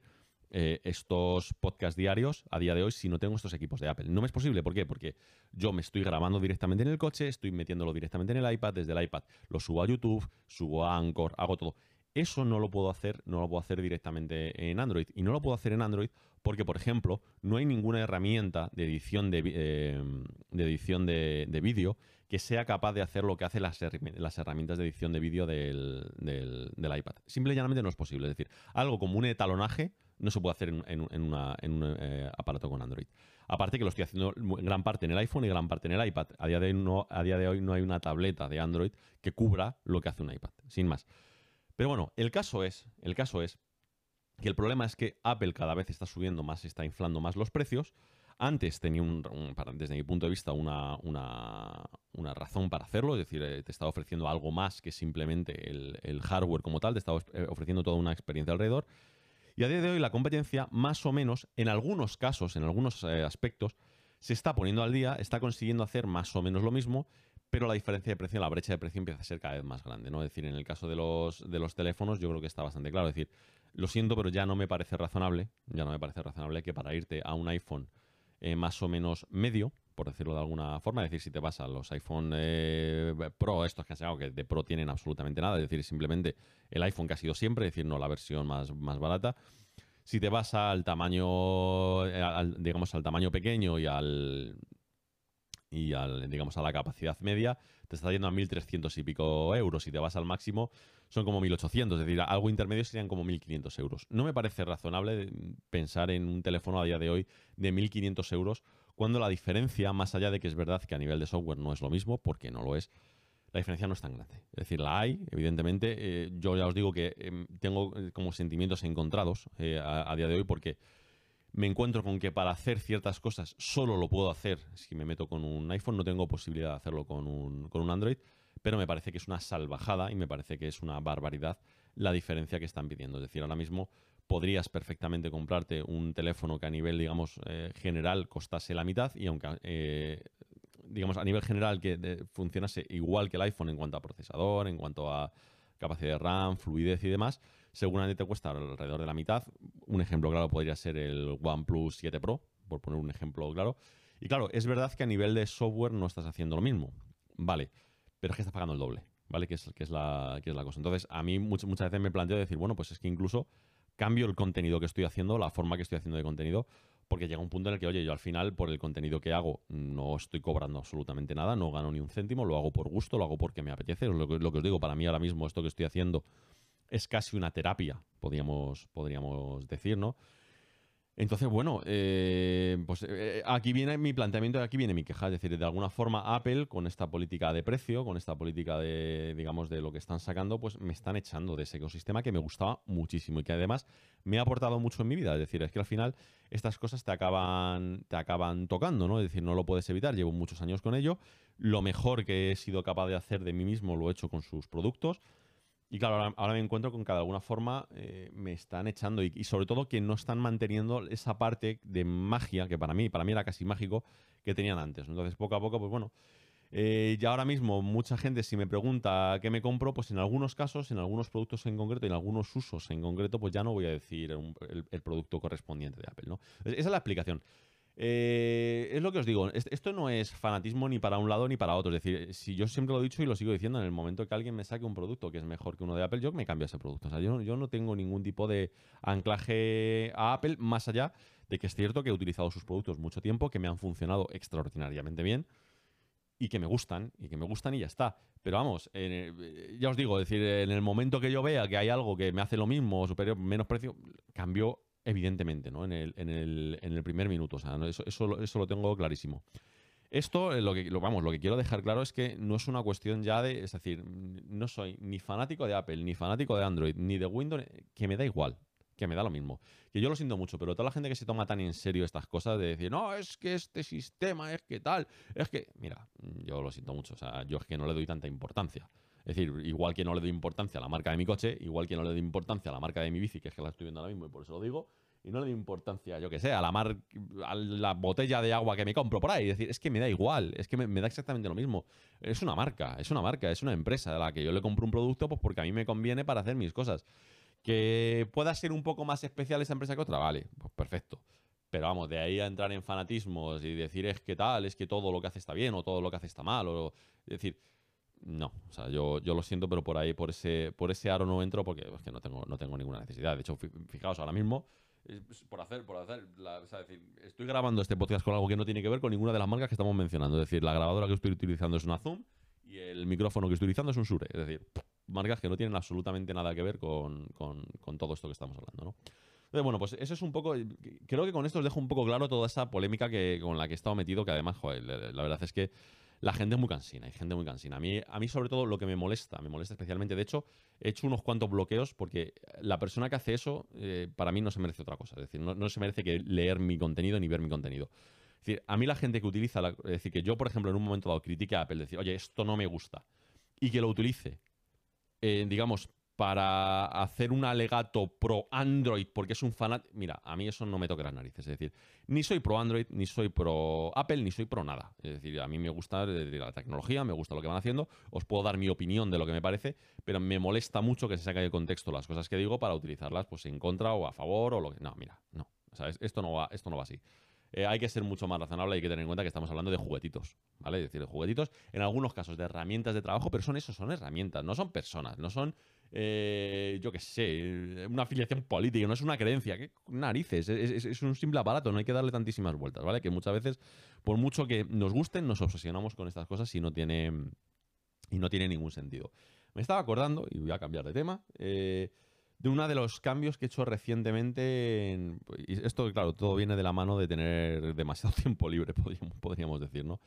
eh, estos podcasts diarios a día de hoy si no tengo estos equipos de Apple. No me es posible, ¿por qué? Porque yo me estoy grabando directamente en el coche, estoy metiéndolo directamente en el iPad, desde el iPad lo subo a YouTube, subo a Anchor, hago todo. Eso no lo puedo hacer, no lo puedo hacer directamente en Android. Y no lo puedo hacer en Android porque, por ejemplo, no hay ninguna herramienta de edición de, eh, de edición de, de vídeo que sea capaz de hacer lo que hacen las, las herramientas de edición de vídeo del, del- iPad. Simple y llanamente no es posible. Es decir, algo como un etalonaje no se puede hacer en, en- en en un eh, aparato con Android. Aparte que lo estoy haciendo en gran parte en el iPhone y gran parte en el iPad. A día de no, a día de hoy no hay una tableta de Android que cubra lo que hace un iPad. Sin más. Pero bueno, el caso es, el caso es que el problema es que Apple cada vez está subiendo más, está inflando más los precios. Antes tenía, un, desde mi punto de vista, una, una- una razón para hacerlo, es decir, eh, te estaba ofreciendo algo más que simplemente el, el hardware como tal, te estaba eh, ofreciendo toda una experiencia alrededor. Y a día de hoy la competencia, más o menos, en algunos casos, en algunos eh, aspectos, se está poniendo al día, está consiguiendo hacer más o menos lo mismo, pero la diferencia de precio, la brecha de precio empieza a ser cada vez más grande, ¿no? Es decir, en el caso de los, de los teléfonos yo creo que está bastante claro. Es decir, lo siento, pero ya no me parece razonable, ya no me parece razonable que para irte a un iPhone eh, más o menos medio, por decirlo de alguna forma, es decir, si te vas a los iPhone eh, Pro, estos que han sacado, que de Pro tienen absolutamente nada, es decir, simplemente el iPhone que ha sido siempre, es decir, no la versión más, más barata. Si te vas al tamaño, eh, al- digamos, al tamaño pequeño y al y al, digamos, a la capacidad media, te está yendo a 1.300 y pico euros. Si te vas al máximo, son como 1.800. Es decir, algo intermedio serían como 1.500 euros. No me parece razonable mm, pensar en un teléfono a día de hoy de 1.500 euros cuando la diferencia, más allá de que es verdad que a nivel de software no es lo mismo, porque no lo es, la diferencia no es tan grande. Es decir, la hay, evidentemente. eh, yo ya os digo que em, tengo eh, como sentimientos encontrados eh, a, a día de hoy porque me encuentro con que para hacer ciertas cosas solo lo puedo hacer si me meto con un iPhone, no tengo posibilidad de hacerlo con un, con un Android, pero me parece que es una salvajada y me parece que es una barbaridad la diferencia que están pidiendo. Es decir, ahora mismo podrías perfectamente comprarte un teléfono que a nivel, digamos, eh, general costase la mitad y aunque, eh, digamos, a nivel general que funcionase igual que el iPhone en cuanto a procesador, en cuanto a capacidad de RAM, fluidez y demás, seguramente te cuesta alrededor de la mitad. Un ejemplo claro podría ser el OnePlus 7 Pro, por poner un ejemplo claro. Y claro, es verdad que a nivel de software no estás haciendo lo mismo, vale, pero es que estás pagando el doble, ¿vale? Que es, la, que es la cosa. Entonces, a mí muchas, muchas veces me planteo decir, bueno, pues es que incluso cambio el contenido que estoy haciendo, la forma que estoy haciendo de contenido, porque llega un punto en el que, oye, yo al final, por el contenido que hago, no estoy cobrando absolutamente nada, no gano ni un céntimo, lo hago por gusto, lo hago porque me apetece. Lo que, lo que os digo, para mí ahora mismo esto que estoy haciendo es casi una terapia, podríamos, podríamos decir, ¿no? Entonces, bueno, eh, pues eh, aquí viene mi planteamiento, aquí viene mi queja. Es decir, de alguna forma Apple, con esta política de precio, con esta política de, digamos, de lo que están sacando, pues me están echando de ese ecosistema que me gustaba muchísimo y que además me ha aportado mucho en mi vida. Es decir, es que al final estas cosas te acaban, te acaban tocando, ¿no? Es decir, no lo puedes evitar. Llevo muchos años con ello. Lo mejor que he sido capaz de hacer de mí mismo lo he hecho con sus productos. Y claro, ahora, me encuentro con que de alguna forma eh, me están echando y, sobre todo que no están manteniendo esa parte de magia que para mí, para mí era casi mágico, que tenían antes. Entonces, poco a poco, pues bueno, eh, ya ahora mismo mucha gente si me pregunta qué me compro, pues en algunos casos, en algunos productos en concreto, en algunos usos en concreto, pues ya no voy a decir el, el, producto correspondiente de Apple, ¿no? Esa es la explicación. Eh, es lo que os digo, esto no es fanatismo ni para un lado ni para otro. Es decir, si yo siempre lo he dicho y lo sigo diciendo, en el momento que alguien me saque un producto que es mejor que uno de Apple, yo me cambio ese producto. O sea, yo, no tengo ningún tipo de anclaje a Apple, más allá de que es cierto que he utilizado sus productos mucho tiempo, que me han funcionado extraordinariamente bien y que me gustan, y que me gustan y ya está. Pero vamos, ya os digo, es decir, en el momento que yo vea que hay algo que me hace lo mismo o superior, menos precio, cambio evidentemente, ¿no? En el, en el, en el primer minuto. O sea, eso, eso, eso, lo tengo clarísimo. Esto, eh, lo que, vamos, lo que quiero dejar claro es que no es una cuestión ya de, es decir, no soy ni fanático de Apple, ni fanático de Android, ni de Windows, que me da igual, que me da lo mismo. Que yo lo siento mucho, pero toda la gente que se toma tan en serio estas cosas de decir, no, es que este sistema es que tal, es que, mira, yo lo siento mucho, o sea, yo es que no le doy tanta importancia. Es decir, igual que no le doy importancia a la marca de mi coche, igual que no le doy importancia a la marca de mi bici, que es que la estoy viendo ahora mismo y por eso lo digo, y no le doy importancia, yo que sé, a la, mar, a la botella de agua que me compro por ahí. Es decir, es que me da igual, es que me, da exactamente lo mismo. Es una marca, es una marca, es una empresa a la que yo le compro un producto pues porque a mí me conviene para hacer mis cosas. Que pueda ser un poco más especial esa empresa que otra, vale, pues perfecto. Pero vamos, de ahí a entrar en fanatismos y decir es que tal, es que todo lo que hace está bien o todo lo que hace está mal. O, es decir, no, o sea, yo, yo lo siento, pero por ahí, por ese, por ese aro no entro porque es que no tengo, no tengo ninguna necesidad. De hecho, fijaos, ahora mismo, por hacer, por hacer, o sea, decir, estoy grabando este podcast con algo que no tiene que ver con ninguna de las marcas que estamos mencionando. Es decir, la grabadora que estoy utilizando es una Zoom y el micrófono que estoy utilizando es un Shure. Es decir, marcas que no tienen absolutamente nada que ver con, con, con todo esto que estamos hablando, ¿no? Entonces, bueno, pues eso es un poco. Creo que con esto os dejo un poco claro toda esa polémica que, con la que he estado metido, que además, joder, la verdad es que la gente es muy cansina, hay gente muy cansina. A mí, a mí sobre todo lo que me molesta, me molesta especialmente, de hecho, he hecho unos cuantos bloqueos porque la persona que hace eso, eh, para mí no se merece otra cosa. Es decir, no, se merece que leer mi contenido ni ver mi contenido. Es decir, a mí la gente que utiliza, es decir, que yo, por ejemplo, en un momento dado critique a Apple, decir, oye, esto no me gusta, y que lo utilice, eh, digamos, para hacer un alegato pro Android porque es un fanático. Mira, a mí eso no me toca las narices. Es decir, ni soy pro Android, ni soy pro Apple, ni soy pro nada. Es decir, a mí me gusta la tecnología, me gusta lo que van haciendo. Os puedo dar mi opinión de lo que me parece, pero me molesta mucho que se saque de contexto las cosas que digo para utilizarlas pues en contra o a favor o lo que. No, mira, no. Esto no va, esto no va así. Eh, hay que ser mucho más razonable, hay que tener en cuenta que estamos hablando de juguetitos, ¿vale? Es decir, de juguetitos, en algunos casos de herramientas de trabajo, pero son eso, son herramientas, no son personas, no son eh, yo qué sé, una afiliación política, no es una creencia, ¿qué narices? Es, un simple aparato, no hay que darle tantísimas vueltas, ¿vale? Que muchas veces, por mucho que nos gusten, nos obsesionamos con estas cosas y no tiene, y no tiene ningún sentido. Me estaba acordando, y voy a cambiar de tema, eh, de uno de los cambios que he hecho recientemente. y esto, claro, todo viene de la mano de tener demasiado (laughs) tiempo libre, podríamos decir, ¿no?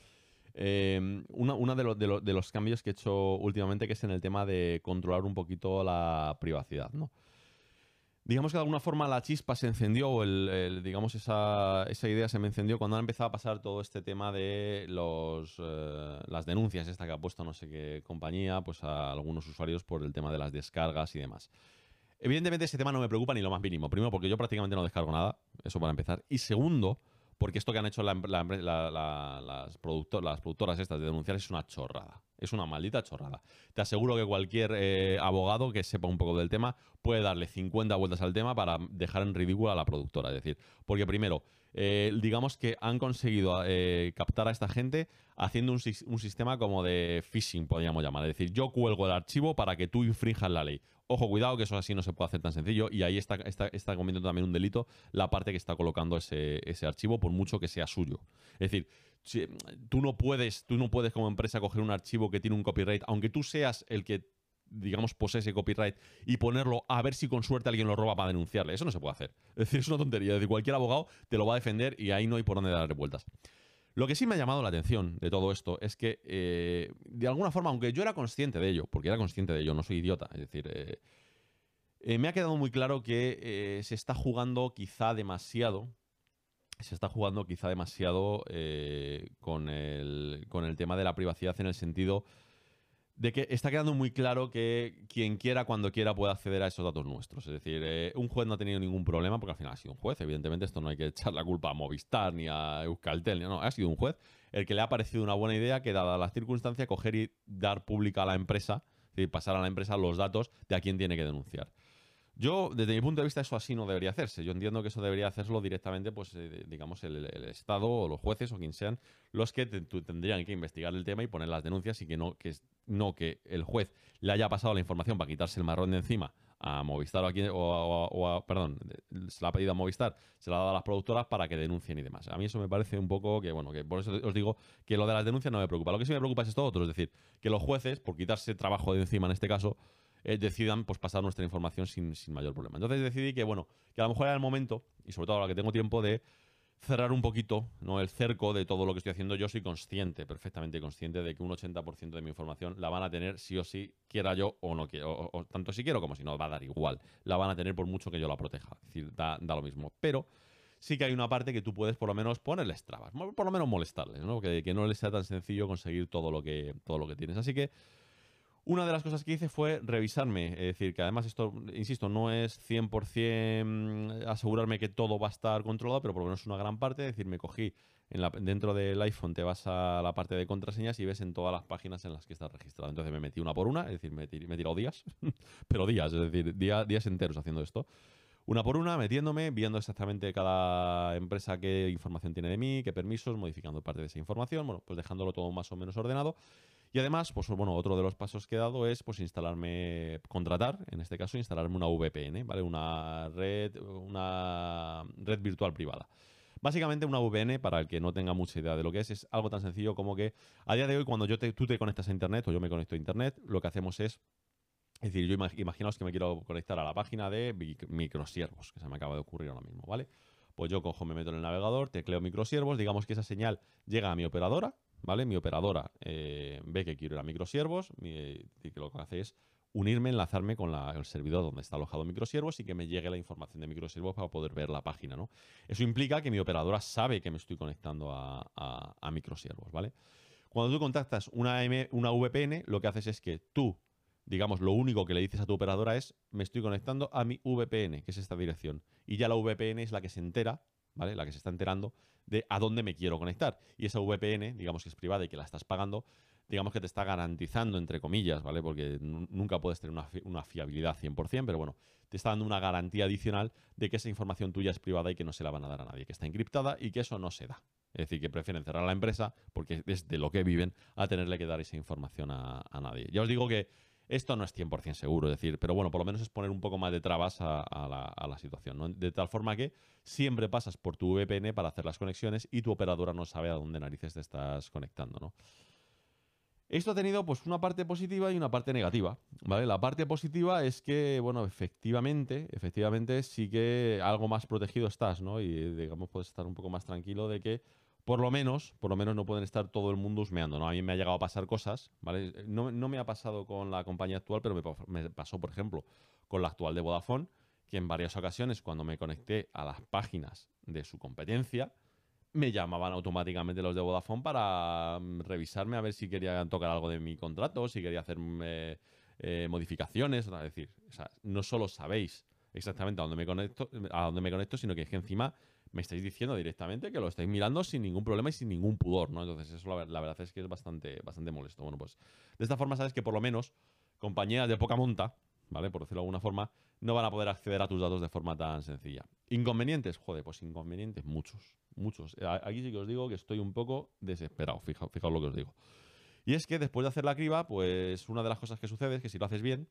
Eh, uno de, los cambios que he hecho últimamente, que es en el tema de controlar un poquito la privacidad, ¿no? Digamos que de alguna forma la chispa se encendió, o el, digamos esa, idea se me encendió cuando han empezado a pasar todo este tema de los, eh, las denuncias, esta que ha puesto no sé qué compañía, pues a algunos usuarios por el tema de las descargas y demás. Evidentemente ese tema no me preocupa ni lo más mínimo. Primero, porque yo prácticamente no descargo nada, eso para empezar. Y segundo, porque esto que han hecho las, productoras estas de denunciar es una chorrada. Es una maldita chorrada. Te aseguro que cualquier eh, abogado que sepa un poco del tema puede darle 50 vueltas al tema para dejar en ridículo a la productora. Es decir, porque primero, eh, digamos que han conseguido eh, captar a esta gente haciendo un, sistema como de phishing, podríamos llamar. Es decir, yo cuelgo el archivo para que tú infrinjas la ley. Ojo, cuidado, que eso así no se puede hacer tan sencillo. Y ahí está, está, cometiendo también un delito la parte que está colocando ese archivo, por mucho que sea suyo. Es decir, tú no puedes, tú no puedes como empresa coger un archivo que tiene un copyright, aunque tú seas el que digamos, posee ese copyright y ponerlo a ver si con suerte alguien lo roba para denunciarle. Eso no se puede hacer. Es decir, es una tontería. Es decir, cualquier abogado te lo va a defender y ahí no hay por dónde dar vueltas. Lo que sí me ha llamado la atención de todo esto es que, eh, de alguna forma, aunque yo era consciente de ello, porque era consciente de ello, no soy idiota, es decir, eh, eh, me ha quedado muy claro que se está jugando quizá demasiado se está jugando quizá demasiado eh, con, el, con el tema de la privacidad en el sentido de que está quedando muy claro que quien quiera, cuando quiera, puede acceder a esos datos nuestros. Es decir, eh, un juez no ha tenido ningún problema, porque al final ha sido un juez. Evidentemente, esto no hay que echar la culpa a Movistar ni a Euskaltel, no, ha sido un juez el que le ha parecido una buena idea que, dada las circunstancias, coger y dar pública a la empresa, es decir, pasar a la empresa los datos de a quién tiene que denunciar. Yo, desde mi punto de vista, eso así no debería hacerse. Yo entiendo que eso debería hacerlo directamente, pues, eh, digamos, el, Estado o los jueces o quien sean los que tendrían que investigar el tema y poner las denuncias y que no que, no que el juez le haya pasado la información para quitarse el marrón de encima a Movistar o, a, o, perdón, se la ha pedido a Movistar, se la ha dado a las productoras para que denuncien y demás. A mí eso me parece un poco que, bueno, que por eso os digo que lo de las denuncias no me preocupa. Lo que sí me preocupa es esto otro, es decir, que los jueces, por quitarse trabajo de encima en este caso, eh, decidan pues, pasar nuestra información sin, mayor problema. Entonces decidí que, bueno, que a lo mejor era el momento, y sobre todo ahora que tengo tiempo, de cerrar un poquito ¿no? el cerco de todo lo que estoy haciendo. Yo soy consciente, perfectamente consciente, de que un 80% de mi información la van a tener sí o sí, quiera yo o no quiero. O, tanto si quiero como si no, va a dar igual. La van a tener por mucho que yo la proteja. Es decir, da, lo mismo. Pero sí que hay una parte que tú puedes por lo menos ponerles trabas, por lo menos molestarles, ¿no? Que, que no les sea tan sencillo conseguir todo lo que, todo lo que tienes. Así que una de las cosas que hice fue revisarme, es decir, que además esto, insisto, no es 100% asegurarme que todo va a estar controlado, pero por lo menos una gran parte, es decir, me cogí en la, dentro del iPhone, te vas a la parte de contraseñas y ves en todas las páginas en las que estás registrado. Entonces me metí una por una, es decir, me, he tirado días, (laughs) pero días, es decir, días enteros haciendo esto. Una por una, metiéndome, viendo exactamente cada empresa qué información tiene de mí, qué permisos, modificando parte de esa información, bueno, pues dejándolo todo más o menos ordenado. Y además, pues bueno, otro de los pasos que he dado es pues instalarme, contratar, en este caso, instalarme una VPN, ¿vale? Una red, una red virtual privada. Básicamente una VPN, para el que no tenga mucha idea de lo que es, es algo tan sencillo como que a día de hoy cuando yo tú te conectas a Internet o yo me conecto a Internet, lo que hacemos es, es decir, yo imaginaos que me quiero conectar a la página de microsiervos, que se me acaba de ocurrir ahora mismo, ¿vale? Pues yo cojo, me meto en el navegador, tecleo microsiervos, digamos que esa señal llega a mi operadora, ¿vale? Mi operadora eh, ve que quiero ir a microsiervos y que lo que hace es unirme, enlazarme con el servidor donde está alojado microsiervos y que me llegue la información de microsiervos para poder ver la página, ¿no? Eso implica que mi operadora sabe que me estoy conectando a, a, microsiervos, ¿vale? Cuando tú contactas una, una VPN, lo que haces es que tú, digamos, lo único que le dices a tu operadora es me estoy conectando a mi VPN, que es esta dirección. Y ya la VPN es la que se entera ¿vale? La que se está enterando de a dónde me quiero conectar. Y esa VPN, digamos que es privada y que la estás pagando, digamos que te está garantizando, entre comillas, ¿vale? Porque nunca puedes tener una, una, fiabilidad 100%, pero bueno, te está dando una garantía adicional de que esa información tuya es privada y que no se la van a dar a nadie, que está encriptada y que eso no se da. Es decir, que prefieren cerrar la empresa porque es de lo que viven a tenerle que dar esa información a, a nadie. Ya os digo que esto no es 100% seguro, es decir, pero bueno, por lo menos es poner un poco más de trabas a, la, situación, De tal forma que siempre pasas por tu VPN para hacer las conexiones y tu operadora no sabe a dónde narices te estás conectando, ¿no? Esto ha tenido pues una parte positiva y una parte negativa, ¿vale? La parte positiva es que, bueno, efectivamente, efectivamente sí que algo más protegido estás, ¿no? Y digamos puedes estar un poco más tranquilo de que por lo menos, por lo menos no pueden estar todo el mundo husmeando, ¿no? A mí me ha llegado a pasar cosas, ¿vale? No, me ha pasado con la compañía actual, pero me, pasó, por ejemplo, con la actual de Vodafone, que en varias ocasiones cuando me conecté a las páginas de su competencia, me llamaban automáticamente los de Vodafone para mm, revisarme a ver si querían tocar algo de mi contrato, si quería hacerme eh, modificaciones. Es decir, no solo sabéis exactamente a dónde me conecto, a dónde me conecto, sino que es que encima me estáis diciendo directamente que lo estáis mirando sin ningún problema y sin ningún pudor, ¿no? Entonces, eso la, verdad es que es bastante, bastante molesto. Bueno, pues de esta forma sabes que por lo menos compañías de poca monta, ¿vale? Por decirlo de alguna forma, no van a poder acceder a tus datos de forma tan sencilla. ¿Inconvenientes? Joder, pues inconvenientes muchos, muchos. Aquí sí que os digo que estoy un poco desesperado, fijaos, fijaos lo que os digo. Y es que después de hacer la criba, pues una de las cosas que sucede es que si lo haces bien,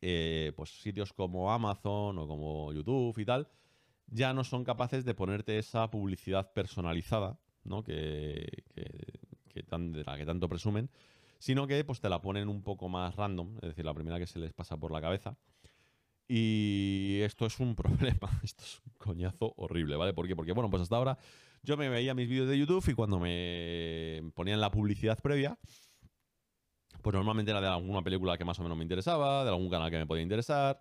eh, pues sitios como Amazon o como YouTube y tal, ya no son capaces de ponerte esa publicidad personalizada, ¿no? Que, de la que tanto presumen, sino que pues te la ponen un poco más random, es decir, la primera que se les pasa por la cabeza. Y esto es un (laughs) problema, esto es un coñazo horrible, ¿vale? ¿Por qué? Porque, bueno, pues hasta ahora yo me veía mis vídeos de YouTube y cuando me ponían la publicidad previa, pues normalmente era de alguna película que más o menos me interesaba, de algún canal que me podía interesar,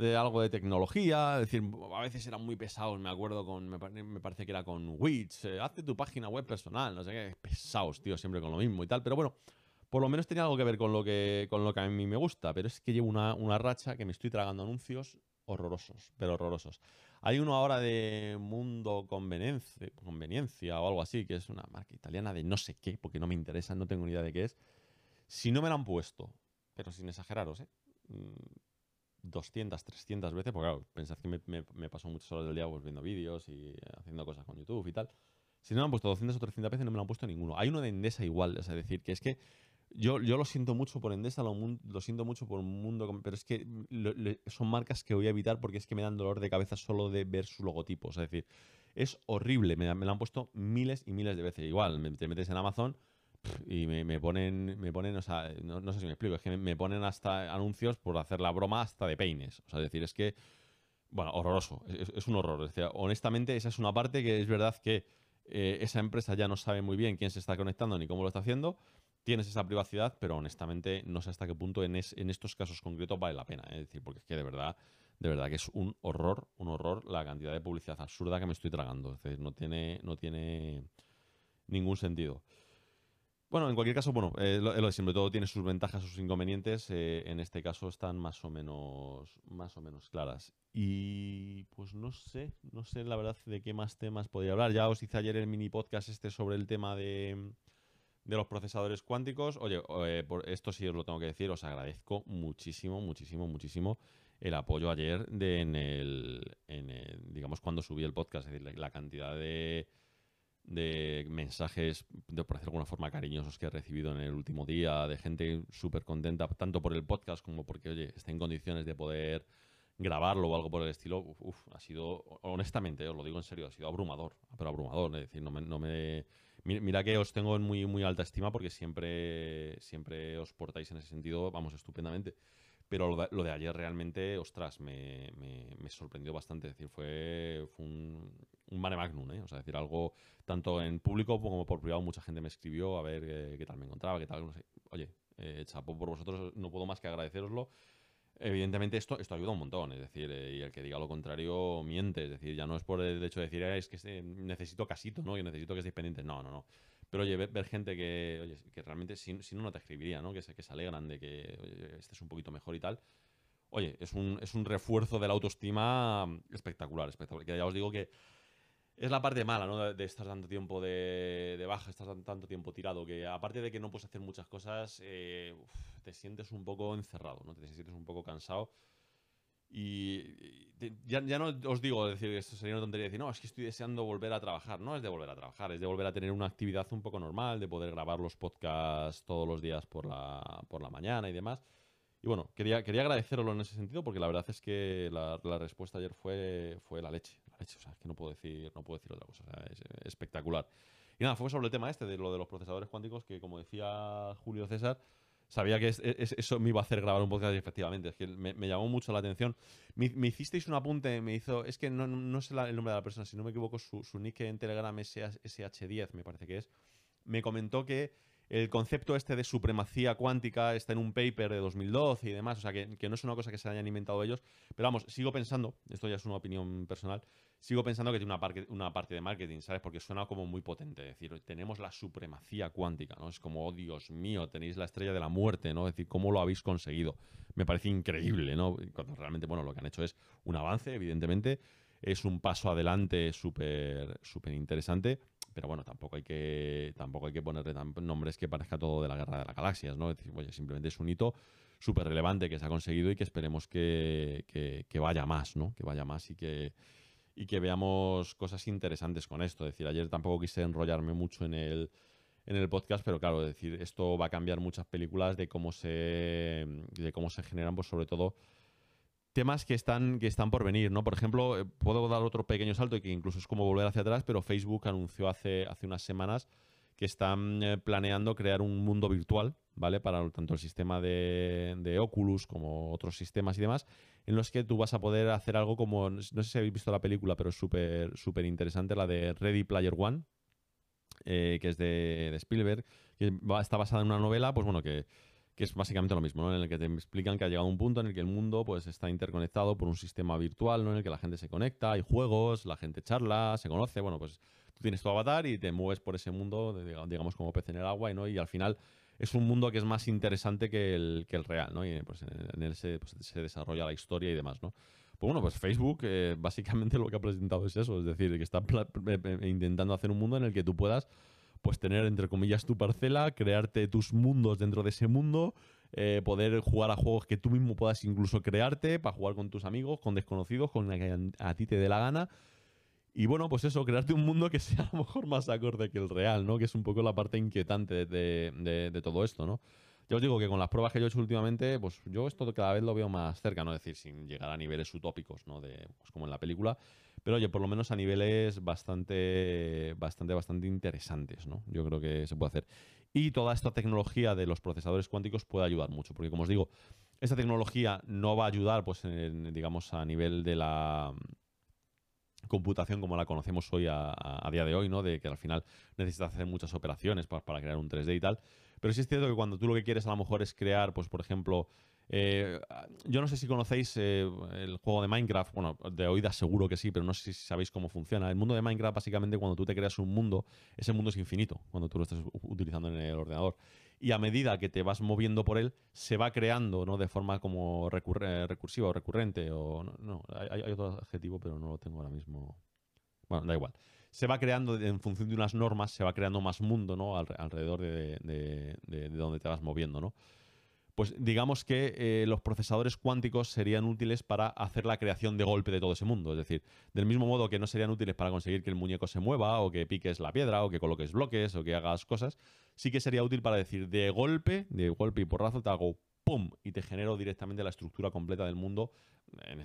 de algo de tecnología, decir, a veces eran muy pesados, me acuerdo con, me, parece que era con Wix, eh, hazte tu página web personal, no sé qué, pesados, tío, siempre con lo mismo y tal, pero bueno, por lo menos tenía algo que ver con lo que, con lo que a mí me gusta, pero es que llevo una, una racha que me estoy tragando anuncios horrorosos, pero horrorosos. Hay uno ahora de Mundo Conveniencia, Conveniencia o algo así, que es una marca italiana de no sé qué, porque no me interesa, no tengo ni idea de qué es. Si no me la han puesto, pero sin exageraros, ¿eh? 200, mm, 300 veces, porque claro, pensad que me, me, paso muchas horas del día pues, viendo vídeos y haciendo cosas con YouTube y tal. Si no me han puesto 200 o 300 veces, no me lo han puesto ninguno. Hay uno de Endesa igual, es decir, que es que yo, yo lo siento mucho por Endesa, lo, lo siento mucho por un mundo, pero es que son marcas que voy a evitar porque es que me dan dolor de cabeza solo de ver su logotipo. Es decir, es horrible, me, me lo han puesto miles y miles de veces. Igual, te metes en Amazon y me, ponen, me ponen, o sea, no, sé si me explico, es que me, ponen hasta anuncios por hacer la broma hasta de peines. O sea, decir, es que, bueno, horroroso, es, un horror. Es honestamente, esa es una parte que es verdad que eh, esa empresa ya no sabe muy bien quién se está conectando ni cómo lo está haciendo tienes esa privacidad, pero honestamente no sé hasta qué punto en, en estos casos concretos vale la pena. ¿eh? Es decir, porque es que de verdad, de verdad que es un horror, un horror la cantidad de publicidad absurda que me estoy tragando. Es decir, no tiene, no tiene ningún sentido. Bueno, en cualquier caso, bueno, eh, lo, de siempre, todo tiene sus ventajas, sus inconvenientes. Eh, en este caso están más o menos, más o menos claras. Y pues no sé, no sé la verdad de qué más temas podría hablar. Ya os hice ayer el mini podcast este sobre el tema de, de los procesadores cuánticos. Oye, eh, por esto sí os lo tengo que decir, os agradezco muchísimo, muchísimo, muchísimo el apoyo ayer de en el, digamos, cuando subí el podcast, es decir, la, cantidad de, de mensajes, de, por decirlo de alguna forma, cariñosos que he recibido en el último día, de gente súper contenta, tanto por el podcast como porque, oye, está en condiciones de poder grabarlo o algo por el estilo, ha sido, honestamente, os lo digo en serio, ha sido abrumador, pero abrumador, es decir, no me, no me Mira que os tengo en muy, muy alta estima porque siempre, siempre os portáis en ese sentido, vamos, estupendamente. Pero lo de, ayer realmente, ostras, me, sorprendió bastante. Es decir, fue, un, un mare magnum, ¿eh? O sea, decir, algo tanto en público como por privado, mucha gente me escribió a ver qué, qué tal me encontraba, qué tal, no sé. Oye, eh, chapo por vosotros, no puedo más que agradeceroslo. Evidentemente esto, esto ayuda un montón, es decir, eh, y el que diga lo contrario miente, es decir, ya no es por el hecho de decir, es que necesito casito, ¿no? Y necesito que estéis pendientes, no, no, no. Pero oye, ver, gente que, oye, que realmente si, no, no te escribiría, ¿no? Que se, que se alegran de que estés un poquito mejor y tal. Oye, es un, es un refuerzo de la autoestima espectacular, espectacular. Que ya os digo que es la parte mala, ¿no? De estar tanto tiempo de, baja, estar tanto tiempo tirado, que aparte de que no puedes hacer muchas cosas, eh, te sientes un poco encerrado, ¿no? Te sientes un poco cansado. Y ya, no os digo, decir, esto sería una tontería decir, no, es que estoy deseando volver a trabajar. No es de volver a trabajar, es de volver a tener una actividad un poco normal, de poder grabar los podcasts todos los días por la, por la mañana y demás. Y bueno, quería, quería agradeceroslo en ese sentido porque la verdad es que la, la respuesta ayer fue, fue la leche. O sea, es que no puedo decir, no puedo decir otra cosa. es espectacular. Y nada, fue sobre el tema este de lo de los procesadores cuánticos que, como decía Julio César, sabía que eso me iba a hacer grabar un podcast y efectivamente. Es que me, llamó mucho la atención. Me, hicisteis un apunte, me hizo. Es que no, no sé el nombre de la persona, si no me equivoco, su, nick en Telegram es SH10, me parece que es. Me comentó que el concepto este de supremacía cuántica está en un paper de 2012 y demás, o sea, que, que, no es una cosa que se hayan inventado ellos, pero vamos, sigo pensando, esto ya es una opinión personal, sigo pensando que tiene una, una parte de marketing, ¿sabes? Porque suena como muy potente, decir, tenemos la supremacía cuántica, ¿no? Es como, oh Dios mío, tenéis la estrella de la muerte, ¿no? Es decir, ¿cómo lo habéis conseguido? Me parece increíble, ¿no? Cuando realmente, bueno, lo que han hecho es un avance, evidentemente, es un paso adelante súper súper interesante, pero bueno, tampoco hay que tampoco hay que ponerle nombres que parezca todo de la guerra de las galaxias, ¿no? Es decir, oye, simplemente es un hito súper relevante que se ha conseguido y que esperemos que, que, vaya más, ¿no? Que vaya más y que, y que veamos cosas interesantes con esto. Es decir, ayer tampoco quise enrollarme mucho en el, en el podcast, pero claro, decir, esto va a cambiar muchas películas de cómo se, de cómo se generan, pues sobre todo temas que están, que están por venir, ¿no? Por ejemplo, eh, puedo dar otro pequeño salto y que incluso es como volver hacia atrás, pero Facebook anunció hace, hace unas semanas que están eh, planeando crear un mundo virtual, ¿vale? Para tanto el sistema de, de, Oculus como otros sistemas y demás, en los que tú vas a poder hacer algo como, no sé si habéis visto la película, pero es súper súper interesante, la de Ready Player One, eh, que es de, de Spielberg, que está basada en una novela, pues bueno, que que es básicamente lo mismo, ¿no? En el que te explican que ha llegado un punto en el que el mundo pues está interconectado por un sistema virtual, ¿no? En el que la gente se conecta, hay juegos, la gente charla, se conoce, bueno, pues tú tienes tu avatar y te mueves por ese mundo, digamos, como pez en el agua, ¿no? Y al final es un mundo que es más interesante que el, real, ¿no? Y pues en él se, pues, se desarrolla la historia y demás, ¿no? Pues bueno, pues Facebook eh, básicamente lo que ha presentado es eso, es decir, que está eh, eh, intentando hacer un mundo en el que tú puedas pues tener, entre comillas, tu parcela, crearte tus mundos dentro de ese mundo, eh, poder jugar a juegos que tú mismo puedas incluso crearte para jugar con tus amigos, con desconocidos, con la que a, ti te dé la gana. Y bueno, pues eso, crearte un mundo que (laughs) sea a lo mejor más acorde que el real, ¿no? Que es un poco la parte inquietante de, de todo esto, ¿no? Yo os digo que con las pruebas que yo he hecho últimamente, pues yo esto cada vez lo veo más cerca, ¿no? Es decir, sin llegar a niveles utópicos, ¿no? De, pues como en la película. Pero oye, por lo menos a niveles bastante, bastante, bastante interesantes, ¿no? Yo creo que se puede hacer. Y toda esta tecnología de los procesadores cuánticos puede ayudar mucho, porque como os digo, esta tecnología no va a ayudar, pues, digamos, a nivel de la computación como la conocemos hoy a, día de hoy, ¿no? De que al final necesitas hacer muchas operaciones para, para crear un 3D y tal. Pero sí es cierto que cuando tú lo que quieres a lo mejor es crear, pues por ejemplo, eh, yo no sé si conocéis eh, el juego de Minecraft, bueno, de oídas seguro que sí, pero no sé si sabéis cómo funciona. El mundo de Minecraft, básicamente, cuando tú te creas un mundo, ese mundo es infinito, cuando tú lo estás utilizando en el ordenador. Y a medida que te vas moviendo por él, se va creando, ¿no? De forma como recursiva o recurrente, o no, hay, otro adjetivo, pero no lo tengo ahora mismo. Bueno, da igual se va creando en función de unas normas, se va creando más mundo, ¿no? alrededor de, donde te vas moviendo, ¿no? Pues digamos que eh, los procesadores cuánticos serían útiles para hacer la creación de golpe de todo ese mundo. Es decir, del mismo modo que no serían útiles para conseguir que el muñeco se mueva, o que piques la piedra, o que coloques bloques, o que hagas cosas, sí que sería útil para decir de golpe, de golpe y porrazo, te hago ¡pum! y te genero directamente la estructura completa del mundo.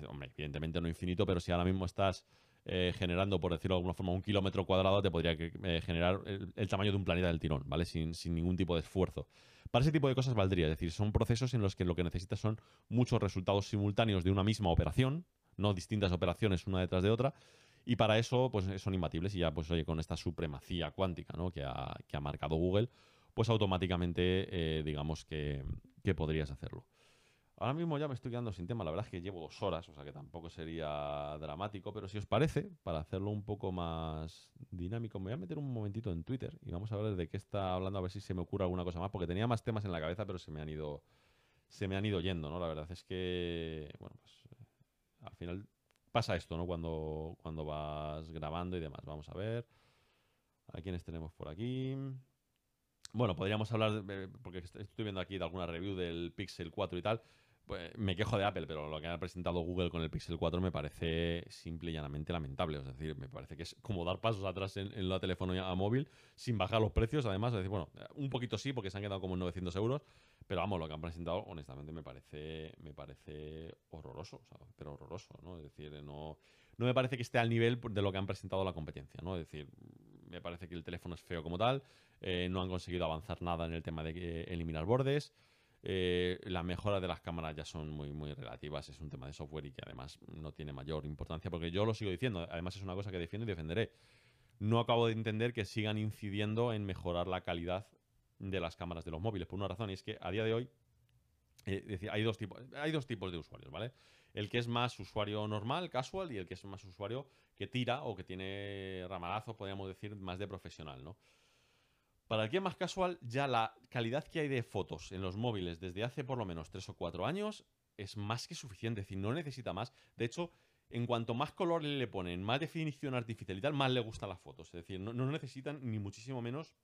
Hombre, evidentemente no infinito, pero si ahora mismo estás eh, generando, por decirlo de alguna forma, un kilómetro cuadrado, te podría eh, generar el, tamaño de un planeta del tirón, ¿vale? Sin, ningún tipo de esfuerzo. Para ese tipo de cosas valdría, es decir, son procesos en los que lo que necesitas son muchos resultados simultáneos de una misma operación, no distintas operaciones una detrás de otra, y para eso, pues son imbatibles. Y ya, pues con esta supremacía cuántica, ¿no? Que ha, que ha marcado Google, pues automáticamente, eh, digamos que, que podrías hacerlo. Ahora mismo ya me estoy quedando sin tema, la verdad es que llevo dos horas, o sea que tampoco sería dramático, pero si os parece, para hacerlo un poco más dinámico, me voy a meter un momentito en Twitter y vamos a ver de qué está hablando, a ver si se me ocurre alguna cosa más, porque tenía más temas en la cabeza, pero se me han ido, se me han ido yendo, ¿no? La verdad es que, bueno, pues al final pasa esto, ¿no? Cuando, cuando vas grabando y demás. Vamos a ver. ¿A quiénes tenemos por aquí? Bueno, podríamos hablar, porque estoy viendo aquí de alguna review del Pixel 4 y tal. Pues, me quejo de Apple, pero lo que ha presentado Google con el Pixel 4 me parece simple y llanamente lamentable. Es decir, me parece que es como dar pasos atrás en, la telefonía móvil sin bajar los precios. Además, decir, bueno, un poquito sí, porque se han quedado como en 900 euros, pero vamos, lo que han presentado, honestamente, me parece, me parece horroroso, pero horroroso, ¿no? Es decir, no, no me parece que esté al nivel de lo que han presentado la competencia, ¿no? Es decir, me parece que el teléfono es feo como tal, eh, no han conseguido avanzar nada en el tema de eh, eliminar bordes. Eh, las mejoras de las cámaras ya son muy, muy relativas, es un tema de software y que además no tiene mayor importancia, porque yo lo sigo diciendo, además es una cosa que defiendo y defenderé. No acabo de entender que sigan incidiendo en mejorar la calidad de las cámaras de los móviles, por una razón, y es que a día de hoy eh, hay, dos tipos, hay dos tipos de usuarios, ¿vale? El que es más usuario normal, casual, y el que es más usuario que tira o que tiene ramalazo, podríamos decir, más de profesional, ¿no? Para el que más casual, ya la calidad que hay de fotos en los móviles desde hace por lo menos tres o cuatro años es más que suficiente, es decir, no necesita más. De hecho, en cuanto más color le ponen, más definición artificial y tal, más le gustan las fotos. Es decir, no, necesitan ni muchísimo menos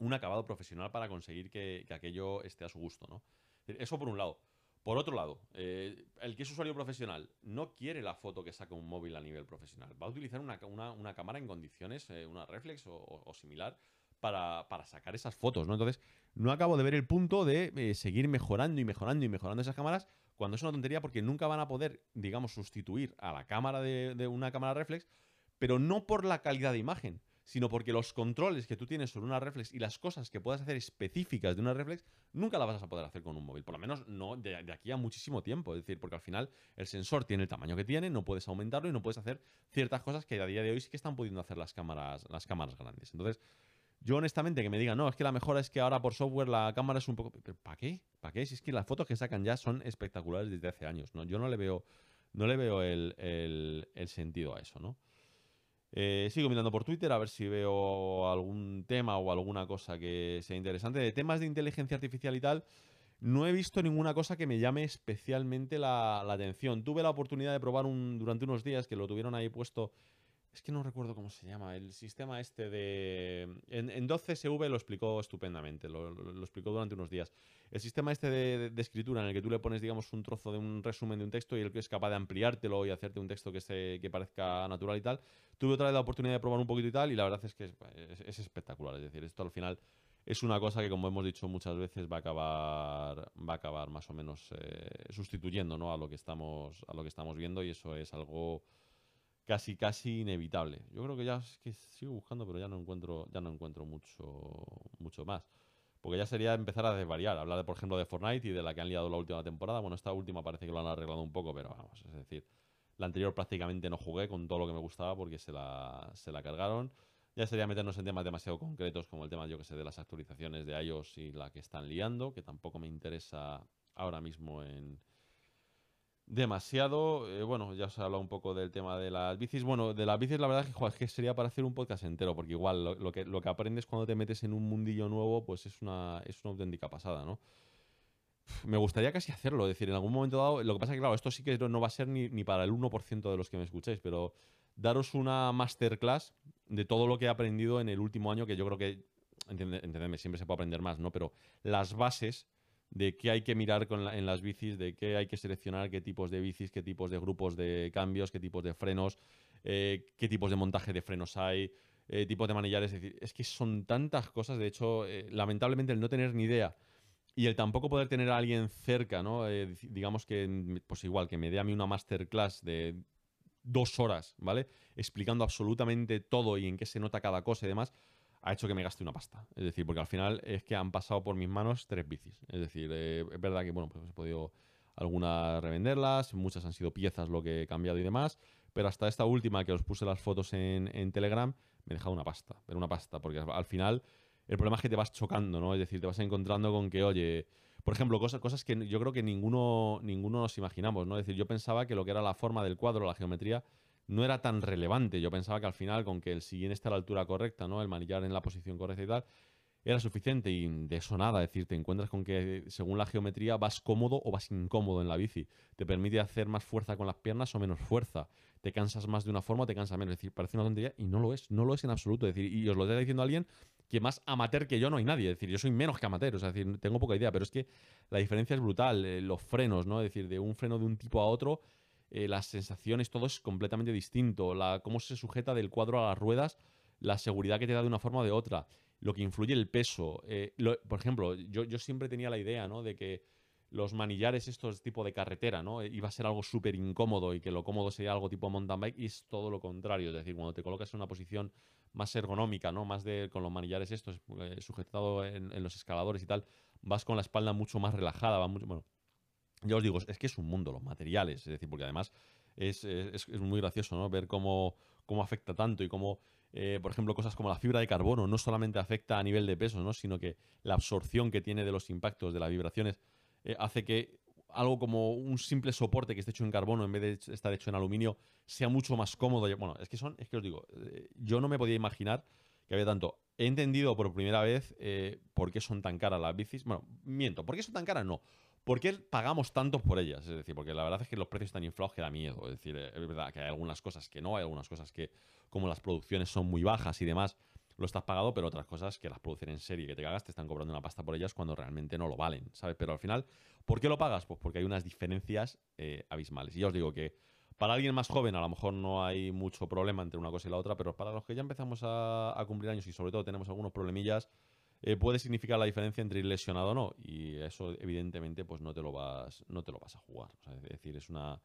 un acabado profesional para conseguir que, aquello esté a su gusto, ¿no? Eso por un lado. Por otro lado, eh, el que es usuario profesional no quiere la foto que saca un móvil a nivel profesional. Va a utilizar una, cámara en condiciones, eh, una reflex o, similar, para, sacar esas fotos, ¿no? Entonces, no acabo de ver el punto de eh, seguir mejorando y mejorando y mejorando esas cámaras cuando es una tontería porque nunca van a poder, digamos, sustituir a la cámara de, una cámara reflex, pero no por la calidad de imagen, sino porque los controles que tú tienes sobre una reflex y las cosas que puedas hacer específicas de una reflex, nunca las vas a poder hacer con un móvil. Por lo menos no de, aquí a muchísimo tiempo. Es decir, porque al final el sensor tiene el tamaño que tiene, no puedes aumentarlo y no puedes hacer ciertas cosas que a día de hoy sí que están pudiendo hacer las cámaras, las cámaras grandes. Entonces, yo honestamente que me digan, no, es que la mejora es que ahora por software la cámara es un poco... ¿Para qué? ¿Para qué? Si es que las fotos que sacan ya son espectaculares desde hace años, ¿no? Yo no le veo, no le veo el, sentido a eso, ¿no? Eh, sigo mirando por Twitter a ver si veo algún tema o alguna cosa que sea interesante. De temas de inteligencia artificial y tal, no he visto ninguna cosa que me llame especialmente la, la atención. Tuve la oportunidad de probar un, durante unos días que lo tuvieron ahí puesto es que no recuerdo cómo se llama. El sistema este de. En, 12SV lo explicó estupendamente. Lo, explicó durante unos días. El sistema este de, escritura en el que tú le pones, digamos, un trozo de un resumen de un texto y el que es capaz de ampliártelo y hacerte un texto que, se, que parezca natural y tal. Tuve otra vez la oportunidad de probar un poquito y tal. Y la verdad es que es, espectacular. Es decir, esto al final es una cosa que, como hemos dicho muchas veces, va a acabar, va a acabar más o menos eh, sustituyendo ¿no? a, lo que estamos, a lo que estamos viendo. Y eso es algo casi casi inevitable. Yo creo que ya es que sigo buscando, pero ya no encuentro, ya no encuentro mucho, mucho más. Porque ya sería empezar a desvariar, hablar por ejemplo de Fortnite y de la que han liado la última temporada. Bueno, esta última parece que lo han arreglado un poco, pero vamos, es decir, la anterior prácticamente no jugué con todo lo que me gustaba porque se la, se la cargaron. Ya sería meternos en temas demasiado concretos como el tema, yo que sé, de las actualizaciones de iOS y la que están liando, que tampoco me interesa ahora mismo en, demasiado. Eh, bueno, ya os he hablado un poco del tema de las bicis. Bueno, de las bicis la verdad es que, sería para hacer un podcast entero, porque igual lo, que, lo que aprendes cuando te metes en un mundillo nuevo, pues es una, es una auténtica pasada, ¿no? Me gustaría casi hacerlo, es decir, en algún momento dado, lo que pasa es que claro, esto sí que no va a ser ni, para el 1% de los que me escucháis, pero daros una masterclass de todo lo que he aprendido en el último año, que yo creo que, entendedme, siempre se puede aprender más, ¿no? Pero las bases de qué hay que mirar en las bicis, de qué hay que seleccionar, qué tipos de bicis, qué tipos de grupos de cambios, qué tipos de frenos, eh, qué tipos de montaje de frenos hay, eh, tipos de manillares. Es decir, es que son tantas cosas. De hecho, eh, lamentablemente el no tener ni idea y el tampoco poder tener a alguien cerca, ¿no? digamos que, pues igual, que me dé a mí una masterclass de dos horas, ¿vale? Explicando absolutamente todo y en qué se nota cada cosa y demás ha hecho que me gaste una pasta. Es decir, porque al final es que han pasado por mis manos tres bicis. Es decir, eh, es verdad que, bueno, pues he podido algunas revenderlas, muchas han sido piezas lo que he cambiado y demás, pero hasta esta última que os puse las fotos en, Telegram, me he dejado una pasta, pero una pasta, porque al final el problema es que te vas chocando, ¿no? Es decir, te vas encontrando con que, oye, por ejemplo, cosas, cosas que yo creo que ninguno, ninguno nos imaginamos, ¿no? Es decir, yo pensaba que lo que era la forma del cuadro, la geometría, no era tan relevante. Yo pensaba que al final, con que el siguiente esté a la altura correcta, ¿no? El manillar en la posición correcta y tal, era suficiente. Y de eso nada. Es decir, te encuentras con que según la geometría vas cómodo o vas incómodo en la bici. Te permite hacer más fuerza con las piernas o menos fuerza. Te cansas más de una forma o te cansas menos. Es decir, parece una tontería y no lo es. No lo es en absoluto. Es decir, y os lo está diciendo alguien que más amateur que yo no hay nadie. Es decir, yo soy menos que amateur. O sea, es decir, tengo poca idea. Pero es que la diferencia es brutal. Eh, los frenos, ¿no? Es decir, de un freno de un tipo a otro eh, las sensaciones, todo es completamente distinto. La, cómo se sujeta del cuadro a las ruedas, la seguridad que te da de una forma o de otra, lo que influye el peso. Eh, por ejemplo, yo, yo, siempre tenía la idea ¿no? de que los manillares estos tipo de carretera, ¿no? Iba a ser algo súper incómodo y que lo cómodo sería algo tipo mountain bike y es todo lo contrario. Es decir, cuando te colocas en una posición más ergonómica, ¿no? Más de con los manillares estos eh, sujetado en, los escaladores y tal, vas con la espalda mucho más relajada, va mucho, yo os digo, es que es un mundo, los materiales, es decir, porque además es, muy gracioso ¿no? ver cómo, cómo, afecta tanto y cómo eh, por ejemplo, cosas como la fibra de carbono no solamente afecta a nivel de peso, ¿no? sino que la absorción que tiene de los impactos de las vibraciones eh, hace que algo como un simple soporte que esté hecho en carbono en vez de estar hecho en aluminio sea mucho más cómodo. Bueno, es que son, es que os digo, eh, yo no me podía imaginar que había tanto. He entendido por primera vez por qué son tan caras las bicis. Bueno, miento, ¿por qué son tan caras? No. ¿Por qué pagamos tanto por ellas? Es decir, porque la verdad es que los precios están inflados que da miedo. Es decir, es verdad que hay algunas cosas que no, hay algunas cosas que, como las producciones son muy bajas y demás, lo estás pagado, pero otras cosas que las producen en serie, que te cagas, te están cobrando una pasta por ellas cuando realmente no lo valen, ¿sabes? Pero al final, ¿por qué lo pagas? Pues porque hay unas diferencias eh, abismales. Y ya os digo que para alguien más joven a lo mejor no hay mucho problema entre una cosa y la otra, pero para los que ya empezamos a cumplir años y sobre todo tenemos algunos problemillas, eh, puede significar la diferencia entre ir lesionado o no. Y eso, evidentemente, pues no te lo vas, no te lo vas a jugar. es decir, es una.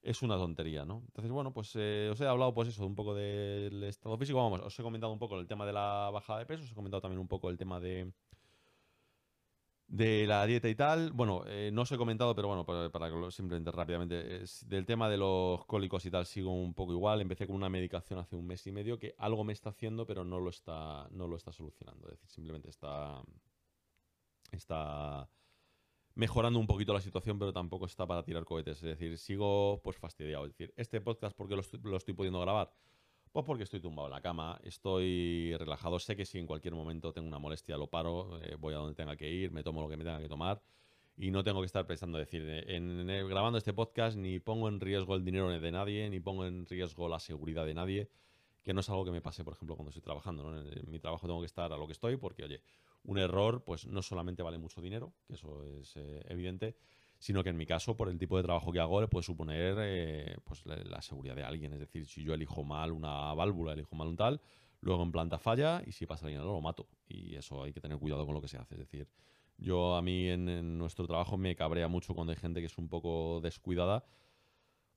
Es una tontería, ¿no? Entonces, bueno, pues eh, os he hablado, pues eso, un poco del estado físico. Vamos, os he comentado un poco el tema de la bajada de peso, os he comentado también un poco el tema de, de la dieta y tal, bueno, eh, no os he comentado, pero bueno, para, que simplemente rápidamente, del tema de los cólicos y tal sigo un poco igual. Empecé con una medicación hace un mes y medio que algo me está haciendo, pero no lo está, no lo está solucionando. Es decir, simplemente está, está mejorando un poquito la situación, pero tampoco está para tirar cohetes. Es decir, sigo pues fastidiado. Es decir, este podcast, porque lo estoy pudiendo grabar? Pues porque estoy tumbado en la cama, estoy relajado, sé que si en cualquier momento tengo una molestia lo paro, eh, voy a donde tenga que ir, me tomo lo que me tenga que tomar y no tengo que estar pensando decir, en, grabando este podcast ni pongo en riesgo el dinero de nadie, ni pongo en riesgo la seguridad de nadie, que no es algo que me pase, por ejemplo, cuando estoy trabajando. En, mi trabajo tengo que estar a lo que estoy porque, oye, un error pues no solamente vale mucho dinero, que eso es eh, evidente, sino que en mi caso, por el tipo de trabajo que hago, le puede suponer eh, pues la, seguridad de alguien. Es decir, si yo elijo mal una válvula, elijo mal un tal, luego en planta falla y si pasa alguien lo mato. Y eso hay que tener cuidado con lo que se hace. Es decir, yo a mí en, nuestro trabajo me cabrea mucho cuando hay gente que es un poco descuidada.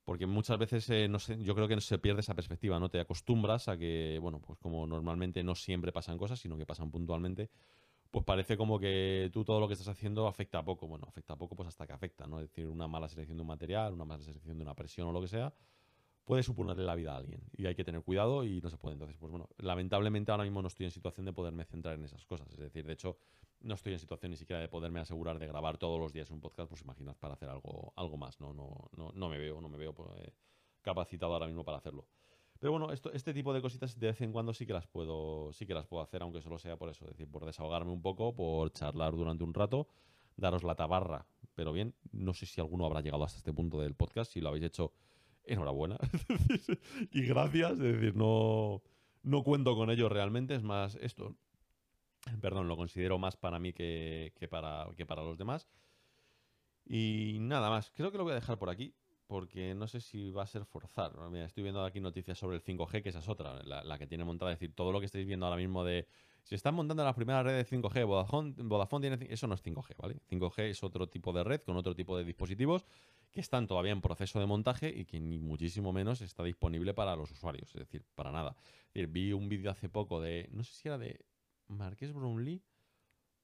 Porque muchas veces eh, no sé, yo creo que se pierde esa perspectiva, ¿no? Te acostumbras a que, bueno, pues como normalmente no siempre pasan cosas, sino que pasan puntualmente, pues parece como que tú todo lo que estás haciendo afecta a poco. Bueno, afecta a poco pues hasta que afecta, ¿no? Es decir, una mala selección de un material, una mala selección de una presión o lo que sea, puede suponerle la vida a alguien. Y hay que tener cuidado y no se puede. Entonces, pues bueno, lamentablemente ahora mismo no estoy en situación de poderme centrar en esas cosas. Es decir, de hecho, no estoy en situación ni siquiera de poderme asegurar de grabar todos los días un podcast, pues imaginad, para hacer algo, algo más. No, no, no, no me veo, no me veo pues, eh, capacitado ahora mismo para hacerlo. Pero bueno, esto, este tipo de cositas de vez en cuando sí que las puedo, sí que las puedo hacer, aunque solo sea por eso, es decir, por desahogarme un poco, por charlar durante un rato, daros la tabarra. Pero bien, no sé si alguno habrá llegado hasta este punto del podcast. Si lo habéis hecho, enhorabuena. (laughs) y gracias. Es decir, no, no cuento con ello realmente. Es más, esto, perdón, lo considero más para mí que, que, para, que para los demás. Y nada más, creo que lo voy a dejar por aquí porque no sé si va a ser forzar. Mira, estoy viendo aquí noticias sobre el 5G, que esa es otra, la, que tiene montada. Es decir, todo lo que estáis viendo ahora mismo de. Si están montando la primera red de 5G, Vodafone, Vodafone tiene. Eso no es 5G, ¿vale? 5G es otro tipo de red con otro tipo de dispositivos que están todavía en proceso de montaje y que ni muchísimo menos está disponible para los usuarios. Es decir, para nada. Es decir, vi un vídeo hace poco de. No sé si era de Marqués Brownlee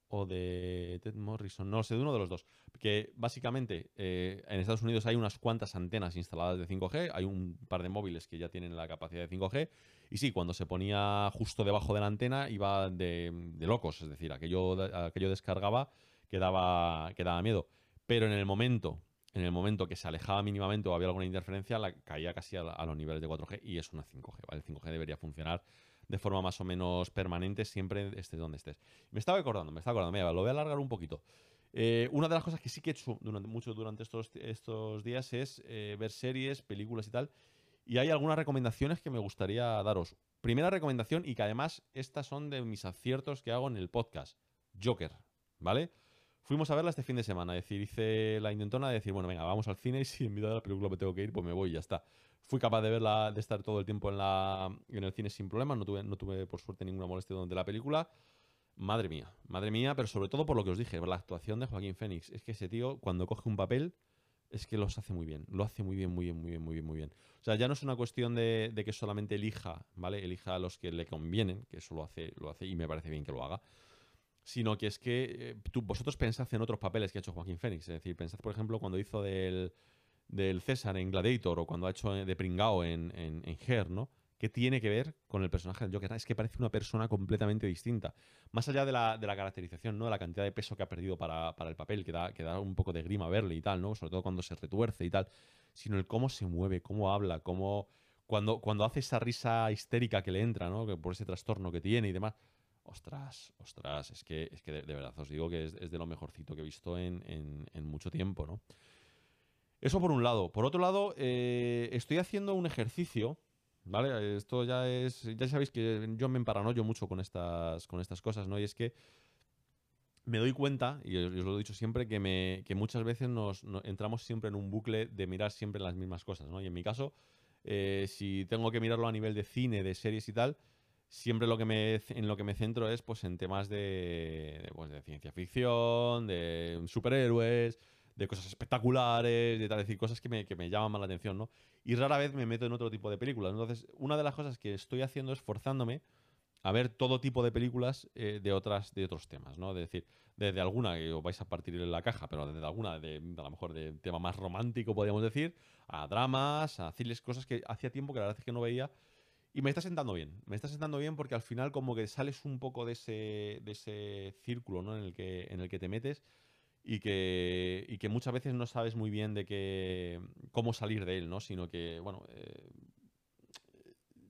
o de Ted Morrison, no sé, de uno de los dos. Que básicamente eh, en Estados Unidos hay unas cuantas antenas instaladas de 5G, hay un par de móviles que ya tienen la capacidad de 5G, y sí, cuando se ponía justo debajo de la antena iba de, locos, es decir, aquello, aquello descargaba que daba, miedo. Pero en el momento en el momento que se alejaba mínimamente o había alguna interferencia, la caía casi a, a, los niveles de 4G y es una 5G. ¿vale? El 5G debería funcionar de forma más o menos permanente siempre estés donde estés. Me estaba acordando, me estaba acordando, mira, lo voy a alargar un poquito. Eh, una de las cosas que sí que he hecho mucho durante estos, estos días es eh, ver series, películas y tal. Y hay algunas recomendaciones que me gustaría daros. Primera recomendación, y que además estas son de mis aciertos que hago en el podcast. Joker, ¿vale? Fuimos a verla este fin de semana, decir, hice la intentona de decir, bueno, venga, vamos al cine y si en mitad de la película me tengo que ir, pues me voy y ya está. Fui capaz de verla, de estar todo el tiempo en, la, en el cine sin problemas, no tuve, no tuve por suerte ninguna molestia durante la película. Madre mía, madre mía, pero sobre todo por lo que os dije, la actuación de Joaquín Fénix. Es que ese tío, cuando coge un papel, es que los hace muy bien. Lo hace muy bien, muy bien, muy bien, muy bien, muy bien. O sea, ya no es una cuestión de, que solamente elija, ¿vale? Elija a los que le convienen, que eso lo hace, lo hace y me parece bien que lo haga. Sino que es que eh, tú, vosotros pensad en otros papeles que ha hecho Joaquín Fénix. Es decir, pensad, por ejemplo, cuando hizo del del César en Gladiator o cuando ha hecho de Pringao en, en, Her, ¿no? que tiene que ver con el personaje del Joker. Es que parece una persona completamente distinta. Más allá de la, de la caracterización, ¿no? De la cantidad de peso que ha perdido para, para el papel, que da, que da un poco de grima verle y tal, ¿no? Sobre todo cuando se retuerce y tal. Sino el cómo se mueve, cómo habla, cómo. Cuando, cuando hace esa risa histérica que le entra, ¿no? Que por ese trastorno que tiene y demás. Ostras, ostras, es que, es que de, verdad os digo que es, de lo mejorcito que he visto en, en, mucho tiempo, ¿no? Eso por un lado. Por otro lado, eh, estoy haciendo un ejercicio ¿Vale? Esto ya es. Ya sabéis que yo me emparanoyo mucho con estas, con estas cosas, ¿no? Y es que me doy cuenta, y os, lo he dicho siempre, que, me, que muchas veces nos, entramos siempre en un bucle de mirar siempre las mismas cosas, ¿no? Y en mi caso, eh, si tengo que mirarlo a nivel de cine, de series y tal, siempre lo que me, en lo que me centro es pues en temas de, de, pues, de ciencia ficción, de superhéroes, de cosas espectaculares, de tal, decir, cosas que me, que me llaman más la atención, ¿no? Y rara vez me meto en otro tipo de películas. Entonces, una de las cosas que estoy haciendo es forzándome a ver todo tipo de películas eh, de otras de otros temas, ¿no? De decir, desde alguna que os vais a partir en la caja, pero desde alguna de, a lo mejor de tema más romántico, podríamos decir, a dramas, a decirles cosas que hacía tiempo que la verdad es que no veía. Y me está sentando bien, me está sentando bien porque al final como que sales un poco de ese, de ese círculo ¿no? en, el que, en el que te metes y que, y que muchas veces no sabes muy bien de qué, cómo salir de él, ¿no? Sino que, bueno, eh,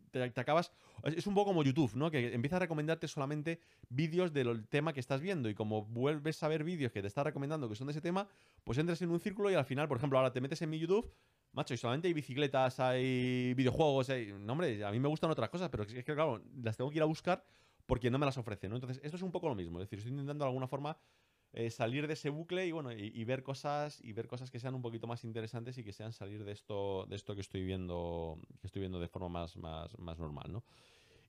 te, acabas... Es un poco como YouTube, ¿no? Que empieza a recomendarte solamente vídeos del tema que estás viendo y como vuelves a ver vídeos que te está recomendando que son de ese tema, pues entras en un círculo y al final, por ejemplo, ahora te metes en mi YouTube, macho, y solamente hay bicicletas, hay videojuegos, hay... No, hombre, a mí me gustan otras cosas, pero es que, claro, las tengo que ir a buscar porque no me las ofrecen, ¿no? Entonces, esto es un poco lo mismo. Es decir, estoy intentando de alguna forma eh, salir de ese bucle y bueno, y, ver cosas y ver cosas que sean un poquito más interesantes y que sean salir de esto, de esto que estoy viendo, que estoy viendo de forma más, más, más normal, ¿no?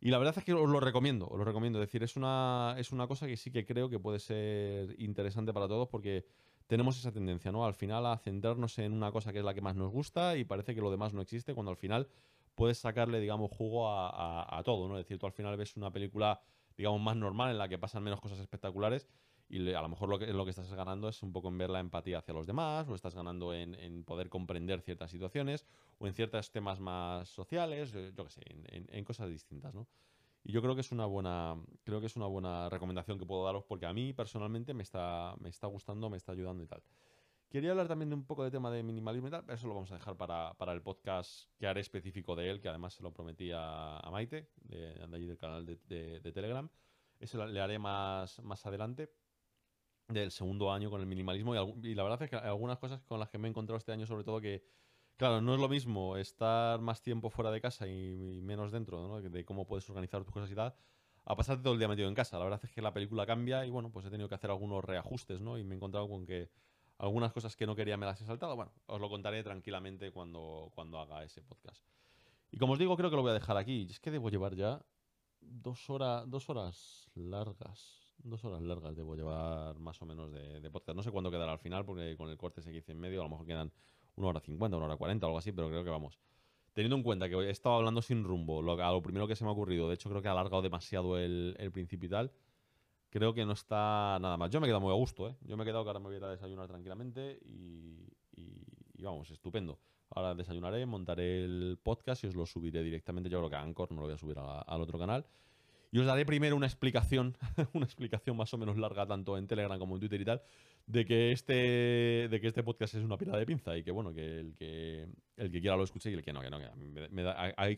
Y la verdad es que os lo recomiendo, os lo recomiendo. Es decir, es una, es una cosa que sí que creo que puede ser interesante para todos porque tenemos esa tendencia, ¿no? Al final a centrarnos en una cosa que es la que más nos gusta y parece que lo demás no existe, cuando al final puedes sacarle, digamos, jugo a, a todo, ¿no? Es decir, tú al final ves una película, digamos, más normal en la que pasan menos cosas espectaculares y a lo mejor lo que, lo que estás ganando es un poco en ver la empatía hacia los demás, o estás ganando en, poder comprender ciertas situaciones, o en ciertos temas más sociales, eh, yo qué sé, en, cosas distintas, ¿no? Y yo creo que es una buena, creo que es una buena recomendación que puedo daros porque a mí personalmente me está, me está gustando, me está ayudando y tal. Quería hablar también de un poco de tema de minimalismo y tal, pero eso lo vamos a dejar para, el podcast que haré específico de él, que además se lo prometí a, Maite, de, allí del canal de, Telegram. Ese le haré más, más adelante del segundo año con el minimalismo y, la verdad es que algunas cosas con las que me he encontrado este año sobre todo que, claro, no es lo mismo estar más tiempo fuera de casa y, menos dentro, ¿no? De cómo puedes organizar tus cosas y tal, a pasarte todo el día metido en casa. La verdad es que la película cambia y bueno, pues he tenido que hacer algunos reajustes, ¿no? Y me he encontrado con que algunas cosas que no quería me las he saltado. Bueno, os lo contaré tranquilamente cuando, cuando haga ese podcast. Y como os digo, creo que lo voy a dejar aquí. Es que debo llevar ya dos, horas dos horas largas Dos horas largas debo llevar más o menos de, podcast. No sé cuándo quedará al final, porque con el corte se hice en medio, a lo mejor quedan una hora cincuenta, una hora cuarenta, algo así, pero creo que vamos. Teniendo en cuenta que he estado hablando sin rumbo, lo, primero que se me ha ocurrido, de hecho creo que ha alargado demasiado el, principio y tal, creo que no está nada más. Yo me he quedado muy a gusto, ¿eh? Yo me he quedado que ahora me voy a ir a desayunar tranquilamente y, vamos, estupendo. Ahora desayunaré, montaré el podcast y os lo subiré directamente. Yo creo que a Anchor no lo voy a subir al otro canal. Y os daré primero una explicación, (laughs) una explicación más o menos larga, tanto en Telegram como en Twitter y tal, de que este, de que este podcast es una pila de pinza y que, bueno, que el que, el que quiera lo escuche y el que no, que no. me, da, hay,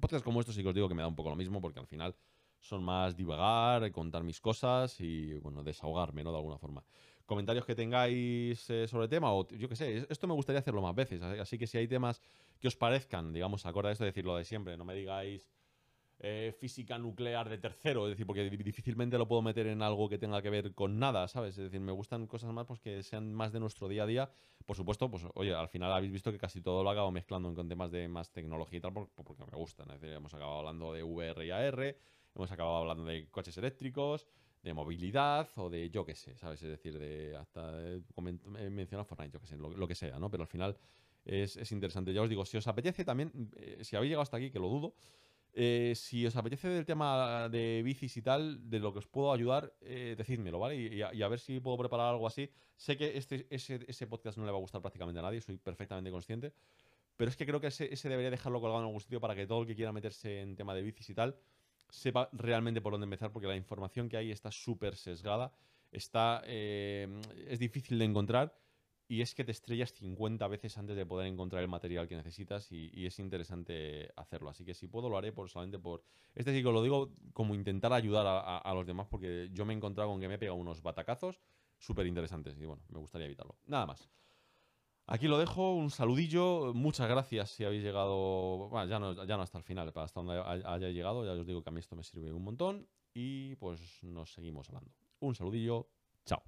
podcasts como estos sí que os digo que me da un poco lo mismo porque al final son más divagar, contar mis cosas y, bueno, desahogarme, ¿no? De alguna forma. Comentarios que tengáis eh, sobre el tema o yo qué sé, esto me gustaría hacerlo más veces, así que si hay temas que os parezcan, digamos, acorde a esto, decirlo de siempre, no me digáis eh, física nuclear de tercero, es decir, porque difícilmente lo puedo meter en algo que tenga que ver con nada, ¿sabes? Es decir, me gustan cosas más pues, que sean más de nuestro día a día. Por supuesto, pues oye, al final habéis visto que casi todo lo acabo mezclando con temas de más tecnología y tal, porque me gustan. Es decir, hemos acabado hablando de VR y AR, hemos acabado hablando de coches eléctricos, de movilidad o de yo qué sé, ¿sabes? Es decir, de hasta he mencionado Fortnite, yo qué sé, lo, que sea, ¿no? Pero al final es, interesante. Ya os digo, si os apetece también, eh, si habéis llegado hasta aquí, que lo dudo, eh, si os apetece del tema de bicis y tal, de lo que os puedo ayudar, eh, decídmelo, ¿vale? Y, a, ver si puedo preparar algo así. Sé que este, ese, podcast no le va a gustar prácticamente a nadie, soy perfectamente consciente. pero es que creo que ese, ese debería dejarlo colgado en algún sitio para que todo el que quiera meterse en tema de bicis y tal sepa realmente por dónde empezar, porque la información que hay está súper sesgada, está, eh, es difícil de encontrar y es que te estrellas 50 veces antes de poder encontrar el material que necesitas y, es interesante hacerlo. Así que si puedo lo haré por solamente por... Este sí que lo digo como intentar ayudar a, los demás porque yo me he encontrado con que me he pegado unos batacazos súper interesantes y bueno, me gustaría evitarlo. Nada más. Aquí lo dejo, un saludillo, muchas gracias si habéis llegado, bueno, ya no, ya no hasta el final, para hasta donde haya llegado, ya os digo que a mí esto me sirve un montón y pues nos seguimos hablando. Un saludillo, chao.